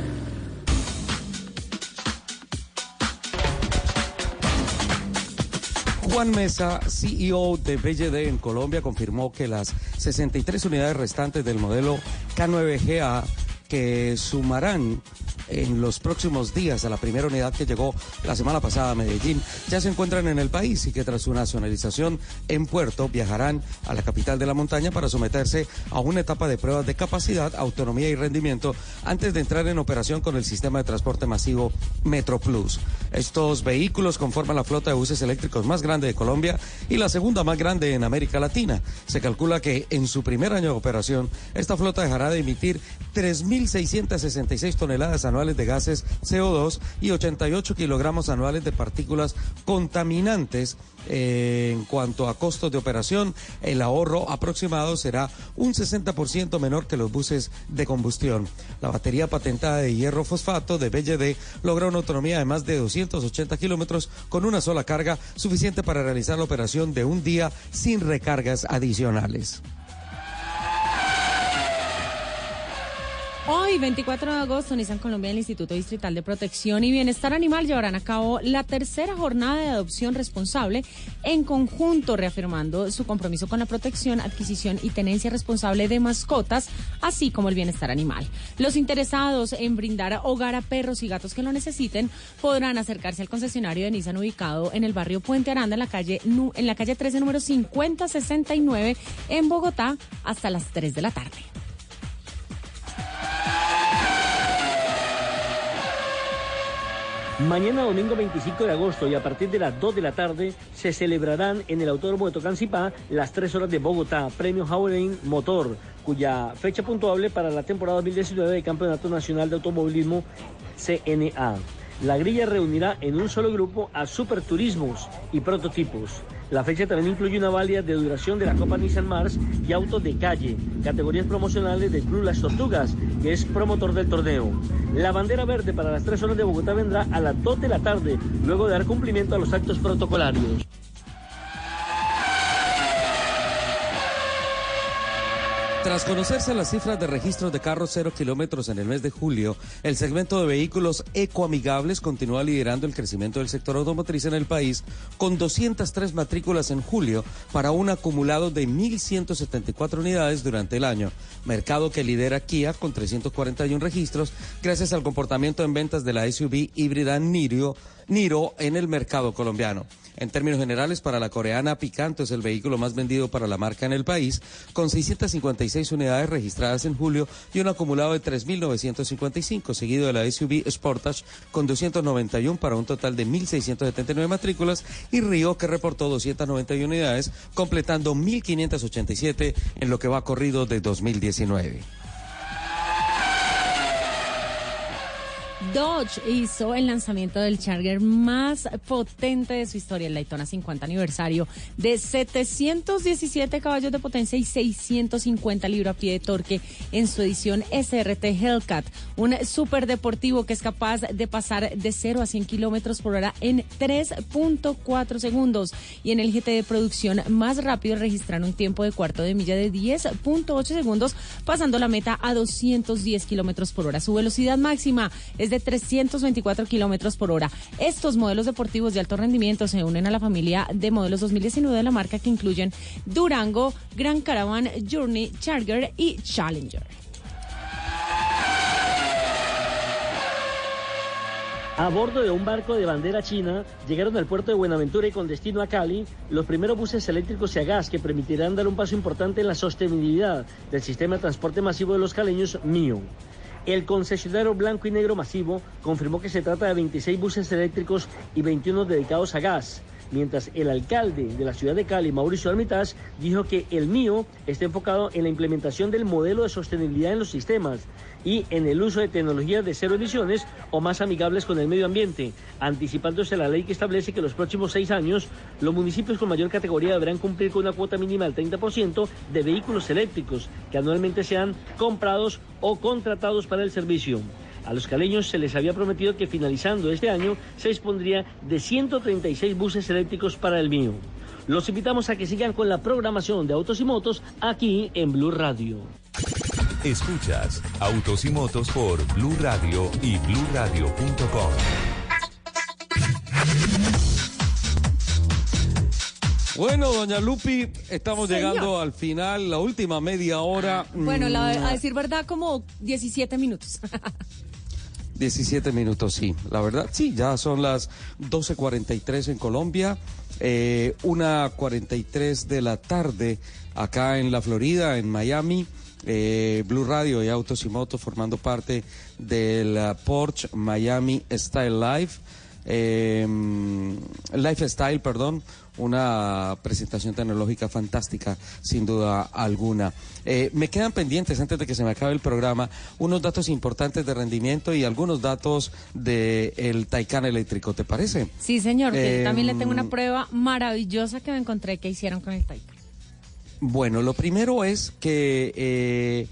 Juan Mesa, CEO de BLD en Colombia, confirmó que las 63 unidades restantes del modelo K9GA que sumarán en los próximos días a la primera unidad que llegó la semana pasada a Medellín ya se encuentran en el país y que tras su nacionalización en puerto viajarán a la capital de la montaña para someterse a una etapa de pruebas de capacidad, autonomía y rendimiento antes de entrar en operación con el sistema de transporte masivo Metro Plus. Estos vehículos conforman la flota de buses eléctricos más grande de Colombia y la segunda más grande en América Latina. Se calcula que en su primer año de operación esta flota dejará de emitir 3.666 toneladas anuales de gases CO2 y 88 kilogramos anuales de partículas contaminantes. Eh, en cuanto a costos de operación, el ahorro aproximado será un 60% menor que los buses de combustión. La batería patentada de hierro fosfato de BLD logra una autonomía de más de 280 kilómetros con una sola carga, suficiente para realizar la operación de un día sin recargas adicionales. Hoy, 24 de agosto, Nissan Colombia y el Instituto Distrital de Protección y Bienestar Animal llevarán a cabo la tercera jornada de adopción responsable en conjunto, reafirmando su compromiso con la protección, adquisición y tenencia responsable de mascotas, así como el bienestar animal. Los interesados en brindar hogar a perros y gatos que lo necesiten podrán acercarse al concesionario de Nissan ubicado en el barrio Puente Aranda, en la calle, en la calle 13, número 5069, en Bogotá, hasta las 3 de la tarde. Mañana domingo 25 de agosto y a partir de las 2 de la tarde se celebrarán en el Autódromo de Tocancipá las 3 horas de Bogotá, Premio Howling Motor, cuya fecha puntuable para la temporada 2019 del Campeonato Nacional de Automovilismo CNA. La grilla reunirá en un solo grupo a superturismos y prototipos. La fecha también incluye una válida de duración de la Copa Nissan Mars y autos de calle, categorías promocionales del Club Las Tortugas, que es promotor del torneo. La bandera verde para las tres horas de Bogotá vendrá a las 2 de la tarde, luego de dar cumplimiento a los actos protocolarios. Tras conocerse las cifras de registros de carros cero kilómetros en el mes de julio, el segmento de vehículos ecoamigables continúa liderando el crecimiento del sector automotriz en el país, con 203 matrículas en julio para un acumulado de 1.174 unidades durante el año. Mercado que lidera Kia con 341 registros, gracias al comportamiento en ventas de la SUV híbrida Niro, Niro en el mercado colombiano. En términos generales, para la coreana, Picanto es el vehículo más vendido para la marca en el país, con 656 unidades registradas en julio y un acumulado de 3.955, seguido de la SUV Sportage con 291 para un total de 1.679 matrículas y Río que reportó 291 unidades, completando 1.587 en lo que va corrido de 2019. Dodge hizo el lanzamiento del Charger más potente de su historia, el Daytona 50 aniversario, de 717 caballos de potencia y 650 libra-pie de torque en su edición SRT Hellcat, un super deportivo que es capaz de pasar de 0 a 100 kilómetros por hora en 3.4 segundos. Y en el GT de producción más rápido registraron un tiempo de cuarto de milla de 10.8 segundos, pasando la meta a 210 kilómetros por hora. Su velocidad máxima es de 324 kilómetros por hora. Estos modelos deportivos de alto rendimiento se unen a la familia de modelos 2019 de la marca que incluyen Durango, Gran Caravan, Journey, Charger y Challenger. A bordo de un barco de bandera china, llegaron al puerto de Buenaventura y con destino a Cali los primeros buses eléctricos y a gas que permitirán dar un paso importante en la sostenibilidad del sistema de transporte masivo de los caleños MIO. El concesionario blanco y negro masivo confirmó que se trata de 26 buses eléctricos y 21 dedicados a gas mientras el alcalde de la ciudad de Cali, Mauricio Armitage, dijo que el mío está enfocado en la implementación del modelo de sostenibilidad en los sistemas y en el uso de tecnologías de cero emisiones o más amigables con el medio ambiente, anticipándose a la ley que establece que los próximos seis años los municipios con mayor categoría deberán cumplir con una cuota mínima del 30% de vehículos eléctricos que anualmente sean comprados o contratados para el servicio. A los caleños se les había prometido que finalizando este año se dispondría de 136 buses eléctricos para el mío. Los invitamos a que sigan con la programación de Autos y Motos aquí en Blue Radio. Escuchas Autos y Motos por Blue Radio y bluradio.com. Bueno, doña Lupi, estamos Señor. llegando al final, la última media hora. Bueno, la- Mm, a decir verdad, como 17 minutos. (laughs) 17 minutos, sí. La verdad, sí, ya son las 12.43 en Colombia, eh, 1.43 de la tarde acá en la Florida, en Miami. eh, Blue Radio y Autos y Motos formando parte del uh, Porsche Miami Style Life. eh, Lifestyle, perdón, una presentación tecnológica fantástica, sin duda alguna. Eh, me quedan pendientes, antes de que se me acabe el programa, unos datos importantes de rendimiento y algunos datos del Taycan eléctrico, ¿te parece? Sí, señor, Eh, también le tengo una prueba maravillosa que me encontré que hicieron con el Taycan. Bueno, lo primero es que eh,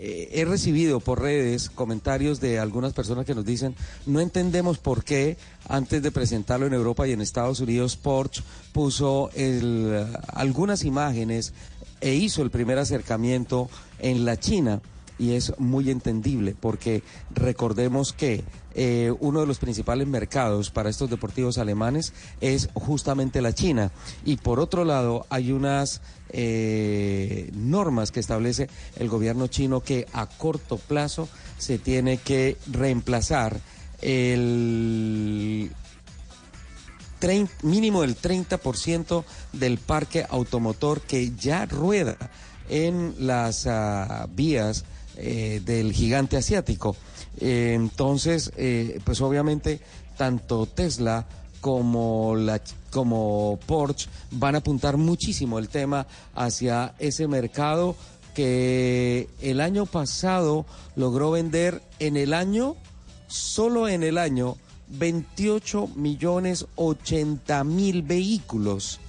eh, he recibido por redes comentarios de algunas personas que nos dicen, no entendemos por qué antes de presentarlo en Europa y en Estados Unidos, Porsche puso algunas imágenes e hizo el primer acercamiento en la China. Y es muy entendible porque recordemos que eh, uno de los principales mercados para estos deportivos alemanes es justamente la China. Y por otro lado, hay unas eh, normas que establece el gobierno chino que a corto plazo se tiene que reemplazar el mínimo del 30% del parque automotor que ya rueda en las ah, vías eh, del gigante asiático. Eh, entonces, eh, pues obviamente, tanto Tesla como la como Porsche van a apuntar muchísimo el tema hacia ese mercado que el año pasado logró vender en el año solo en el año 28 millones 80 mil vehículos.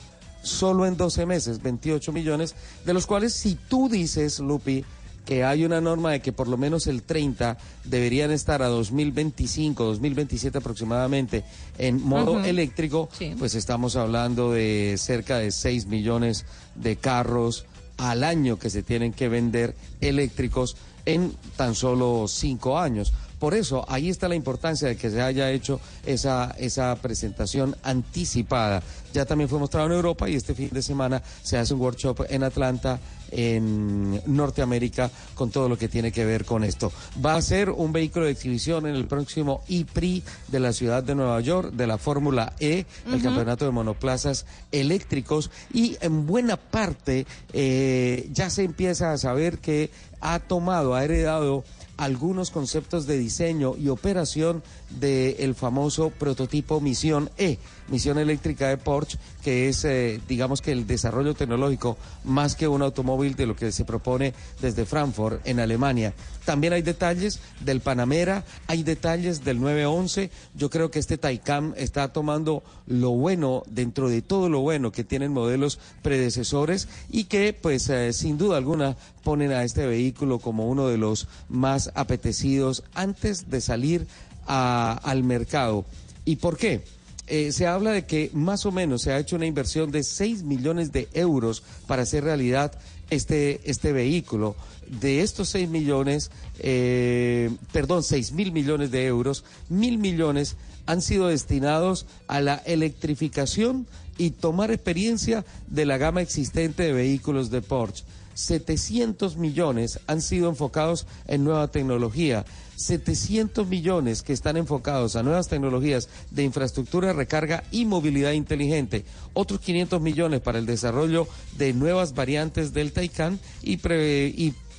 Solo en 12 meses, 28 millones, de los cuales si tú dices, Lupi, que hay una norma de que por lo menos el 30 deberían estar a 2025, 2027 aproximadamente en modo eléctrico, Sí. pues estamos hablando de cerca de 6 millones de carros al año que se tienen que vender eléctricos en tan solo cinco años. Por eso, ahí está la importancia de que se haya hecho esa, esa presentación anticipada. Ya también fue mostrado en Europa y este fin de semana se hace un workshop en Atlanta, en Norteamérica, con todo lo que tiene que ver con esto. Va a ser un vehículo de exhibición en el próximo IPRI de la ciudad de Nueva York, de la Fórmula E, el campeonato de monoplazas eléctricos, y en buena parte eh, ya se empieza a saber que ha tomado, ha heredado algunos conceptos de diseño y operación del famoso prototipo Misión E, misión eléctrica de Porsche, que es, eh, digamos que el desarrollo tecnológico más que un automóvil de lo que se propone desde Frankfurt, en Alemania. También hay detalles del Panamera, hay detalles del 911. Yo creo que este Taycan está tomando lo bueno dentro de todo lo bueno que tienen modelos predecesores y que, pues, eh, sin duda alguna, ponen a este vehículo como uno de los más apetecidos antes de salir al mercado. ¿Y por qué? Eh, se habla de que más o menos se ha hecho una inversión de 6 millones de euros para hacer realidad este, este vehículo. De estos 6 millones, eh, perdón, 6 mil millones de euros, mil millones han sido destinados a la electrificación y tomar experiencia de la gama existente de vehículos de Porsche. 700 millones han sido enfocados en nueva tecnología. 700 millones que están enfocados a nuevas tecnologías de infraestructura recarga y movilidad inteligente. Otros 500 millones para el desarrollo de nuevas variantes del Taycan y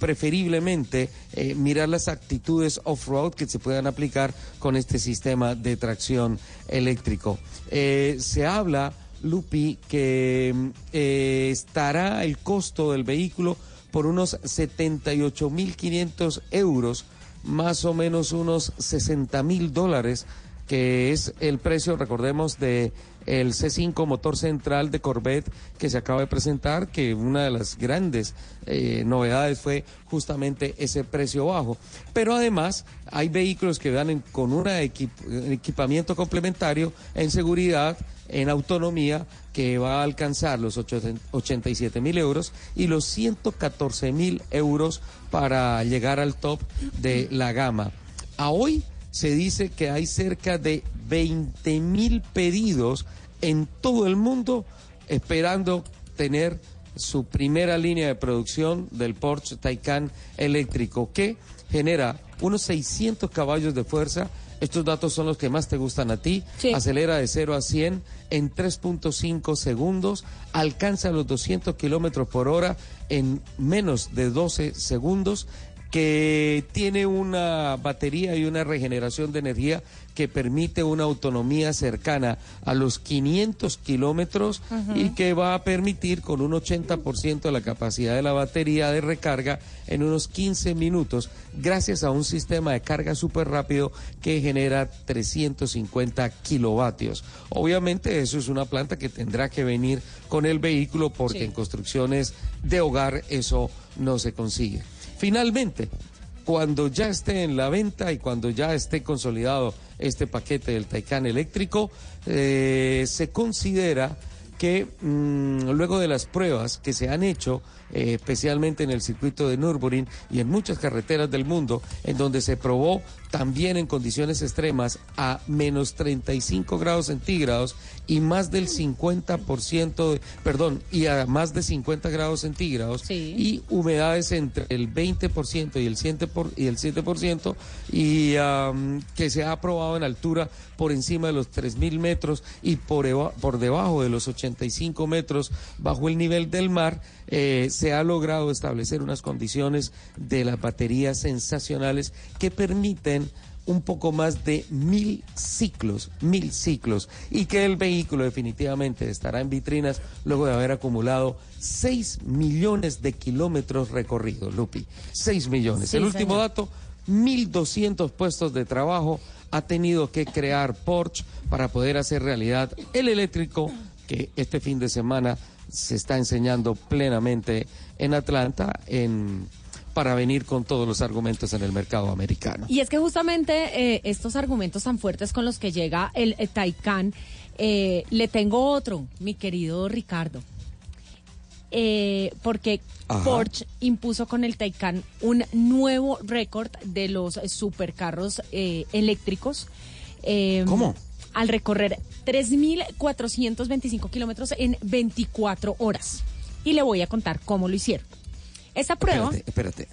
preferiblemente eh, mirar las actitudes off-road que se puedan aplicar con este sistema de tracción eléctrico. Eh, se habla, Lupi, que mm, eh, estará el costo del vehículo por unos 78.500 euros, más o menos unos 60 mil dólares, que es el precio, recordemos, de el C5 motor central de Corvette que se acaba de presentar, que una de las grandes eh, novedades fue justamente ese precio bajo. Pero además hay vehículos que van con un equipamiento complementario en seguridad, en autonomía, que va a alcanzar los 87 mil euros y los 114 mil euros para llegar al top de la gama. A hoy se dice que hay cerca de 20 mil pedidos en todo el mundo esperando tener su primera línea de producción del Porsche Taycan eléctrico que genera unos 600 caballos de fuerza. Estos datos son los que más te gustan a ti. Sí. Acelera de 0 a 100 en 3.5 segundos. Alcanza los 200 kilómetros por hora en menos de 12 segundos que tiene una batería y una regeneración de energía que permite una autonomía cercana a los 500 kilómetros y que va a permitir con un 80% de la capacidad de la batería de recarga en unos 15 minutos gracias a un sistema de carga súper rápido que genera 350 kilovatios. Obviamente eso es una planta que tendrá que venir con el vehículo porque Sí. en construcciones de hogar eso no se consigue. Finalmente, cuando ya esté en la venta y cuando ya esté consolidado este paquete del Taycan eléctrico, eh, se considera que mm, luego de las pruebas que se han hecho, eh, especialmente en el circuito de Nürburgring y en muchas carreteras del mundo, en donde se probó también en condiciones extremas a menos 35 grados centígrados y más del 50%, de- perdón, y a más de 50 grados centígrados y humedades entre el 20% y el 7%, por- y el 7% y que se ha aprobado en altura por encima de los 3.000 metros y por, eva- por debajo de los 85 metros bajo el nivel del mar, eh, se ha logrado establecer unas condiciones de las baterías sensacionales que permiten un poco más de mil ciclos, mil ciclos, y que el vehículo definitivamente estará en vitrinas luego de haber acumulado 6 millones de kilómetros recorridos, Lupi. 6 millones. Sí, el último señor. dato, 1.200 puestos de trabajo ha tenido que crear Porsche para poder hacer realidad el eléctrico que este fin de semana se está enseñando plenamente en Atlanta en, para venir con todos los argumentos en el mercado americano. Y es que justamente eh, estos argumentos tan fuertes con los que llega el, el Taycan, eh, le tengo otro, mi querido Ricardo. Eh, porque Ajá. Porsche impuso con el Taycan un nuevo récord de los supercarros eh, eléctricos. eh, ¿Cómo? Al recorrer 3.425 kilómetros en 24 horas. Y le voy a contar cómo lo hicieron. Esta prueba, Espérate, espérate.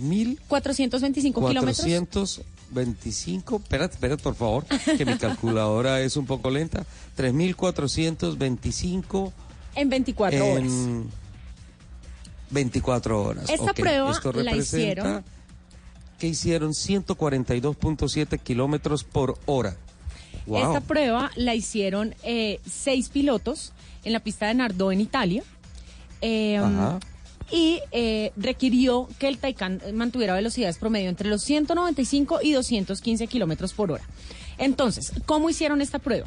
3.000 425 kilómetros. 425, espérate, espérate por favor, que mi (laughs) calculadora es un poco lenta. 3.425 En 24 horas. en 24 horas. Esta Ok, prueba Esto la representa hicieron- que hicieron 142.7 kilómetros por hora. Wow. Esta prueba la hicieron eh, seis pilotos en la pista de Nardò en Italia. Eh, y eh, requirió que el Taycan mantuviera velocidades promedio entre los 195 y 215 kilómetros por hora. Entonces, ¿cómo hicieron esta prueba?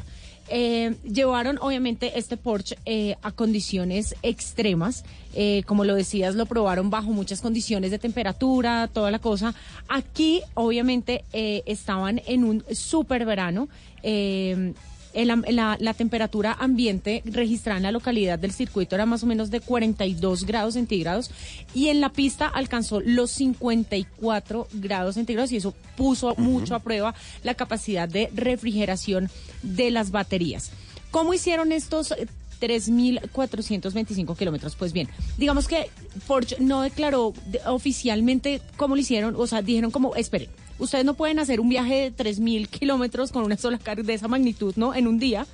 Eh, llevaron obviamente este Porsche eh, a condiciones extremas. Eh, como lo decías, lo probaron bajo muchas condiciones de temperatura, toda la cosa. Aquí obviamente estaban en un super verano. Eh, la, la, temperatura ambiente registrada en la localidad del circuito era más o menos de 42 grados centígrados y en la pista alcanzó los 54 grados centígrados y eso puso mucho a prueba la capacidad de refrigeración de las baterías. ¿Cómo hicieron estos 3.425 kilómetros. Pues bien, digamos que Porsche no declaró oficialmente cómo lo hicieron, o sea, dijeron como, esperen, ustedes no pueden hacer un viaje de 3.000 kilómetros con una sola carga de esa magnitud, ¿no? En un día.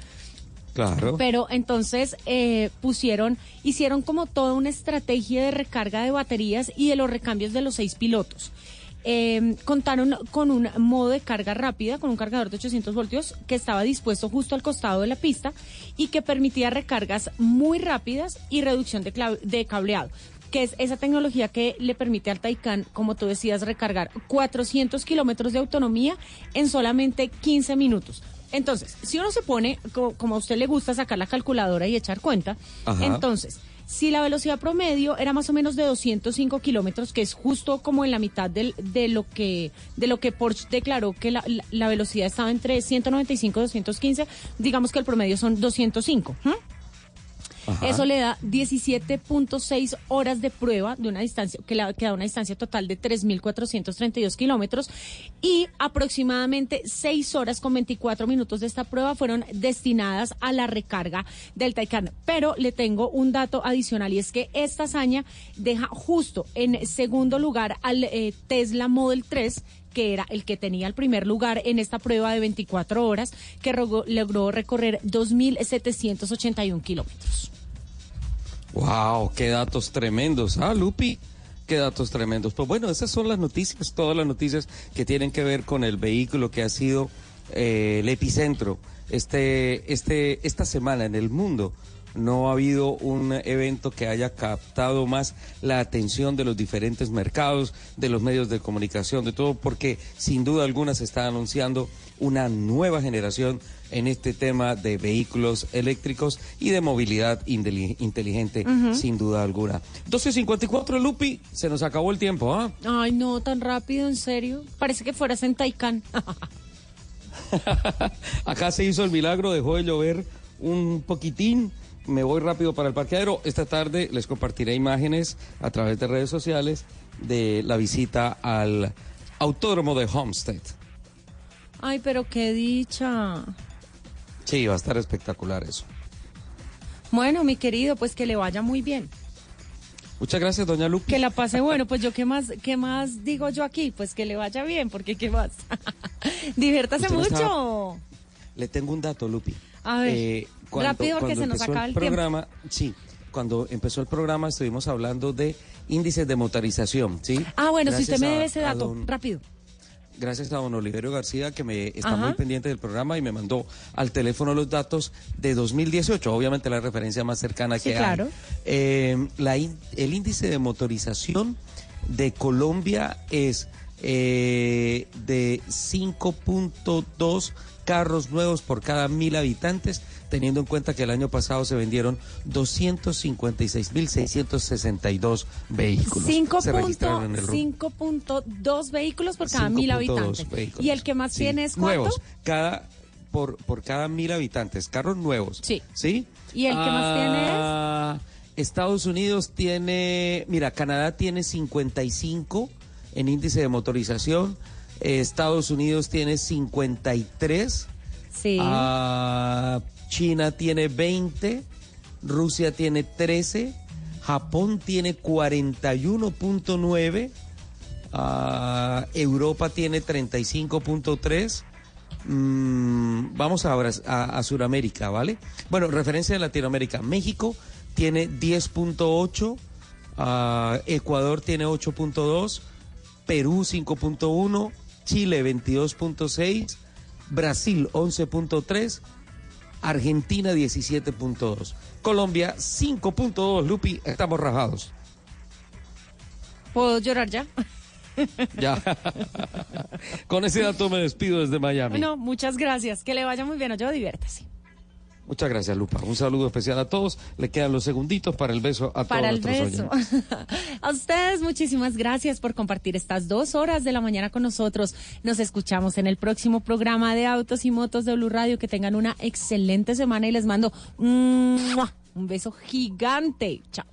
Claro. Pero entonces eh, pusieron, hicieron como toda una estrategia de recarga de baterías y de los recambios de los seis pilotos. Eh, contaron con un modo de carga rápida, con un cargador de 800 voltios que estaba dispuesto justo al costado de la pista y que permitía recargas muy rápidas y reducción de, de cableado que es esa tecnología que le permite al Taycan, como tú decías, recargar 400 kilómetros de autonomía en solamente 15 minutos. Entonces, si uno se pone, como, a usted le gusta sacar la calculadora y echar cuenta, entonces, si la velocidad promedio era más o menos de 205 kilómetros, que es justo como en la mitad del, de lo que de lo que Porsche declaró que la, la, velocidad estaba entre 195 y 215, digamos que el promedio son 205. Eso le da 17.6 horas de prueba de una distancia, que, da una distancia total de 3.432 kilómetros y aproximadamente 6 horas con 24 minutos de esta prueba fueron destinadas a la recarga del Taycan. Pero le tengo un dato adicional y es que esta hazaña deja justo en segundo lugar al eh, Tesla Model 3 que era el que tenía el primer lugar en esta prueba de 24 horas, que logró recorrer 2.781 kilómetros. ¡Wow! ¡Qué datos tremendos! Ah, Lupi, qué datos tremendos. Pues bueno, esas son las noticias, todas las noticias que tienen que ver con el vehículo que ha sido eh, el epicentro este, este, esta semana en el mundo no ha habido un evento que haya captado más la atención de los diferentes mercados, de los medios de comunicación, de todo, porque sin duda alguna se está anunciando una nueva generación en este tema de vehículos eléctricos y de movilidad inteligente, sin duda alguna. 12.54, Lupi, se nos acabó el tiempo, ¿ah? Ay, no, tan rápido, en serio. Parece que fueras en Taikán. (laughs) Acá se hizo el milagro, dejó de llover un poquitín me voy rápido para el parqueadero. Esta tarde les compartiré imágenes a través de redes sociales de la visita al autódromo de Homestead. Ay, pero qué dicha. Sí, va a estar espectacular eso. Bueno, mi querido, pues que le vaya muy bien. Muchas gracias, doña Lupe. Que la pase bueno, pues yo qué más, qué más digo yo aquí, pues que le vaya bien, porque qué más. (laughs) Diviértase mucho. Le tengo un dato, Lupi. A ver. Eh, Rápido porque se nos acaba el, programa, Sí, cuando empezó el programa estuvimos hablando de índices de motorización, ¿sí? Ah, bueno, si usted me debe ese dato, rápido. Gracias a don Oliverio García, que me está muy pendiente del programa y me mandó al teléfono los datos de 2018, obviamente la referencia más cercana que claro. hay. Eh, la, el índice de motorización de Colombia es eh, de 5.2 carros nuevos por cada mil habitantes teniendo en cuenta que el año pasado se vendieron 256.662 vehículos. 5.2 vehículos por cada mil habitantes. ¿Y el que más tiene es cuánto? Nuevos, cada, por, por cada mil habitantes, carros nuevos. Sí. ¿Sí? ¿Y el que más tiene es? Ah, Estados Unidos tiene, mira, Canadá tiene 55 en índice de motorización. Estados Unidos tiene 53. Sí. Ah, China tiene 20, Rusia tiene 13, Japón tiene 41.9, ah, Europa tiene 35.3. Mm, vamos ahora a, a Sudamérica, ¿vale? Bueno, referencia de Latinoamérica. México tiene 10.8, ah, Ecuador tiene 8.2, Perú 5.1, Chile 22.6, Brasil 11.3, Argentina 17.2, Colombia 5.2, Lupi, estamos rajados. ¿Puedo llorar ya? (laughs) Ya. Con ese dato me despido desde Miami. Bueno, muchas gracias. Que le vaya muy bien. Yo diviértase. Muchas gracias, Lupa. Un saludo especial a todos. Le quedan los segunditos para el beso a Para todos el nuestros beso. (laughs) a ustedes, muchísimas gracias por compartir estas dos horas de la mañana con nosotros. Nos escuchamos en el próximo programa de Autos y Motos de Blue Radio. Que tengan una excelente semana y les mando un beso gigante. Chao.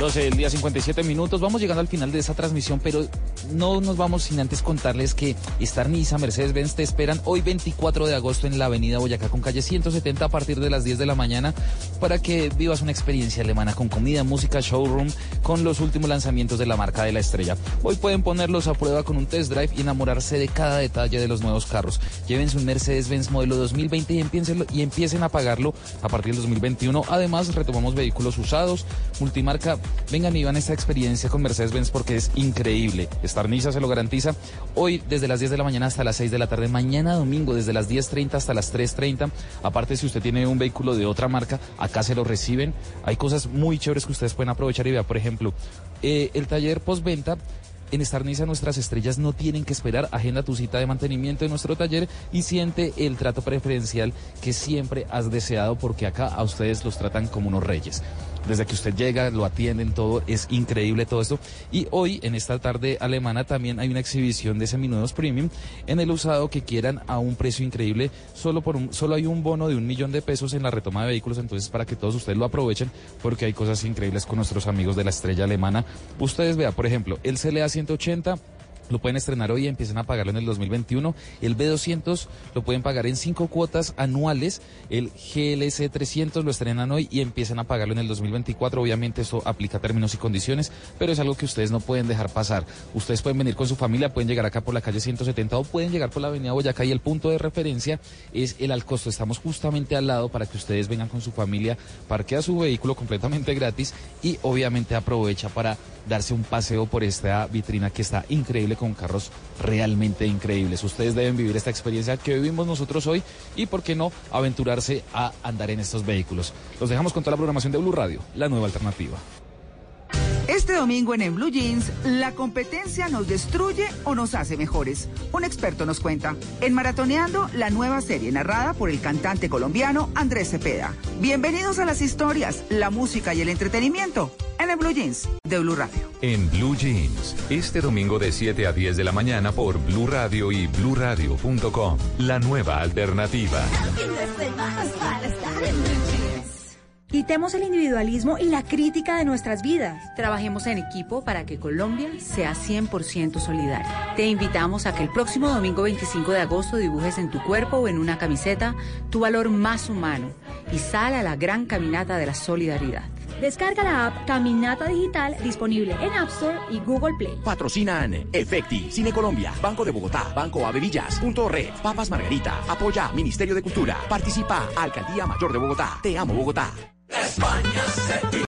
12 del día 57 minutos. Vamos llegando al final de esa transmisión, pero no nos vamos sin antes contarles que Star Niza, Mercedes-Benz te esperan hoy 24 de agosto en la avenida Boyacá con calle 170 a partir de las 10 de la mañana para que vivas una experiencia alemana con comida, música, showroom, con los últimos lanzamientos de la marca de la estrella. Hoy pueden ponerlos a prueba con un test drive y enamorarse de cada detalle de los nuevos carros. Llévense un Mercedes-Benz modelo 2020 y empiecen, y empiecen a pagarlo a partir del 2021. Además, retomamos vehículos usados, multimarca. Vengan y vivan esta experiencia con Mercedes-Benz porque es increíble. Star Niza se lo garantiza. Hoy desde las 10 de la mañana hasta las 6 de la tarde. Mañana domingo desde las 10.30 hasta las 3.30. Aparte, si usted tiene un vehículo de otra marca, acá se lo reciben. Hay cosas muy chéveres que ustedes pueden aprovechar y vean. Por ejemplo, eh, el taller postventa en Star Niza nuestras estrellas no tienen que esperar. Agenda tu cita de mantenimiento en nuestro taller y siente el trato preferencial que siempre has deseado porque acá a ustedes los tratan como unos reyes. Desde que usted llega, lo atienden todo, es increíble todo esto. Y hoy, en esta tarde alemana, también hay una exhibición de seminuevos premium en el usado que quieran a un precio increíble. Solo, por un, solo hay un bono de un millón de pesos en la retoma de vehículos, entonces para que todos ustedes lo aprovechen, porque hay cosas increíbles con nuestros amigos de la estrella alemana. Ustedes vean, por ejemplo, el CLA 180 lo pueden estrenar hoy y empiezan a pagarlo en el 2021. El B200 lo pueden pagar en cinco cuotas anuales. El GLC 300 lo estrenan hoy y empiezan a pagarlo en el 2024. Obviamente eso aplica términos y condiciones, pero es algo que ustedes no pueden dejar pasar. Ustedes pueden venir con su familia, pueden llegar acá por la calle 170 o pueden llegar por la avenida Boyacá y el punto de referencia es el Alcosto. Estamos justamente al lado para que ustedes vengan con su familia, parquea su vehículo completamente gratis y obviamente aprovecha para darse un paseo por esta vitrina que está increíble con carros realmente increíbles. Ustedes deben vivir esta experiencia que vivimos nosotros hoy y, por qué no, aventurarse a andar en estos vehículos. Los dejamos con toda la programación de Blue Radio, la nueva alternativa. Este domingo en En Blue Jeans, ¿la competencia nos destruye o nos hace mejores? Un experto nos cuenta. En Maratoneando, la nueva serie narrada por el cantante colombiano Andrés Cepeda. Bienvenidos a las historias, la música y el entretenimiento en En Blue Jeans de Blue Radio. En Blue Jeans, este domingo de 7 a 10 de la mañana por Blue Radio y bluradio.com. La nueva alternativa. Quitemos el individualismo y la crítica de nuestras vidas. Trabajemos en equipo para que Colombia sea 100% solidaria. Te invitamos a que el próximo domingo 25 de agosto dibujes en tu cuerpo o en una camiseta tu valor más humano y sal a la gran caminata de la solidaridad. Descarga la app Caminata Digital disponible en App Store y Google Play. Patrocinan Efecti, Cine Colombia, Banco de Bogotá, Banco Avevillas, Punto Red, Papas Margarita, Apoya Ministerio de Cultura, Participa Alcaldía Mayor de Bogotá, Te Amo Bogotá. España se